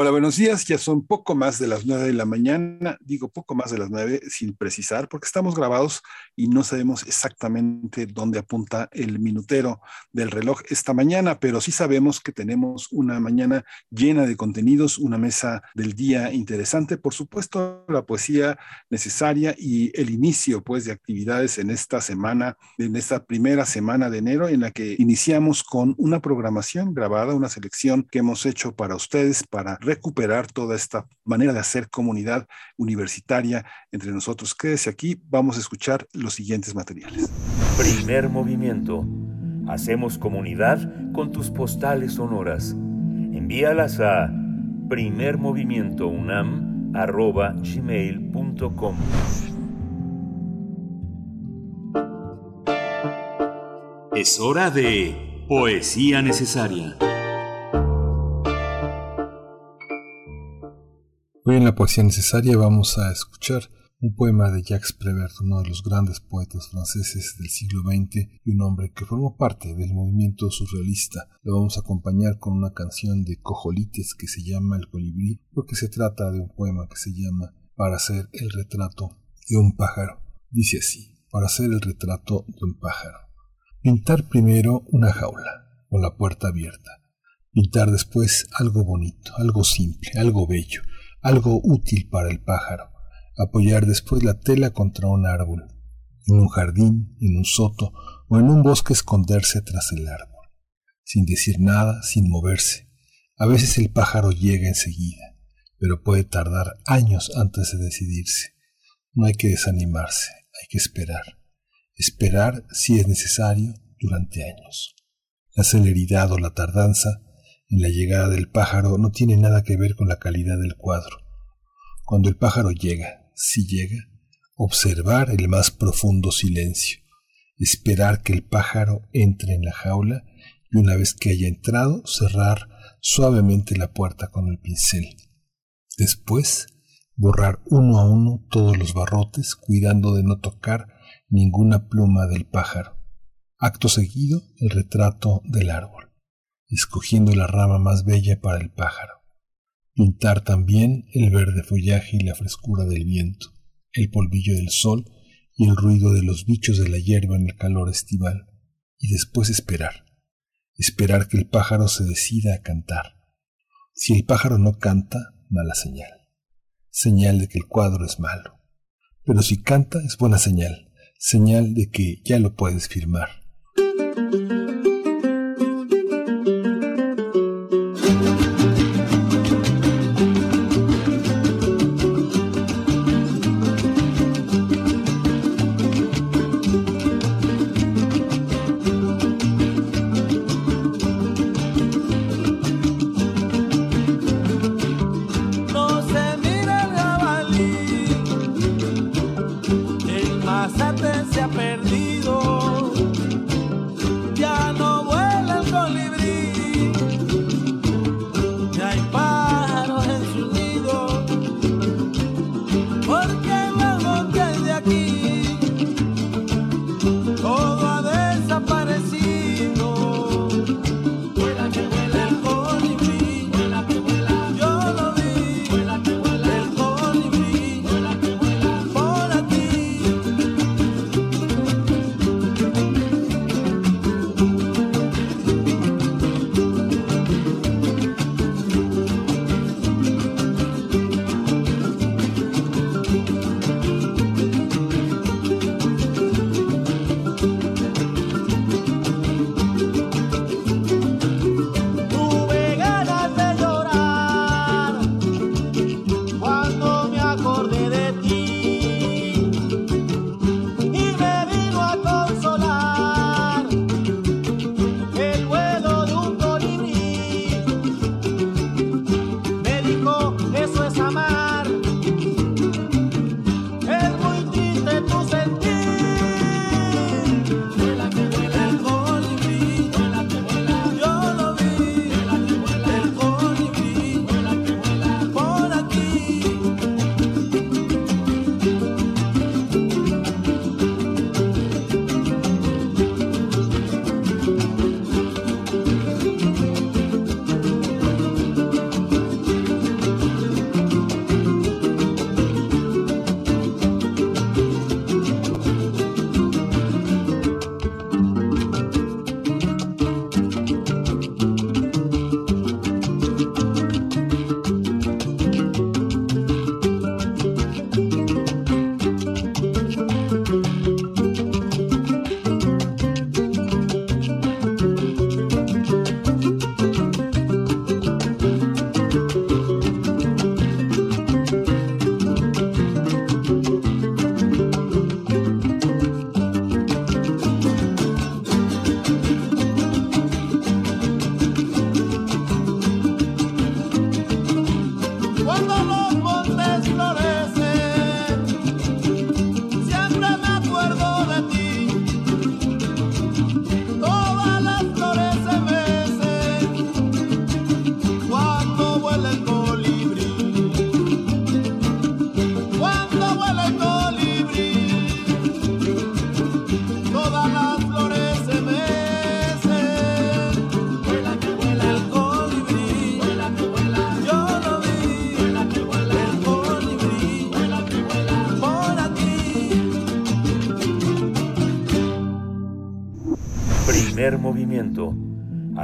P: Hola, buenos días. Ya son poco más de las nueve de la mañana. Digo poco más de las nueve sin precisar porque estamos grabados y no sabemos exactamente dónde apunta el minutero del reloj esta mañana, pero sí sabemos que tenemos una mañana llena de contenidos, una mesa del día interesante, por supuesto, la poesía necesaria y el inicio pues de actividades en esta semana, en esta primera semana de enero en la que iniciamos con una programación grabada, una selección que hemos hecho para ustedes para recuperar toda esta manera de hacer comunidad universitaria entre nosotros. Quédese aquí, vamos a escuchar los siguientes materiales.
B: Primer movimiento. Hacemos comunidad con tus postales sonoras. Envíalas a primermovimientounam.gmail.com
Q: Es hora de Poesía Necesaria.
D: Hoy en la poesía necesaria vamos a escuchar un poema de Jacques Prévert, uno de los grandes poetas franceses del siglo XX y un hombre que formó parte del movimiento surrealista. Lo vamos a acompañar con una canción de Cojolites que se llama El colibrí, porque se trata de un poema que se llama Para hacer el retrato de un pájaro. Dice así, para hacer el retrato de un pájaro. Pintar primero una jaula, con la puerta abierta. Pintar después algo bonito, algo simple, algo bello algo útil para el pájaro, apoyar después la tela contra un árbol, en un jardín, en un soto o en un bosque esconderse tras el árbol, sin decir nada, sin moverse. A veces el pájaro llega enseguida, pero puede tardar años antes de decidirse. No hay que desanimarse, hay que esperar. Esperar, si es necesario, durante años. La celeridad o la tardanza en la llegada del pájaro no tiene nada que ver con la calidad del cuadro. Cuando el pájaro llega, si llega, observar el más profundo silencio, esperar que el pájaro entre en la jaula y una vez que haya entrado, cerrar suavemente la puerta con el pincel. Después, borrar uno a uno todos los barrotes, cuidando de no tocar ninguna pluma del pájaro. Acto seguido, el retrato del árbol escogiendo la rama más bella para el pájaro. Pintar también el verde follaje y la frescura del viento, el polvillo del sol y el ruido de los bichos de la hierba en el calor estival, y después esperar, esperar que el pájaro se decida a cantar. Si el pájaro no canta, mala señal, señal de que el cuadro es malo. Pero si canta es buena señal, señal de que ya lo puedes firmar.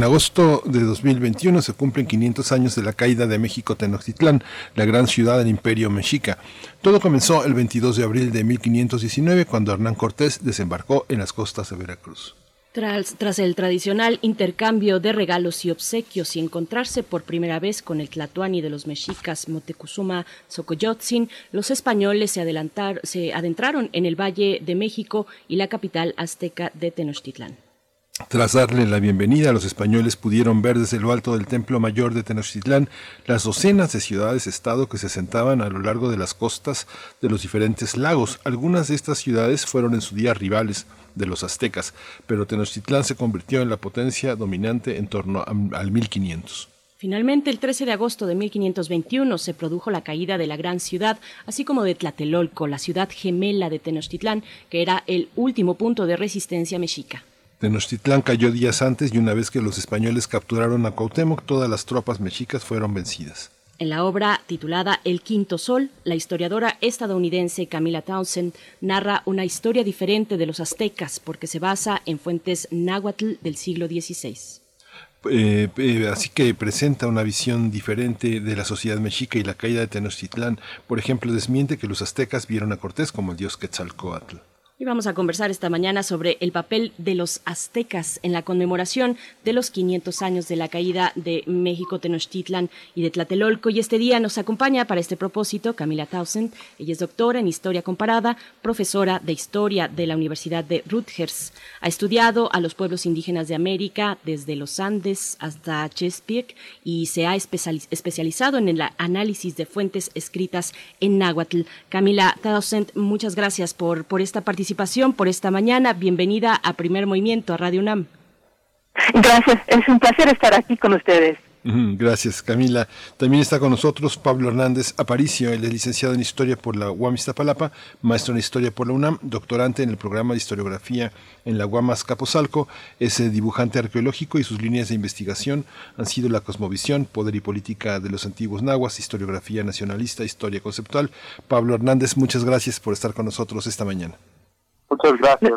D: En agosto de 2021 se cumplen 500 años de la caída de México Tenochtitlán, la gran ciudad del imperio mexica. Todo comenzó el 22 de abril de 1519 cuando Hernán Cortés desembarcó en las costas de Veracruz.
C: Tras, el tradicional intercambio de regalos y obsequios y encontrarse por primera vez con el tlatoani de los mexicas Motecuzuma Xocoyotzin, los españoles se, adelantar, se adentraron en el Valle de México y la capital azteca de Tenochtitlán.
D: Tras darle la bienvenida, los españoles pudieron ver desde lo alto del Templo Mayor de Tenochtitlán las docenas de ciudades-estado que se asentaban a lo largo de las costas de los diferentes lagos. Algunas de estas ciudades fueron en su día rivales de los aztecas, pero Tenochtitlán se convirtió en la potencia dominante en torno al 1500.
C: Finalmente, el 13 de agosto de 1521 se produjo la caída de la gran ciudad, así como de Tlatelolco, la ciudad gemela de Tenochtitlán, que era el último punto de resistencia mexica.
D: Tenochtitlán cayó días antes y una vez que los españoles capturaron a Cuauhtémoc, todas las tropas mexicas fueron vencidas.
C: En la obra titulada El Quinto Sol, la historiadora estadounidense Camila Townsend narra una historia diferente de los aztecas porque se basa en fuentes náhuatl del siglo XVI.
D: Eh, eh, así que presenta una visión diferente de la sociedad mexica y la caída de Tenochtitlán. Por ejemplo, desmiente que los aztecas vieron a Cortés como el dios Quetzalcoatl.
C: Y vamos a conversar esta mañana sobre el papel de los aztecas en la conmemoración de los 500 años de la caída de México Tenochtitlan y de Tlatelolco. Y este día nos acompaña para este propósito Camila Townsend. Ella es doctora en Historia Comparada, profesora de Historia de la Universidad de Rutgers. Ha estudiado a los pueblos indígenas de América desde los Andes hasta Chesapeake y se ha especializado en el análisis de fuentes escritas en náhuatl. Camila Townsend, muchas gracias por, por esta participación por esta mañana. Bienvenida a Primer Movimiento, a Radio UNAM.
R: Gracias, es un placer estar aquí con ustedes.
D: Gracias, Camila. También está con nosotros Pablo Hernández Aparicio, él es licenciado en Historia por la UAM Iztapalapa, maestro en Historia por la UNAM, doctorante en el programa de Historiografía en la UAM Capozalco, es dibujante arqueológico y sus líneas de investigación han sido la cosmovisión, poder y política de los antiguos nahuas, historiografía nacionalista, historia conceptual. Pablo Hernández, muchas gracias por estar con nosotros esta mañana.
S: Muchas gracias.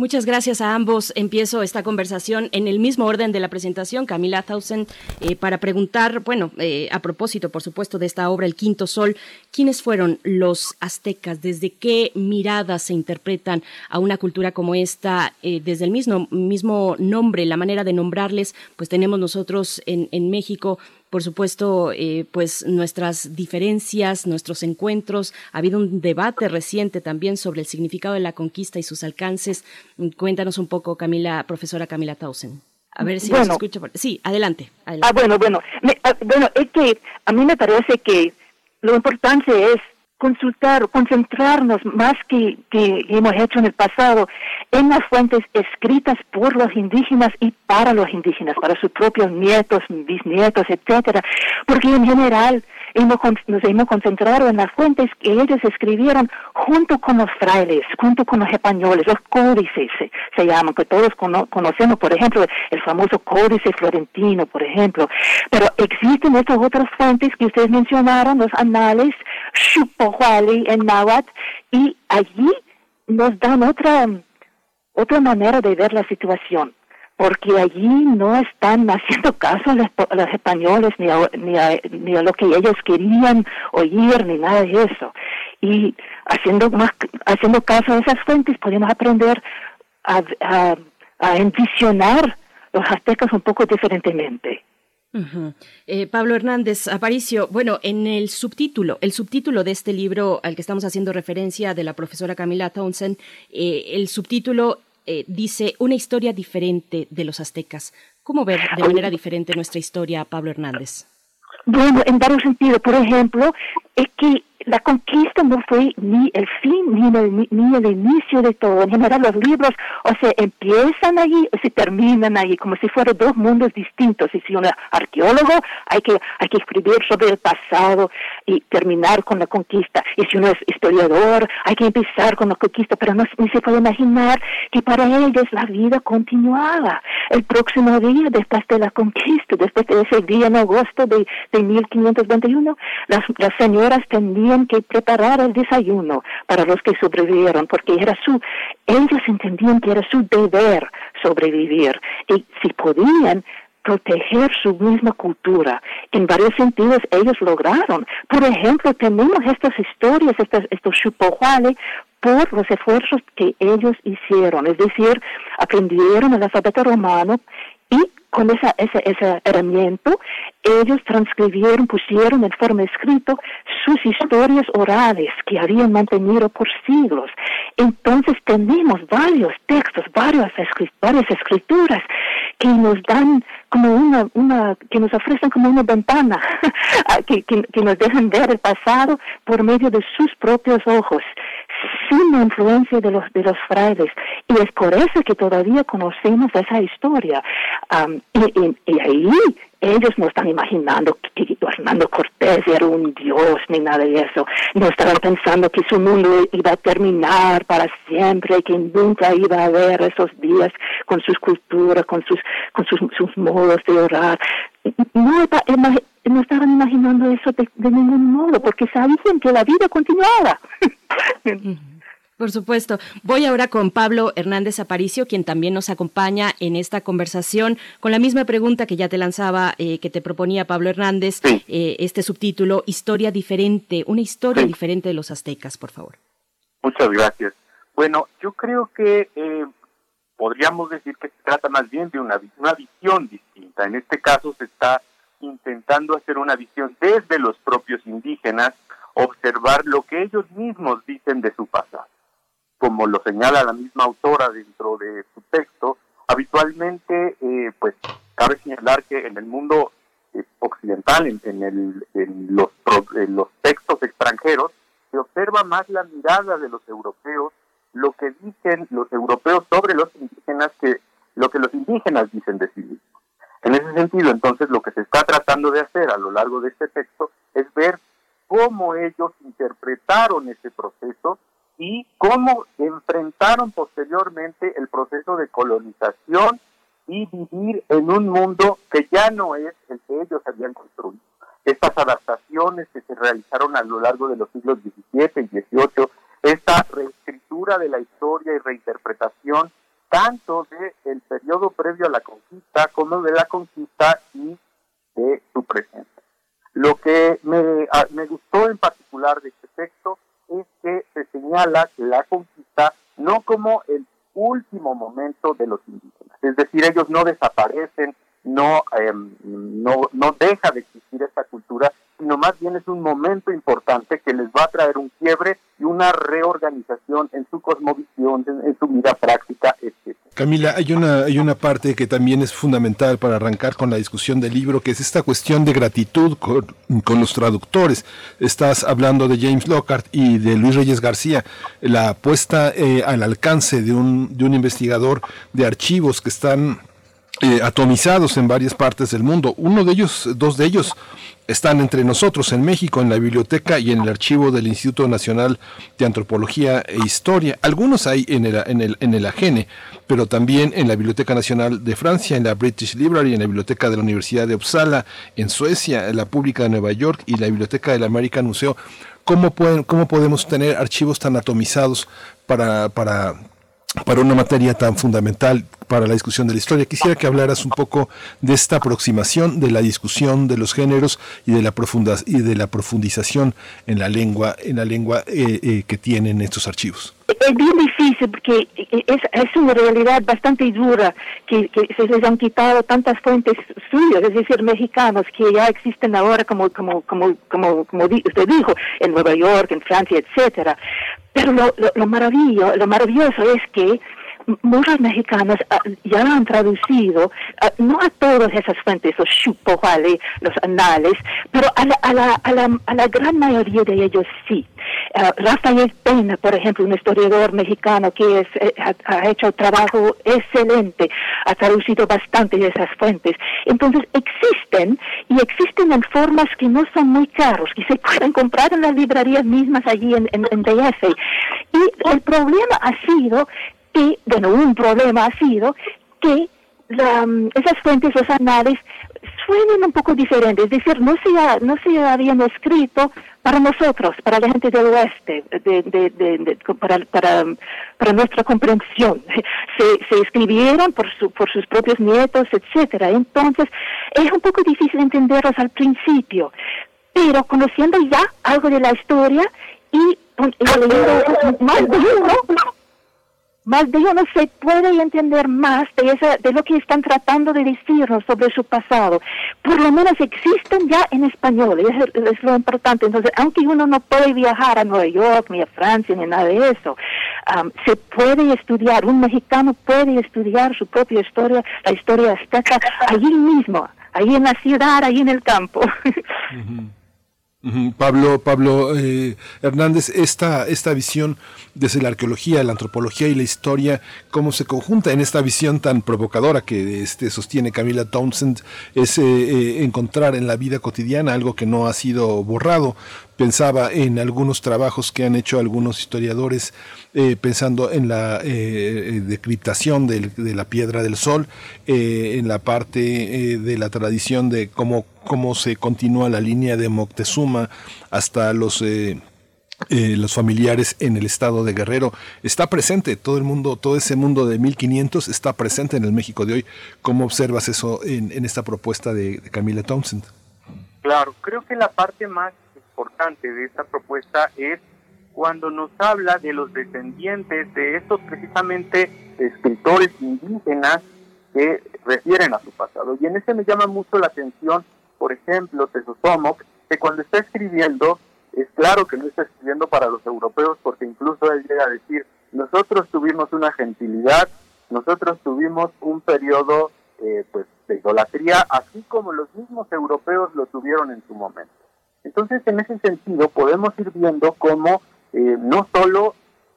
C: Muchas gracias a ambos. Empiezo esta conversación en el mismo orden de la presentación, Camila Thousand, eh, para preguntar, bueno, eh, a propósito, por supuesto, de esta obra, El Quinto Sol, ¿quiénes fueron los aztecas? ¿Desde qué miradas se interpretan a una cultura como esta? Eh, desde el mismo, mismo nombre, la manera de nombrarles, pues tenemos nosotros en, en México por supuesto, eh, pues nuestras diferencias, nuestros encuentros. Ha habido un debate reciente también sobre el significado de la conquista y sus alcances. Cuéntanos un poco, Camila, profesora Camila Tausen. A ver si nos escucha. Sí, adelante,
R: Ah, bueno, bueno. Ah, bueno, es que a mí me parece que lo importante es consultar, concentrarnos más que, que hemos hecho en el pasado en las fuentes escritas por los indígenas y para los indígenas, para sus propios nietos, bisnietos, etcétera, porque en general hemos, nos hemos concentrado en las fuentes que ellos escribieron junto con los frailes, junto con los españoles, los códices se, llaman, que todos conocemos, por ejemplo, el famoso códice florentino, por ejemplo, pero existen estas otras fuentes que ustedes mencionaron, los anales, Xupohuali en náhuatl, y allí nos dan otra, otra manera de ver la situación porque allí no están haciendo caso a los, españoles ni a, ni, a, lo que ellos querían oír ni nada de eso. Y haciendo más, haciendo caso a esas fuentes podemos aprender a, a, a envisionar los aztecas un poco diferentemente.
C: Eh, Pablo Hernández Aparicio, bueno, en el subtítulo, el subtítulo de este libro al que estamos haciendo referencia de la profesora Camila Townsend, eh, el subtítulo eh, dice una historia diferente de los aztecas. ¿Cómo ver de manera diferente nuestra historia, Pablo Hernández?
R: Bueno, en varios sentidos. Por ejemplo, es que la conquista no fue ni el fin ni el, ni el inicio de todo. En general, los libros o se empiezan allí o se terminan allí, como si fueran dos mundos distintos. Y si un arqueólogo hay que, hay que escribir sobre el pasado y terminar con la conquista. Y si uno es historiador, hay que empezar con la conquista, pero no se puede imaginar que para ellos la vida continuaba. El próximo día, después de la conquista, después de ese día en agosto de, de 1521, las, las señoras tenían que preparar el desayuno para los que sobrevivieron, porque era su, ellos entendían que era su deber sobrevivir y si podían proteger su misma cultura. En varios sentidos ellos lograron. Por ejemplo, tenemos estas historias, estas, estos chupojuales, por los esfuerzos que ellos hicieron, es decir, aprendieron el alfabeto romano y con esa, ese, ese herramienta, ellos transcribieron, pusieron en forma escrito sus historias orales que habían mantenido por siglos. Entonces tenemos varios textos, varias, varias escrituras que nos dan como una, una, que nos ofrecen como una ventana, *laughs* que, que, que nos dejan ver el pasado por medio de sus propios ojos sin la influencia de los, de los frailes. Y es por eso que todavía conocemos esa historia. y, ahí ellos no están imaginando que, Hernando Cortés era un dios ni nada de eso. No estaban pensando que su mundo iba a terminar para siempre, que nunca iba a haber esos días con sus culturas, con sus, con sus modos de orar. No, no estaban imaginando eso de, de ningún modo, porque sabían que la vida continuaba.
C: Por supuesto. Voy ahora con Pablo Hernández Aparicio, quien también nos acompaña en esta conversación, con la misma pregunta que ya te lanzaba, eh, que te proponía Pablo Hernández, eh, este subtítulo, Historia diferente, una historia diferente de los aztecas, por favor.
S: Muchas gracias. Bueno, yo creo que eh, podríamos decir que se trata más bien de una, una visión distinta. En este caso se está intentando hacer una visión desde los propios indígenas, observar lo que ellos mismos dicen de su pasado como lo señala la misma autora dentro de su texto, habitualmente, eh, pues, cabe señalar que en el mundo eh, occidental, en, en, los, los textos extranjeros, se observa más la mirada de los europeos, lo que dicen los europeos sobre los indígenas que lo que los indígenas dicen de sí mismos. En ese sentido, entonces, lo que se está tratando de hacer a lo largo de este texto es ver cómo ellos interpretaron ese proceso y cómo enfrentaron posteriormente el proceso de colonización y vivir en un mundo que ya no es el que ellos habían construido. Estas adaptaciones que se realizaron a lo largo de los siglos XVII y XVIII, esta reescritura de la historia y reinterpretación tanto del periodo previo a la conquista como de la conquista y de su presente. Lo que me, ah, me gustó en particular de este texto es que se señala la conquista no como el último momento de los indígenas, es decir, ellos no desaparecen, no, em, no, no deja de existir esta cultura, sino más bien es un momento importante en su cosmovisión, en, su vida práctica, etc.
T: Camila, hay una, hay una parte que también es fundamental para arrancar con la discusión del libro, que es esta cuestión de gratitud con, los traductores. Estás hablando de James Lockhart y de Luis Reyes García, la puesta eh, al alcance de un, de un investigador de archivos que están eh, atomizados en varias partes del mundo. Uno de ellos, dos de ellos, están entre nosotros en México, en la biblioteca y en el archivo del Instituto Nacional de Antropología e Historia. Algunos hay en el, en el, en el AGENE, pero también en la Biblioteca Nacional de Francia, en la British Library, en la Biblioteca de la Universidad de Uppsala, en Suecia, en la Pública de Nueva York y la Biblioteca del American Museo. ¿Cómo, pueden, cómo podemos tener archivos tan atomizados para, para, para una materia tan fundamental
D: para la discusión de la historia. Quisiera que hablaras un poco de esta aproximación, de la discusión de los géneros y de la, profunda, y de la profundización en la lengua, en la lengua eh, eh, que tienen estos archivos.
R: Es bien difícil porque es, es una realidad bastante dura que, que, se les han quitado tantas fuentes suyas, es decir, mexicanos que ya existen ahora como como como como como usted dijo en Nueva York, en Francia, etcétera. Pero lo, lo, lo maravilloso, lo maravilloso es que muchos mexicanos ah, ya han traducido, ah, no a todas esas fuentes, los chupoales, los anales, pero a la, a la, a la, a la gran mayoría de ellos sí. Uh, Rafael Pena, por ejemplo, un historiador mexicano que es, eh, ha, ha, hecho trabajo excelente, ha traducido bastante de esas fuentes. Entonces existen y existen en formas que no son muy caros, que se *laughs* pueden comprar en las librerías mismas allí en, en, en DF. Y el problema ha sido que, bueno, un problema ha sido que la, esas fuentes, los anales, suenan un poco diferentes, es decir, no se, ha, no se habían escrito para nosotros, para la gente del oeste, de, para, para, para, nuestra comprensión. *laughs* Se, se escribieron por, su, por sus propios nietos, etcétera. Entonces, es un poco difícil entenderlos al principio, pero conociendo ya algo de la historia y, y más de uno se puede entender más de, esa, de lo que están tratando de decirnos sobre su pasado. Por lo menos existen ya en español, es, es lo importante. Entonces, aunque uno no puede viajar a Nueva York, ni a Francia, ni nada de eso, um, se puede estudiar, un mexicano puede estudiar su propia historia, la historia azteca, allí mismo, allí en la ciudad, allí en el campo. *laughs* Uh.
D: Pablo, Pablo eh, Hernández, esta, esta visión desde la arqueología, la antropología y la historia, cómo se conjunta en esta visión tan provocadora que este, sostiene Camila Townsend, es eh, eh, encontrar en la vida cotidiana algo que no ha sido borrado, pensaba en algunos trabajos que han hecho algunos historiadores eh, pensando en la eh, decriptación de, la piedra del sol, eh, en la parte de la tradición de cómo, cómo se continúa la línea de Moctezuma hasta los... los familiares en el estado de Guerrero. Está presente todo el mundo, todo ese mundo de 1500 está presente en el México de hoy. ¿Cómo observas eso en, esta propuesta de, de Camila Townsend?
S: Claro, creo que la parte más importante de esta propuesta es cuando nos habla de los descendientes de estos precisamente escritores indígenas que refieren a su pasado. Y en este me llama mucho la atención, por ejemplo, Tesosomoc, que cuando está escribiendo, es claro que no está escribiendo para los europeos, porque incluso él llega a decir, nosotros tuvimos una gentilidad, nosotros tuvimos un periodo eh, pues de idolatría, así como los mismos europeos lo tuvieron en su momento. Entonces, en ese sentido, podemos ir viendo cómo eh, no solo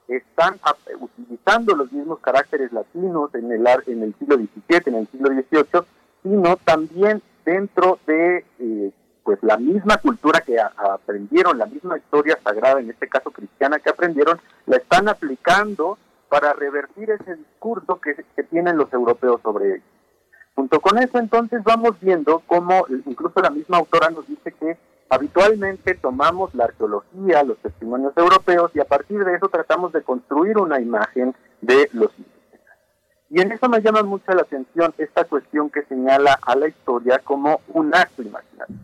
S: están utilizando los mismos caracteres latinos en el, en el siglo XVII, en el siglo XVIII, sino también dentro de eh, pues la misma cultura que aprendieron, la misma historia sagrada, en este caso cristiana que aprendieron, la están aplicando para revertir ese discurso que, que tienen los europeos sobre ellos. Junto con eso, entonces, vamos viendo cómo incluso la misma autora nos dice que Habitualmente tomamos la arqueología, los testimonios europeos y a partir de eso tratamos de construir una imagen de los indígenas. Y en eso me llama mucho la atención esta cuestión que señala a la historia como un acto imaginativo.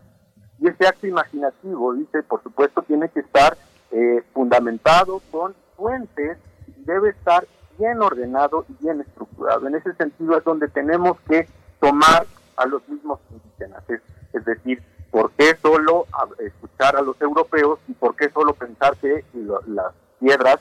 S: Y ese acto imaginativo, dice, por supuesto, tiene que estar eh, fundamentado con fuentes y debe estar bien ordenado y bien estructurado. En ese sentido es donde tenemos que tomar a los mismos indígenas, es, es decir, ¿Por qué solo escuchar a los europeos y por qué solo pensar que las piedras,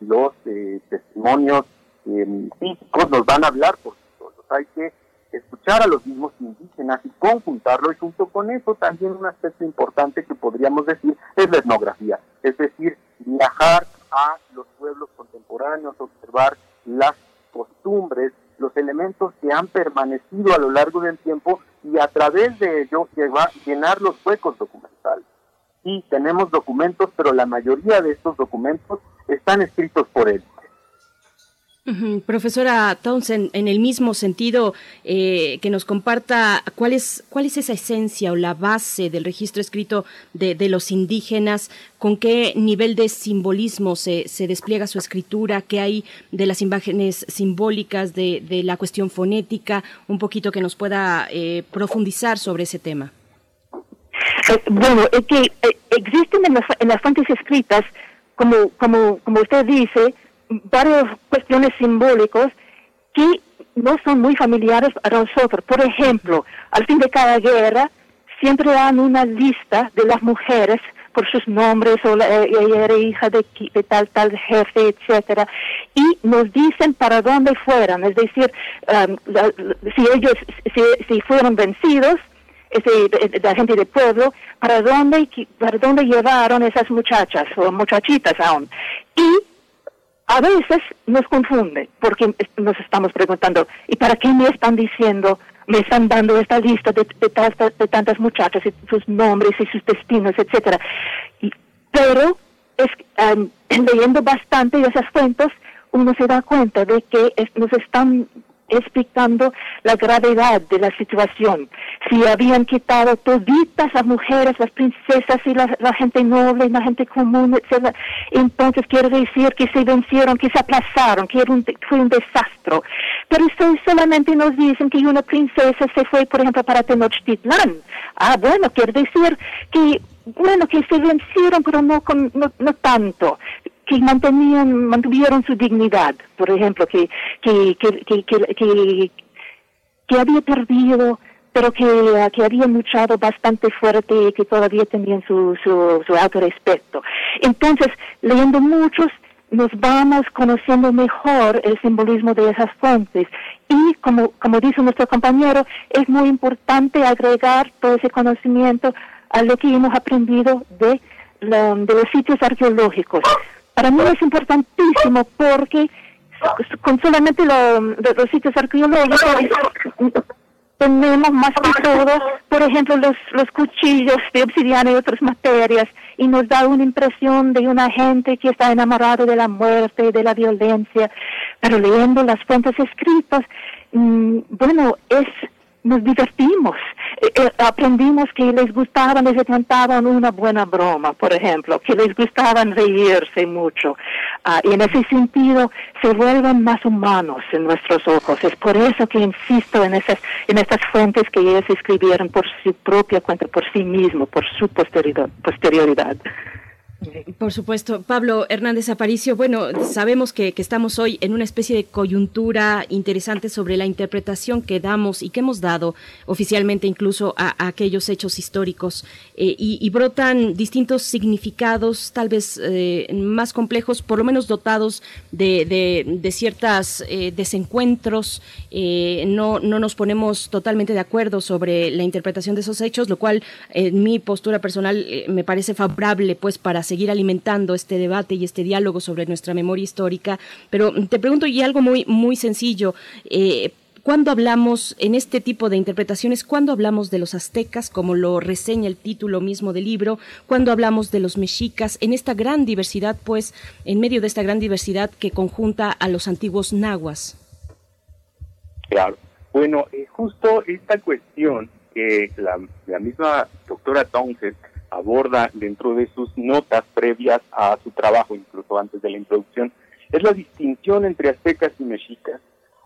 S: los eh, testimonios eh, físicos nos van a hablar por sí solos? Hay que escuchar a los mismos indígenas y conjuntarlo y junto con eso también un aspecto importante que podríamos decir es la etnografía, es decir, viajar a los pueblos contemporáneos, observar las costumbres, los elementos que han permanecido a lo largo del tiempo y a través de ello lleva, llenar los huecos documentales. Sí, tenemos documentos, pero la mayoría de estos documentos están escritos por
C: Profesora Townsend, en el mismo sentido, eh, que nos comparta cuál es, cuál es esa esencia o la base del registro escrito de, los indígenas, con qué nivel de simbolismo se, despliega su escritura, qué hay de las imágenes simbólicas, de, la cuestión fonética, un poquito que nos pueda eh, profundizar sobre ese tema.
R: Eh, bueno, es que existen en las, en las fuentes escritas, como, como, como usted dice, varias cuestiones simbólicas que no son muy familiares a nosotros. Por ejemplo, al fin de cada guerra siempre dan una lista de las mujeres por sus nombres o eh, ella era hija de, tal tal jefe, etcétera, y nos dicen para dónde fueran, es decir, um, si ellos si, fueron vencidos, ese, la gente del pueblo, para dónde para dónde llevaron esas muchachas o muchachitas aún, y a veces nos confunde porque nos estamos preguntando, ¿y para qué me están diciendo, me están dando esta lista de, de, tantas muchachas y sus nombres y sus destinos, etcétera? pero es, *clears throat* leyendo bastante de esas fuentes, uno se da cuenta de que nos están explicando la gravedad de la situación. Si habían quitado toditas las mujeres, las princesas y la, gente noble, la gente común, etc., entonces quiere decir que se vencieron, que se aplazaron, que fue un desastre. Pero eso solamente nos dicen que una princesa se fue, por ejemplo, para Tenochtitlán. Ah, bueno, quiere decir que bueno, que se vencieron, pero no, no, no tanto que mantenían, mantuvieron su dignidad, por ejemplo, que, que, que, que, había perdido, pero que, que habían luchado bastante fuerte y que todavía tenían su, su, su alto respeto. Entonces, leyendo muchos, nos vamos conociendo mejor el simbolismo de esas fuentes. Y como, como dice nuestro compañero, es muy importante agregar todo ese conocimiento a lo que hemos aprendido de, de los sitios arqueológicos. Para mí es importantísimo porque con solamente los sitios arqueológicos tenemos más que todo, por ejemplo, los, los cuchillos de obsidiana y otras materias, y nos da una impresión de una gente que está enamorada de la muerte, de la violencia, pero leyendo las fuentes escritas, mm, bueno, es nos divertimos, eh, eh, aprendimos que les gustaban, les cantaban una buena broma, por ejemplo, que les gustaban reírse mucho. Ah, y en ese sentido se vuelven más humanos en nuestros ojos. Es por eso que insisto en, esas, en estas fuentes que ellos escribieron por su propia cuenta, por sí mismo, por su posterioridad.
C: Por supuesto. Pablo Hernández Aparicio, bueno, sabemos que, estamos hoy en una especie de coyuntura interesante sobre la interpretación que damos y que hemos dado oficialmente incluso a, aquellos hechos históricos eh, y, brotan distintos significados, tal vez eh, más complejos, por lo menos dotados de, de, ciertos eh, desencuentros. no, no nos ponemos totalmente de acuerdo sobre la interpretación de esos hechos, lo cual en mi postura personal me parece favorable pues para seguir alimentando este debate y este diálogo sobre nuestra memoria histórica. Pero te pregunto y algo muy, muy sencillo. Eh, cuando hablamos en este tipo de interpretaciones, cuando hablamos de los aztecas, como lo reseña el título mismo del libro, cuando hablamos de los mexicas, en esta gran diversidad, pues, en medio de esta gran diversidad que conjunta a los antiguos nahuas.
S: Claro. Bueno, eh, justo esta cuestión que la, la misma doctora Townsend aborda dentro de sus notas previas a su trabajo, incluso antes de la introducción, es la distinción entre aztecas y mexicas.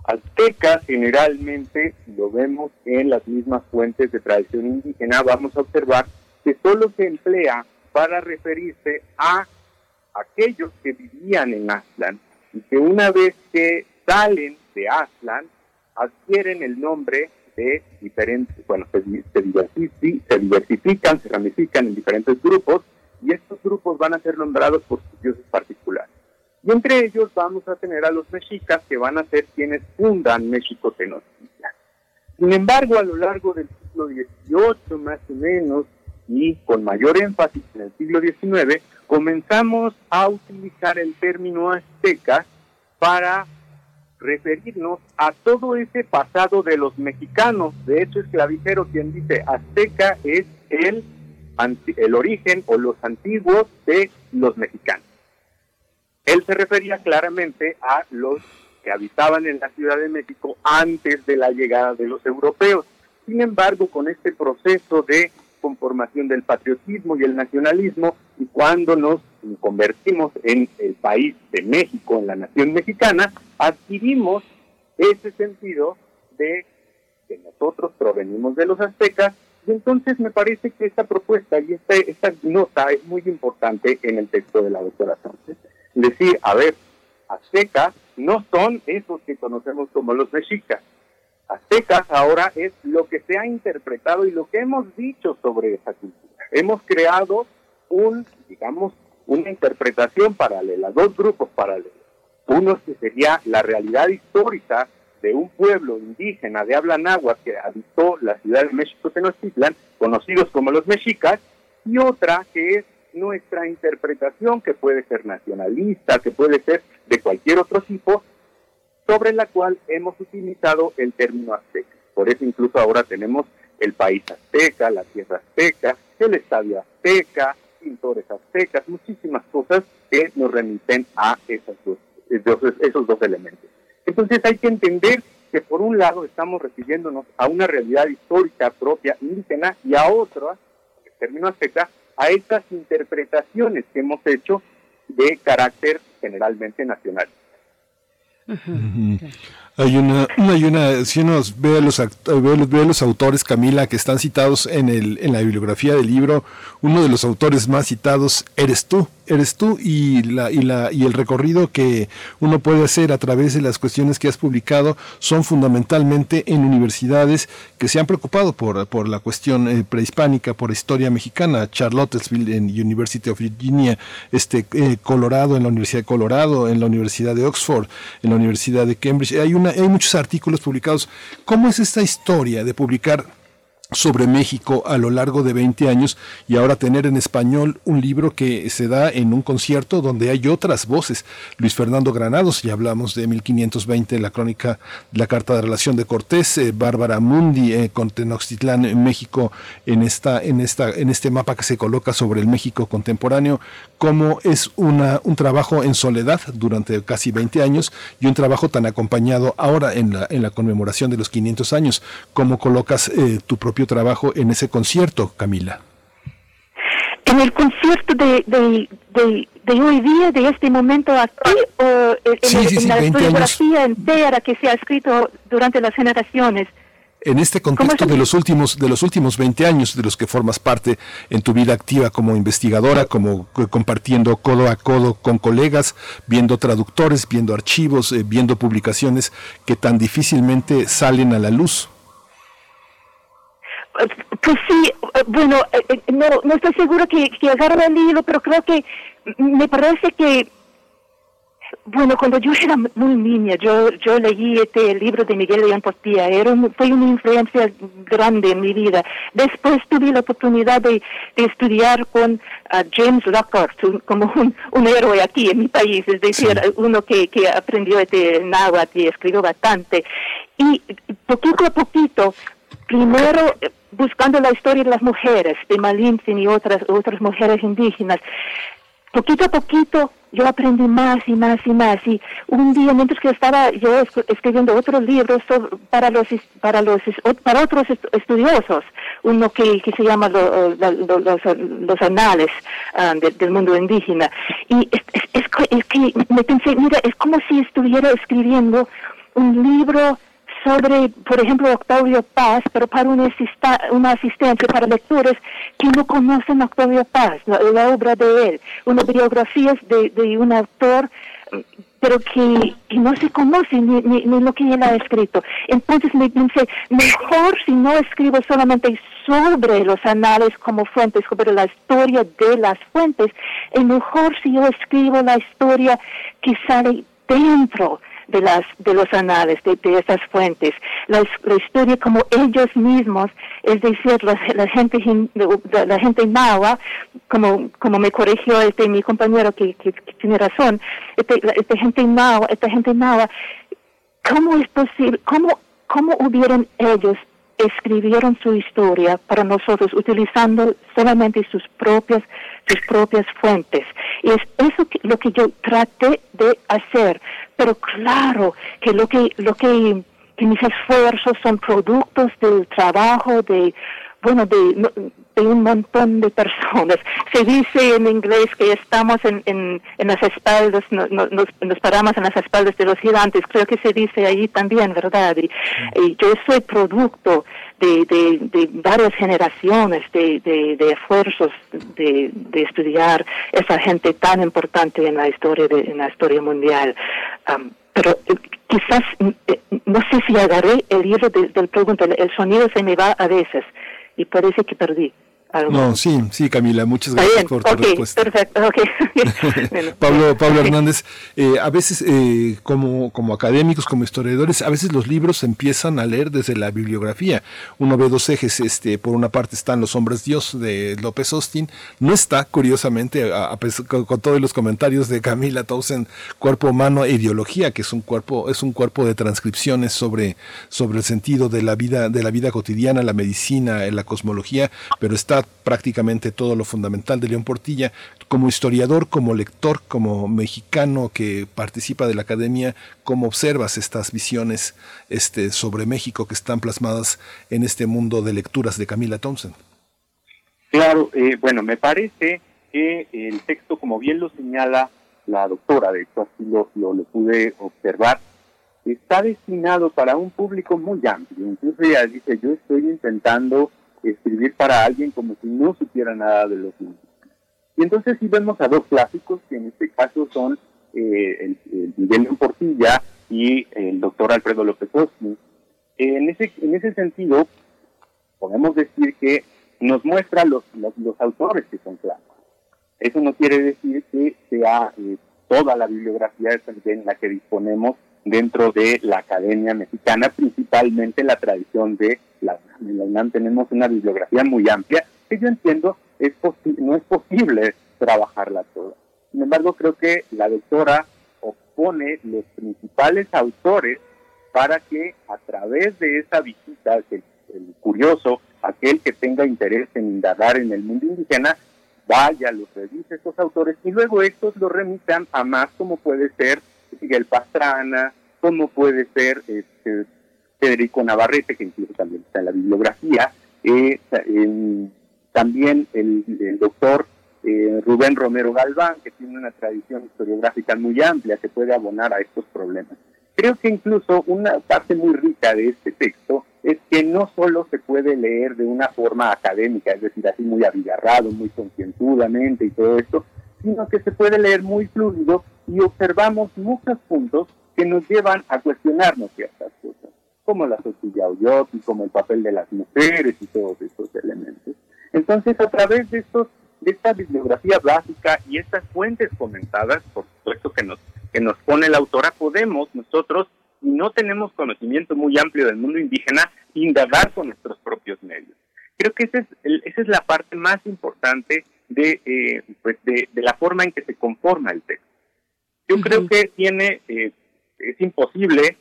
S: Aztecas generalmente, lo vemos en las mismas fuentes de tradición indígena, vamos a observar que solo se emplea para referirse a aquellos que vivían en Aztlán y que una vez que salen de Aztlán adquieren el nombre de diferentes, bueno, se, se, diversifican, se ramifican en diferentes grupos y estos grupos van a ser nombrados por sus dioses particulares. Y entre ellos vamos a tener a los mexicas que van a ser quienes fundan México Tenochtitlan. Sin embargo, a lo largo del siglo XVIII más o menos y con mayor énfasis en el siglo XIX, comenzamos a utilizar el término azteca para referirnos a todo ese pasado de los mexicanos. De hecho, es Clavijero quien dice, azteca es el, el origen o los antiguos de los mexicanos. Él se refería claramente a los que habitaban en la Ciudad de México antes de la llegada de los europeos. Sin embargo, con este proceso de conformación del patriotismo y el nacionalismo, y cuando nos convertimos en el país de México, en la nación mexicana, adquirimos ese sentido de que nosotros provenimos de los aztecas, y entonces me parece que esta propuesta y esta, esta nota es muy importante en el texto de la doctora Sánchez. Decir, a ver, aztecas no son esos que conocemos como los mexicas. Aztecas ahora es lo que se ha interpretado y lo que hemos dicho sobre esa cultura. Hemos creado un, digamos, una interpretación paralela, dos grupos paralelos. Uno que sería la realidad histórica de un pueblo indígena de habla náhuatl que habitó la ciudad de México Tenochtitlan, conocidos como los mexicas, y otra que es nuestra interpretación, que puede ser nacionalista, que puede ser de cualquier otro tipo, sobre la cual hemos utilizado el término azteca. Por eso incluso ahora tenemos el país azteca, la tierra azteca, el estadio azteca, pintores aztecas, muchísimas cosas que nos remiten a esos dos, esos dos elementos. Entonces hay que entender que por un lado estamos refiriéndonos a una realidad histórica propia indígena y a otra, el término azteca, a estas interpretaciones que hemos hecho de carácter generalmente nacional.
D: Hay una, hay una, si uno ve a los, ve, a los autores, Camila, que están citados en, el, en la bibliografía del libro, uno de los autores más citados eres tú eres tú y, la, y, la, y el recorrido que uno puede hacer a través de las cuestiones que has publicado son fundamentalmente en universidades que se han preocupado por, por la cuestión eh, prehispánica, por historia mexicana, Charlottesville en University of Virginia, este, eh, Colorado en la Universidad de Colorado, en la Universidad de Oxford, en la Universidad de Cambridge. Hay, una, hay muchos artículos publicados. ¿Cómo es esta historia de publicar sobre México a lo largo de 20 años y ahora tener en español un libro que se da en un concierto donde hay otras voces. Luis Fernando Granados, ya hablamos de 1520, la crónica, la carta de relación de Cortés, eh, Bárbara Mundi eh, con Tenochtitlán en México en esta, en esta, en este mapa que se coloca sobre el México contemporáneo, como es una, un trabajo en soledad durante casi 20 años y un trabajo tan acompañado ahora en la, en la conmemoración de los 500 años, cómo colocas eh, tu propio trabajo en ese concierto, Camila?
R: En el concierto de, de, hoy día, de este momento aquí, o en, la bibliografía entera que se ha escrito durante las generaciones.
D: En este contexto de los últimos de los últimos 20 años de los que formas parte en tu vida activa como investigadora, como compartiendo codo a codo con colegas, viendo traductores, viendo archivos, eh, viendo publicaciones que tan difícilmente salen a la luz.
R: Pues sí, bueno, eh, eh, no, no estoy seguro que, que agarre el libro, pero creo que me parece que, bueno, cuando yo era muy niña, yo yo leí este libro de Miguel León Portilla, era fue una influencia grande en mi vida. Después tuve la oportunidad de, de estudiar con James Lockhart, como un, un, héroe aquí en mi país, es decir, uno que, que aprendió este náhuatl y escribió bastante. Y poquito a poquito, primero buscando la historia de las mujeres, de Malintzin y otras, otras mujeres indígenas. Poquito a poquito yo aprendí más y más y más. Y un día, mientras que estaba yo escribiendo otros libros para los para los para otros estudiosos, uno que, se llama los, los, anales ah, del mundo indígena. Y es que me pensé, mira, es como si estuviera escribiendo un libro sobre, por ejemplo, Octavio Paz, pero para una, una asistencia para lectores que no conocen Octavio Paz, la, obra de él, unas biografías de, un autor pero que, no se conoce ni, ni, lo que él ha escrito. Entonces me pensé, mejor si no escribo solamente sobre los anales como fuentes, sobre la historia de las fuentes, es mejor si yo escribo la historia que sale dentro de las de los anales de, de estas fuentes. La, historia como ellos mismos es decir la, la gente la gente nahua como como me corrigió este mi compañero que, que, tiene razón este, esta gente esta gente nahua cómo es posible cómo cómo hubieran ellos escribieron su historia para nosotros utilizando solamente sus propias sus propias fuentes. Y es eso que, lo que yo traté de hacer. Pero claro que lo que lo que, que mis esfuerzos son productos del trabajo de bueno de de un montón de personas. Se dice en inglés que estamos en, en, en las espaldas, no, no, nos, nos, paramos en las espaldas de los gigantes, creo que se dice ahí también, ¿verdad? Y, y yo soy producto de, de, de varias generaciones de, de, de esfuerzos de, de, estudiar esa gente tan importante en la historia, de, en la historia mundial. Um, pero eh, quizás, eh, no sé si agarré el hilo del, del pregunta, el sonido se me va a veces y parece que perdí.
T: No, sí, sí, Camila, muchas gracias por tu
R: okay,
T: respuesta.
R: Perfecto, okay. *laughs*
T: bueno, *laughs* Pablo, Pablo Hernández, eh, a veces eh, como, como académicos, como historiadores, a veces los libros se empiezan a leer desde la bibliografía. Uno ve dos ejes, este, por una parte están Los Hombres Dios de López Austin, no está, curiosamente, a, a, con, con, todos los comentarios de Camila Tausen, Cuerpo Humano e Ideología, que es un cuerpo, es un cuerpo de transcripciones sobre, sobre el sentido de la vida, de la vida cotidiana, la medicina, la cosmología, pero está prácticamente todo lo fundamental de León Portilla. Como historiador, como lector, como mexicano que participa de la academia, ¿cómo observas estas visiones este, sobre México que están plasmadas en este mundo de lecturas de Camila Thompson?
S: Claro, eh, bueno, me parece que el texto, como bien lo señala la doctora, de hecho así lo, lo, lo pude observar, está destinado para un público muy amplio. Incluso ella dice, yo estoy intentando escribir para alguien como si no supiera nada de los niños. Y entonces sí vemos a dos clásicos, que en este caso son eh, el, el Miguel Portilla y el doctor Alfredo López Osni. en, ese, en ese sentido, podemos decir que nos muestra los, los, los autores que son clásicos. Eso no quiere decir que sea eh, toda la bibliografía en la que disponemos dentro de la Academia Mexicana, principalmente la tradición de la UNAM. En la UNAM tenemos una bibliografía muy amplia que yo entiendo es no es posible trabajarla toda. Sin embargo, creo que la doctora opone los principales autores para que a través de esa visita, el, el curioso, aquel que tenga interés en indagar en el mundo indígena, vaya, los revise estos autores y luego estos los remitan a más como puede ser Miguel Pastrana, como puede ser este, Federico Navarrete, que incluso también está en la bibliografía, eh, eh, también el, el doctor eh, Rubén Romero Galván, que tiene una tradición historiográfica muy amplia que puede abonar a estos problemas. Creo que incluso una parte muy rica de este texto es que no solo se puede leer de una forma académica, es decir, así muy abigarrado, muy concienzudamente y todo esto, sino que se puede leer muy fluido y observamos muchos puntos que nos llevan a cuestionarnos ciertas cosas, como la sociedad y como el papel de las mujeres y todos estos elementos. Entonces, a través de estos de esta bibliografía básica y estas fuentes comentadas, por supuesto que nos que nos pone la autora, podemos nosotros, y no tenemos conocimiento muy amplio del mundo indígena, indagar con nuestros propios medios. Creo que ese es el, esa es la parte más importante de, eh, pues de, de, la forma en que se conforma el texto. Yo uh -huh. creo que tiene, eh, es imposible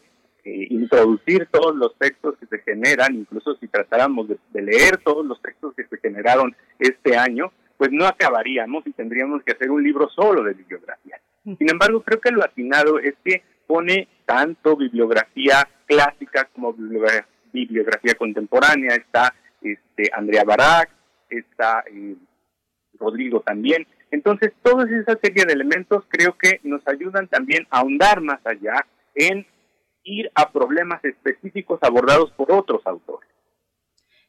S: eh, introducir todos los textos que se generan, incluso si tratáramos de, de, leer todos los textos que se generaron este año, pues no acabaríamos y tendríamos que hacer un libro solo de bibliografía. Sin embargo, creo que lo atinado es que pone tanto bibliografía clásica como bibliografía, bibliografía contemporánea. Está este, Andrea Barak, está eh, Rodrigo también. Entonces, toda esa serie de elementos creo que nos ayudan también a ahondar más allá en ir a problemas específicos abordados por otros autores.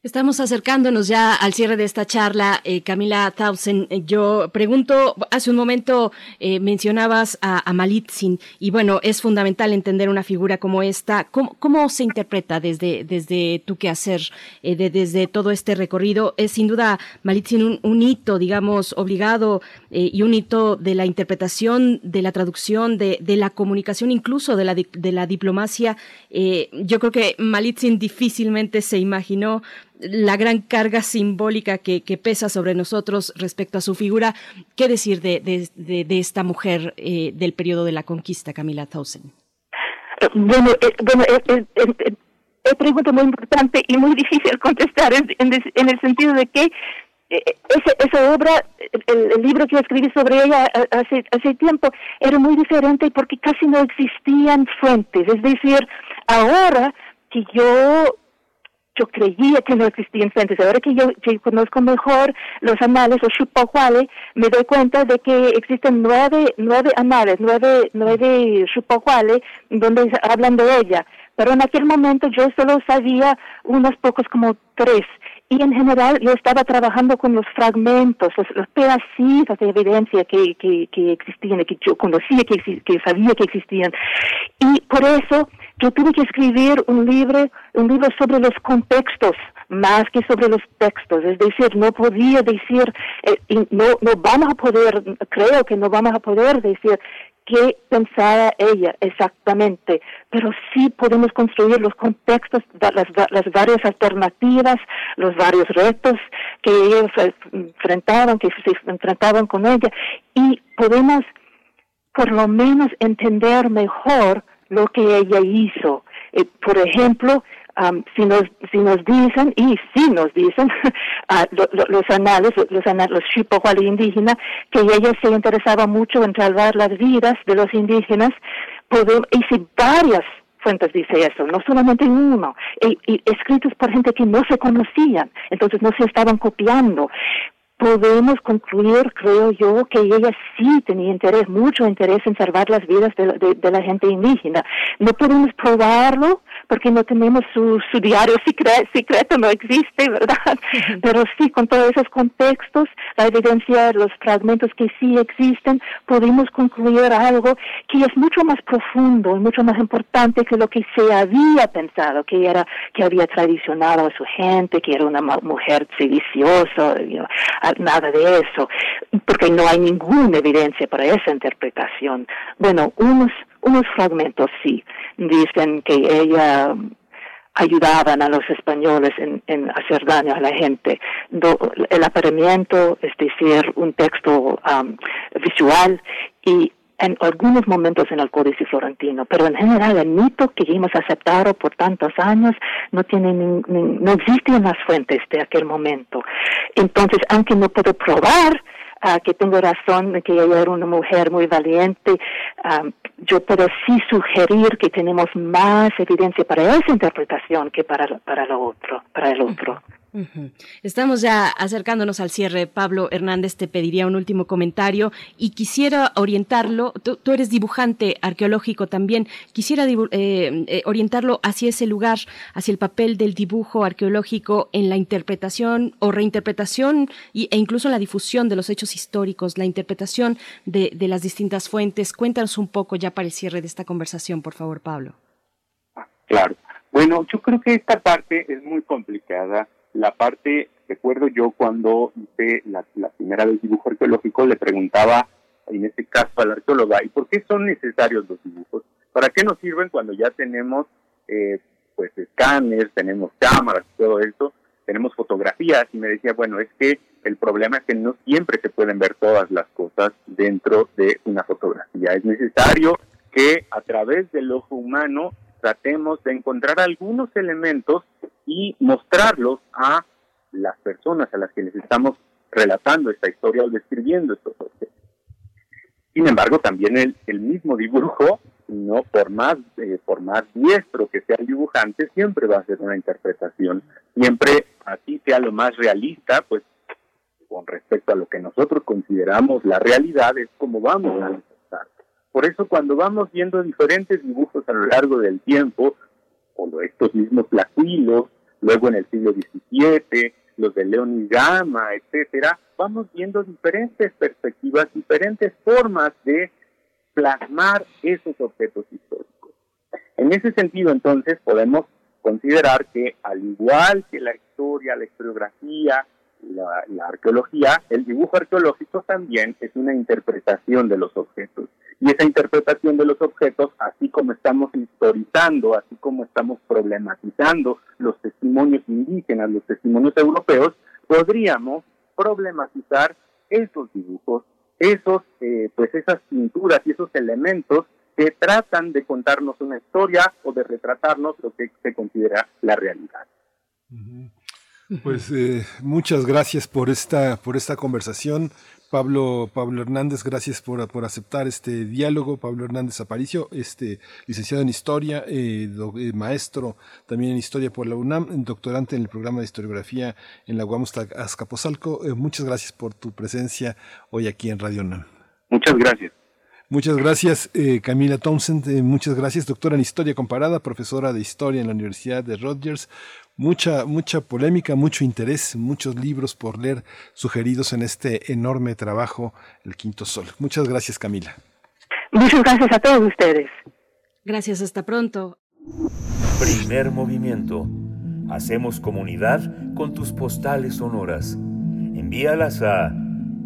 C: Estamos acercándonos ya al cierre de esta charla, eh, Camila Tausen. Eh, yo pregunto, hace un momento eh, mencionabas a, a, Malitzin y bueno, es fundamental entender una figura como esta. ¿Cómo, se interpreta desde, desde tu quehacer, eh, de, desde todo este recorrido? Es sin duda Malitzin un, hito, digamos, obligado y un hito de la interpretación, de la traducción, de, de la comunicación, incluso de la, de la diplomacia. Yo creo que Malitzin difícilmente se imaginó la gran carga simbólica que, pesa sobre nosotros respecto a su figura. ¿Qué decir de, de, de, esta mujer eh, del periodo de la conquista, Camila Tausen?
R: Bueno, eh, bueno eh, es pregunta muy importante y muy *laughs* difícil contestar en, el sentido de que eh, esa, esa obra, el, el, libro que escribí sobre ella hace, hace tiempo, era muy diferente porque casi no existían fuentes. Es decir, ahora que yo yo creía que no existían fuentes. Ahora que yo, conozco mejor los anales o Shupahuale, me doy cuenta de que existen nueve, nueve anales, nueve, nueve Shupahuale, donde hablan de ella. Pero en aquel momento yo solo sabía unos pocos, como tres. Y en general yo estaba trabajando con los fragmentos, los, los pedacitos de evidencia que, que, que existían, que yo conocía, que, que sabía que existían. Y por eso yo tuve que escribir un libro, un libro sobre los contextos más que sobre los textos. Es decir, no podía decir, eh, no, no vamos a poder, creo que no vamos a poder decir qué pensaba ella exactamente, pero sí podemos construir los contextos, las, las varias alternativas, los varios retos que ellos enfrentaban, que se enfrentaban con ella, y podemos por lo menos entender mejor lo que ella hizo. Eh, por ejemplo, si nos si nos dicen y si nos dicen *laughs* uh, los anales los anales los indígenas que ella se interesaba mucho en salvar las vidas de los indígenas podemos, y si varias fuentes dice eso, no solamente uno, y, escritos por gente que no se conocían, entonces no se estaban copiando podemos concluir, creo yo, que ella sí tenía interés, mucho interés en salvar las vidas de, la gente indígena. No podemos probarlo porque no tenemos su, su diario secreto, no existe, ¿verdad? *laughs* Pero sí, con todos esos contextos, la evidencia, los fragmentos que sí existen, podemos concluir algo que es mucho más profundo y mucho más importante que lo que se había pensado, que era que había tradicionado a su gente, que era una mujer sediciosa, nada de eso, porque no hay ninguna evidencia para esa interpretación. Bueno, unos, unos fragmentos sí dicen que ella ayudaban a los españoles en, en hacer daño a la gente. el apareamiento, es decir, un texto um, visual y en algunos momentos en el Códice Florentino, pero en general el mito que hemos aceptado por tantos años no tiene no existe en las fuentes de aquel momento. Entonces, aunque no puedo probar uh, que tengo razón que ella era una mujer muy valiente, um, yo puedo sí sugerir que tenemos más evidencia para esa interpretación que para, para lo otro, para el otro.
C: Estamos ya acercándonos al cierre. Pablo Hernández te pediría un último comentario y quisiera orientarlo, tú, eres dibujante arqueológico también, quisiera eh, eh, orientarlo hacia ese lugar, hacia el papel del dibujo arqueológico en la interpretación o reinterpretación e incluso en la difusión de los hechos históricos, la interpretación de, de las distintas fuentes. Cuéntanos un poco ya para el cierre de esta conversación, por favor, Pablo.
S: Claro. Bueno, yo creo que esta parte es muy complicada la parte, recuerdo yo cuando hice la, primera vez dibujo arqueológico, le preguntaba, en este caso a la arqueóloga, ¿y por qué son necesarios los dibujos? ¿Para qué nos sirven cuando ya tenemos eh, pues escáneres, tenemos cámaras, todo eso, tenemos fotografías? Y me decía, bueno, es que el problema es que no siempre se pueden ver todas las cosas dentro de una fotografía. Es necesario que a través del ojo humano tratemos de encontrar algunos elementos y mostrarlos a las personas a las que les estamos relatando esta historia o describiendo estos objetos. Sin embargo, también el, el mismo dibujo, no por más eh, por más diestro que sea el dibujante, siempre va a ser una interpretación. Siempre así sea lo más realista, pues con respecto a lo que nosotros consideramos la realidad es como vamos a. Por eso cuando vamos viendo diferentes dibujos a lo largo del tiempo, o estos mismos plaquilos, luego en el siglo XVII, los de León y Gama, etcétera, vamos viendo diferentes perspectivas, diferentes formas de plasmar esos objetos históricos. En ese sentido, entonces, podemos considerar que al igual que la historia, la historiografía, la, arqueología, el dibujo arqueológico también es una interpretación de los objetos. Y esa interpretación de los objetos, así como estamos historizando, así como estamos problematizando los testimonios indígenas, los testimonios europeos, podríamos problematizar esos dibujos, esos, eh, pues esas pinturas y esos elementos que tratan de contarnos una historia o de retratarnos lo que se considera la realidad.
D: Pues eh, muchas gracias por esta, por esta conversación. Pablo, Pablo Hernández, gracias por, por aceptar este diálogo. Pablo Hernández Aparicio, este, licenciado en Historia, eh, do- eh, maestro también en Historia por la UNAM, doctorante en el programa de Historiografía en la UAM Azcapotzalco. Eh, muchas gracias por tu presencia hoy aquí en Radio UNAM.
S: Muchas gracias.
D: Muchas gracias, eh, Camila eh, muchas gracias, doctora en Historia Comparada, profesora de Historia en la Universidad de Rutgers. Mucha, mucha polémica, mucho interés, muchos libros por leer sugeridos en este enorme trabajo, El Quinto Sol. Muchas gracias, Camila.
R: Muchas gracias a todos ustedes.
C: Gracias, hasta pronto.
B: Primer movimiento. Hacemos comunidad con tus postales sonoras. Envíalas a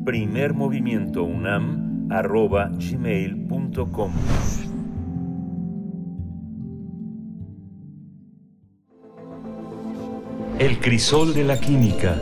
B: primermovimientounam.gmail.com
Q: El crisol de la química.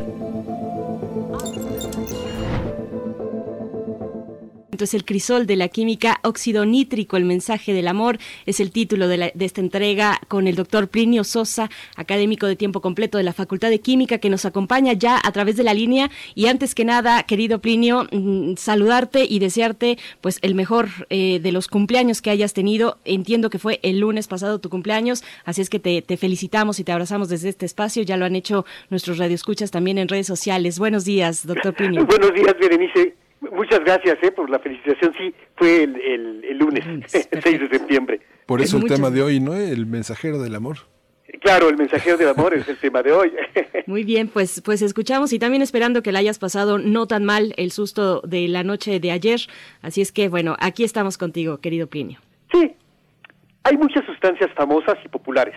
C: Entonces, el crisol de la química, óxido nítrico, el mensaje del amor, es el título de, la- de esta entrega con el doctor Plinio Sosa, académico de tiempo completo de la Facultad de Química, que nos acompaña ya a través de la línea. Y antes que nada, querido Plinio, mm, saludarte y desearte pues el mejor eh, de los cumpleaños que hayas tenido. Entiendo que fue el lunes pasado tu cumpleaños, así es que te, te felicitamos y te abrazamos desde este espacio. Ya lo han hecho nuestros radioescuchas también en redes sociales. Buenos días, doctor Plinio. *laughs*
U: Buenos días, Berenice. Muchas gracias eh, por la felicitación. Sí, fue el, el- el lunes, 6 *laughs* de septiembre.
D: Por eso el
U: Muchas-
D: tema de hoy, ¿no? El mensajero del amor.
U: Claro, el mensajero del amor es el tema de hoy. *laughs*
C: Muy bien, pues, pues escuchamos y también esperando que la hayas pasado no tan mal el susto de la noche de ayer. Así es que, bueno, aquí estamos contigo, querido Plinio.
U: Sí, hay muchas sustancias famosas y populares.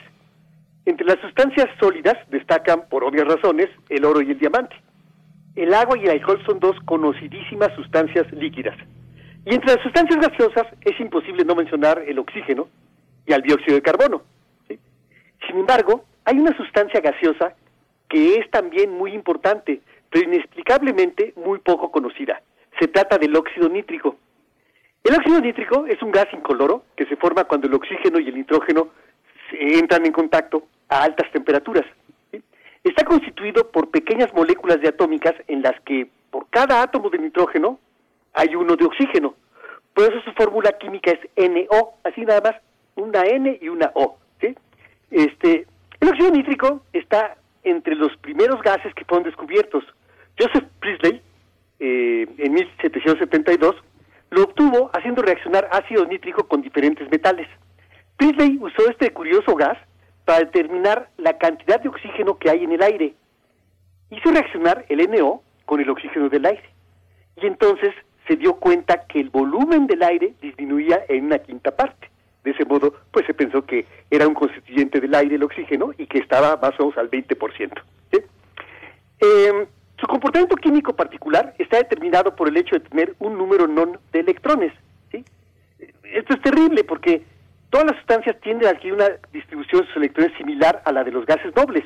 U: Entre las sustancias sólidas destacan, por obvias razones, el oro y el diamante. El agua y el alcohol son dos conocidísimas sustancias líquidas. Y entre las sustancias gaseosas es imposible no mencionar el oxígeno y al dióxido de carbono. Sin embargo, hay una sustancia gaseosa que es también muy importante, pero inexplicablemente muy poco conocida. Se trata del óxido nítrico. El óxido nítrico es un gas incoloro que se forma cuando el oxígeno y el nitrógeno entran en contacto a altas temperaturas. Está constituido por pequeñas moléculas diatómicas en las que por cada átomo de nitrógeno hay uno de oxígeno. Por eso su fórmula química es NO, así nada más, una N y una O. ¿sí? Este, el óxido nítrico está entre los primeros gases que fueron descubiertos. Joseph Priestley, eh, en 1772, lo obtuvo haciendo reaccionar ácido nítrico con diferentes metales. Priestley usó este curioso gas para determinar la cantidad de oxígeno que hay en el aire. Hizo reaccionar el NO con el oxígeno del aire. Y entonces se dio cuenta que el volumen del aire disminuía en una quinta parte. De ese modo, pues se pensó que era un constituyente del aire el oxígeno y que estaba más o menos al 20%. ¿sí? Eh, su comportamiento químico particular está determinado por el hecho de tener un número non de electrones. Esto es terrible porque todas las sustancias tienden a adquirir una distribución de sus electrones similar a la de los gases nobles.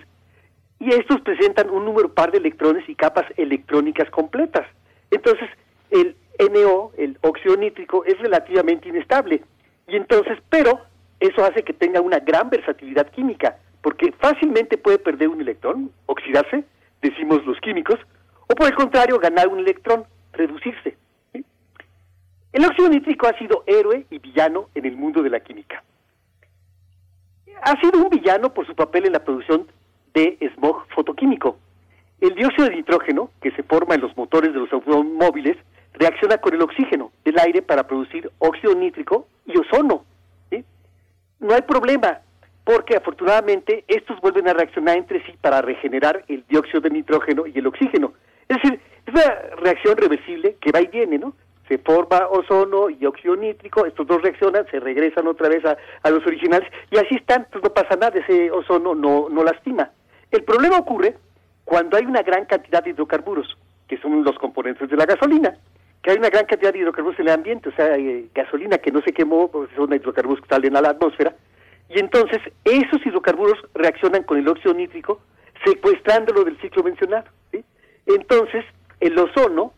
U: Y estos presentan un número par de electrones y capas electrónicas completas. Entonces, el NO, el óxido nítrico, es relativamente inestable. Y entonces, pero eso hace que tenga una gran versatilidad química, porque fácilmente puede perder un electrón, oxidarse, decimos los químicos, o por el contrario, ganar un electrón, reducirse. El óxido nítrico ha sido héroe y villano en el mundo de la química. Ha sido un villano por su papel en la producción de smog fotoquímico. El dióxido de nitrógeno, que se forma en los motores de los automóviles, reacciona con el oxígeno del aire para producir óxido nítrico y ozono. No hay problema, porque afortunadamente estos vuelven a reaccionar entre sí para regenerar el dióxido de nitrógeno y el oxígeno. Es decir, es una reacción reversible que va y viene, ¿no? Se forma ozono y óxido nítrico, estos dos reaccionan, se regresan otra vez a, los originales y así están, pues no pasa nada, ese ozono no, no lastima. El problema ocurre cuando hay una gran cantidad de hidrocarburos, que son los componentes de la gasolina, que hay una gran cantidad de hidrocarburos en el ambiente, o sea, eh, gasolina que no se quemó, pues son hidrocarburos que salen a la atmósfera, y entonces esos hidrocarburos reaccionan con el óxido nítrico, secuestrándolo del ciclo mencionado. Entonces, el ozono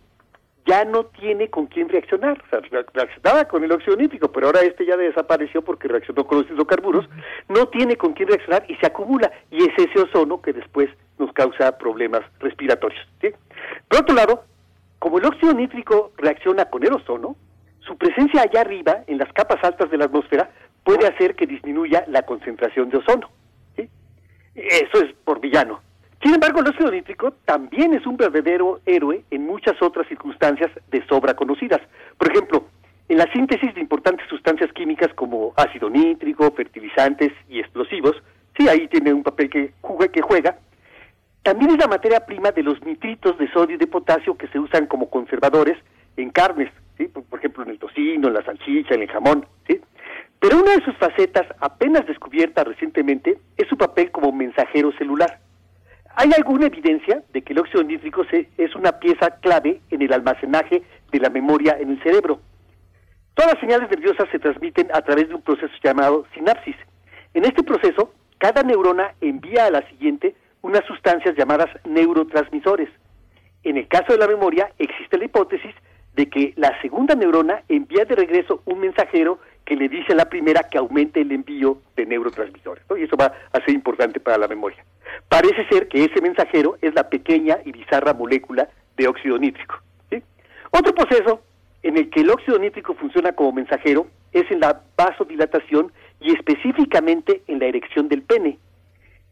U: ya no tiene con quién reaccionar. O sea, reaccionaba con el óxido nítrico, pero ahora este ya desapareció porque reaccionó con los hidrocarburos. No tiene con quién reaccionar y se acumula. Y es ese ozono que después nos causa problemas respiratorios. Por otro lado, como el óxido nítrico reacciona con el ozono, su presencia allá arriba, en las capas altas de la atmósfera, puede hacer que disminuya la concentración de ozono. Eso es por villano. Sin embargo, el nítrico también es un verdadero héroe en muchas otras circunstancias de sobra conocidas. Por ejemplo, en la síntesis de importantes sustancias químicas como ácido nítrico, fertilizantes y explosivos, sí, ahí tiene un papel que juega, que juega. También es la materia prima de los nitritos de sodio y de potasio que se usan como conservadores en carnes, ¿sí? por ejemplo en el tocino, en la salchicha, en el jamón. ¿sí? Pero una de sus facetas, apenas descubierta recientemente, es su papel como mensajero celular. Hay alguna evidencia de que el óxido nítrico es una pieza clave en el almacenaje de la memoria en el cerebro. Todas las señales nerviosas se transmiten a través de un proceso llamado sinapsis. En este proceso, cada neurona envía a la siguiente unas sustancias llamadas neurotransmisores. En el caso de la memoria, existe la hipótesis de que la segunda neurona envía de regreso un mensajero que le dice a la primera que aumente el envío de neurotransmisores. Y eso va a ser importante para la memoria. Parece ser que ese mensajero es la pequeña y bizarra molécula de óxido nítrico. Otro proceso en el que el óxido nítrico funciona como mensajero es en la vasodilatación y específicamente en la erección del pene.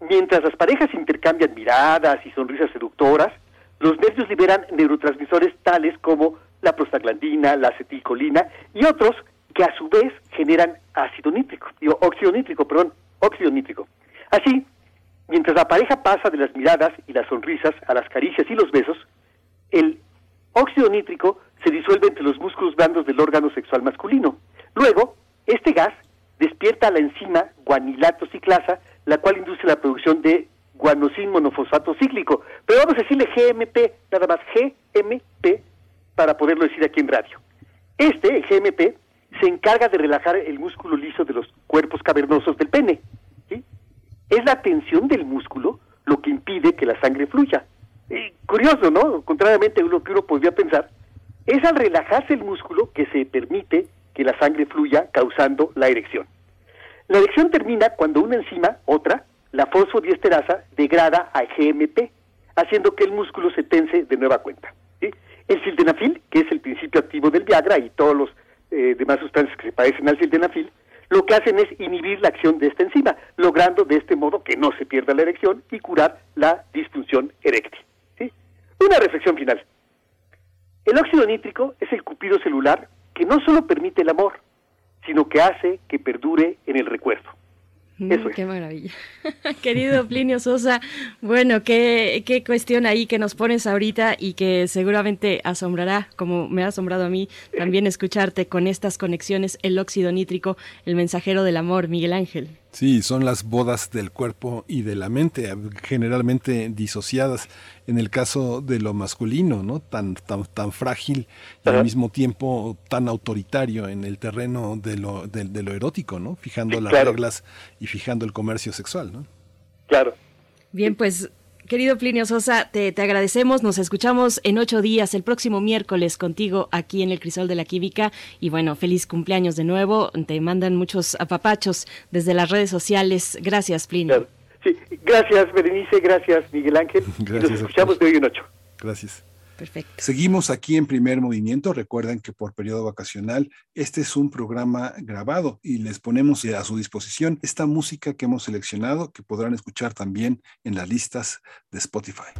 U: Mientras las parejas intercambian miradas y sonrisas seductoras, los nervios liberan neurotransmisores tales como la prostaglandina, la acetilcolina y otros que a su vez generan ácido nítrico, digo, óxido nítrico, perdón, óxido nítrico. Así, mientras la pareja pasa de las miradas y las sonrisas a las caricias y los besos, el óxido nítrico se disuelve entre los músculos blandos del órgano sexual masculino. Luego, este gas despierta la enzima guanilato ciclasa, la cual induce la producción de guanosin monofosfato cíclico. Pero vamos a decirle GMP, nada más GMP, para poderlo decir aquí en radio. Este, el GMP, se encarga de relajar el músculo liso de los cuerpos cavernosos del pene. Es la tensión del músculo lo que impide que la sangre fluya. curioso, ¿no? Contrariamente a lo que uno podría pensar, es al relajarse el músculo que se permite que la sangre fluya causando la erección. La erección termina cuando una enzima, otra, la fosfodiesterasa, degrada a GMP, haciendo que el músculo se tense de nueva cuenta. El sildenafil, que es el principio activo del Viagra y todos los eh, demás sustancias que se parecen al sildenafil, lo que hacen es inhibir la acción de esta enzima, logrando de este modo que no se pierda la erección y curar la disfunción eréctil. Una reflexión final. El óxido nítrico es el cupido celular que no solo permite el amor, sino que hace que perdure en el recuerdo.
C: Eso Qué maravilla. *laughs* Querido Plinio Sosa, bueno, qué, qué cuestión ahí que nos pones ahorita y que seguramente asombrará, como me ha asombrado a mí, también escucharte con estas conexiones, el óxido nítrico, el mensajero del amor, Miguel Ángel.
T: Sí, son las bodas del cuerpo y de la mente, generalmente disociadas en el caso de lo masculino, ¿no? Tan, tan, tan frágil y al mismo tiempo tan autoritario en el terreno de lo, de, lo erótico, ¿no? Fijando las reglas y fijando el comercio sexual, ¿no?
U: Claro.
C: Bien, pues Querido Plinio Sosa, te, te, agradecemos. Nos escuchamos en ocho días, el próximo miércoles, contigo aquí en el Crisol de la Química. Y bueno, feliz cumpleaños de nuevo. Te mandan muchos apapachos desde las redes sociales. Gracias, Plinio.
U: Sí, gracias, Berenice. Gracias, Miguel Ángel. *laughs* Gracias, nos escuchamos de hoy en ocho.
T: Gracias.
C: Perfecto.
D: Seguimos aquí en primer movimiento. Recuerden que por periodo vacacional este es un programa grabado y les ponemos a su disposición esta música que hemos seleccionado que podrán escuchar también en las listas de Spotify.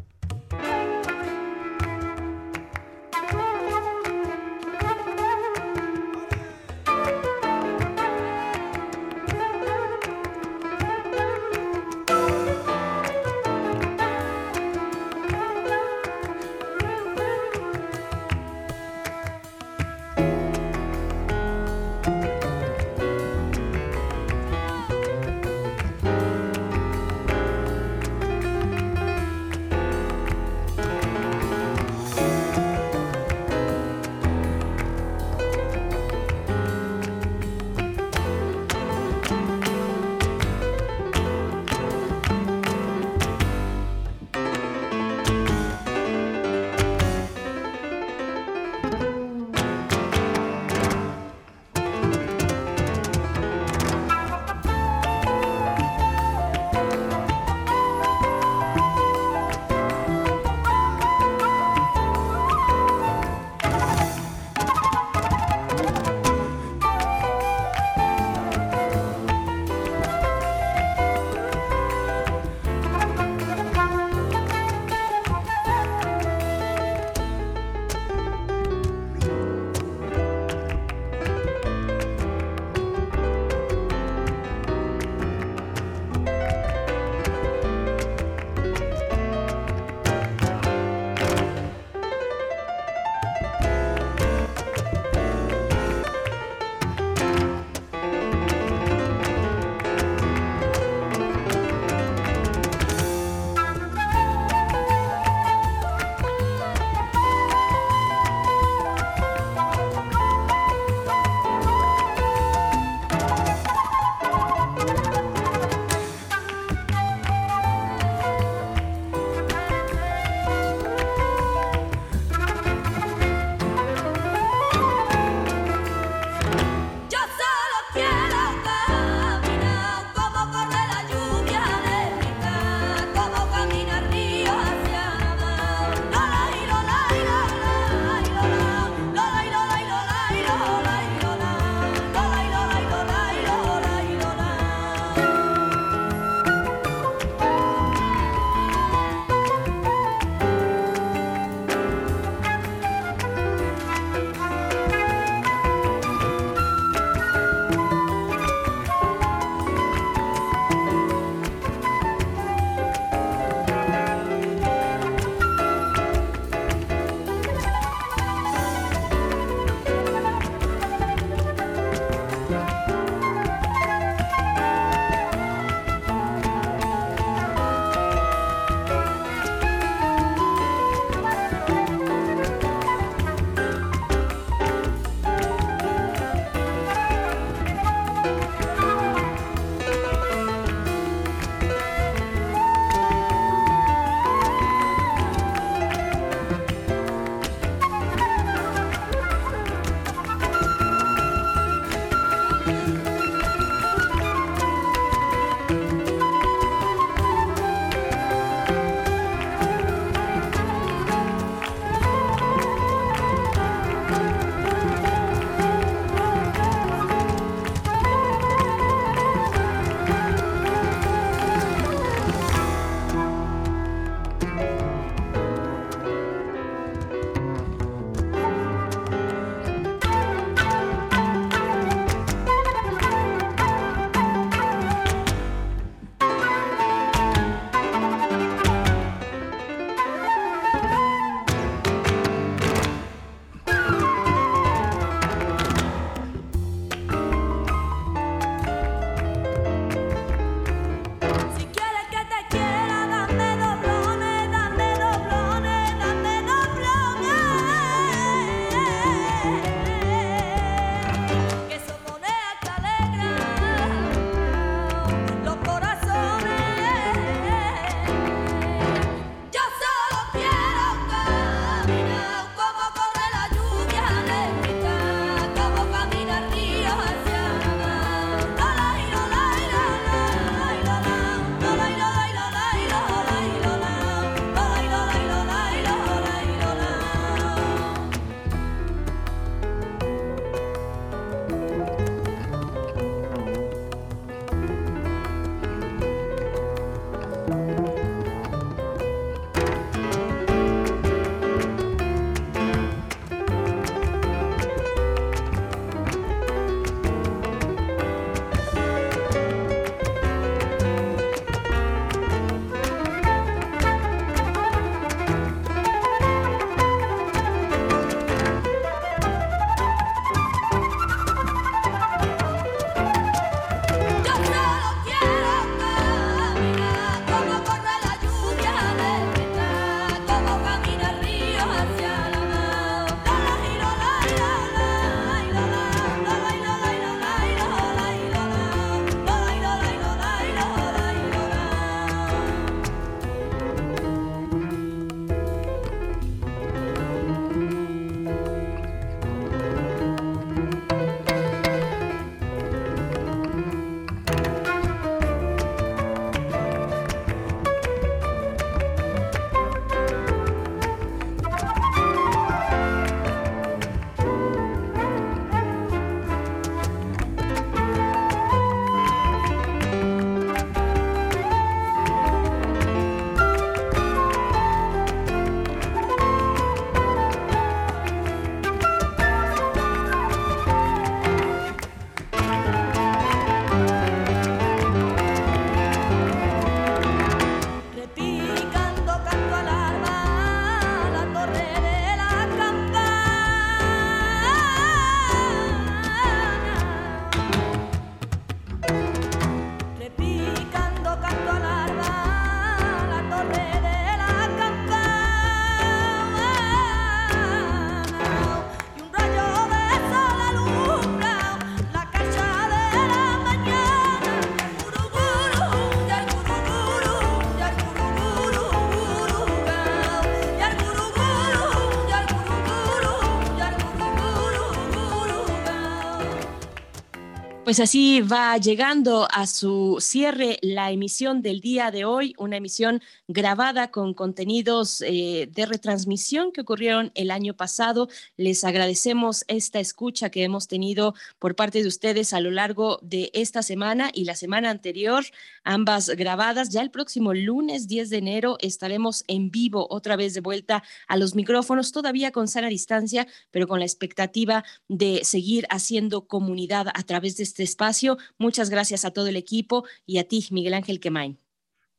C: Pues así va llegando a su cierre la emisión del día de hoy, una emisión grabada con contenidos eh, de retransmisión que ocurrieron el año pasado. Les agradecemos esta escucha que hemos tenido por parte de ustedes a lo largo de esta semana y la semana anterior, ambas grabadas. Ya el próximo lunes 10 de enero estaremos en vivo otra vez de vuelta a los micrófonos, todavía con sana distancia, pero con la expectativa de seguir haciendo comunidad a través de este espacio. Muchas gracias a todo el equipo y a ti, Miguel Ángel Quemain.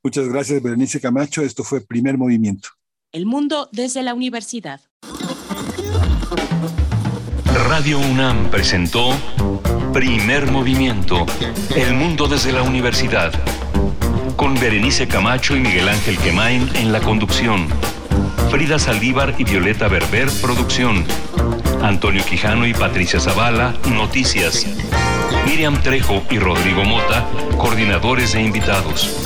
D: Muchas gracias, Berenice Camacho. Esto fue Primer Movimiento.
C: El mundo desde la universidad.
Q: Radio UNAM presentó Primer Movimiento, El mundo desde la universidad. Con Berenice Camacho y Miguel Ángel Quemain en la conducción. Frida Saldívar y Violeta Berber, producción. Antonio Quijano y Patricia Zavala, noticias. Miriam Trejo y Rodrigo Mota, coordinadores e invitados.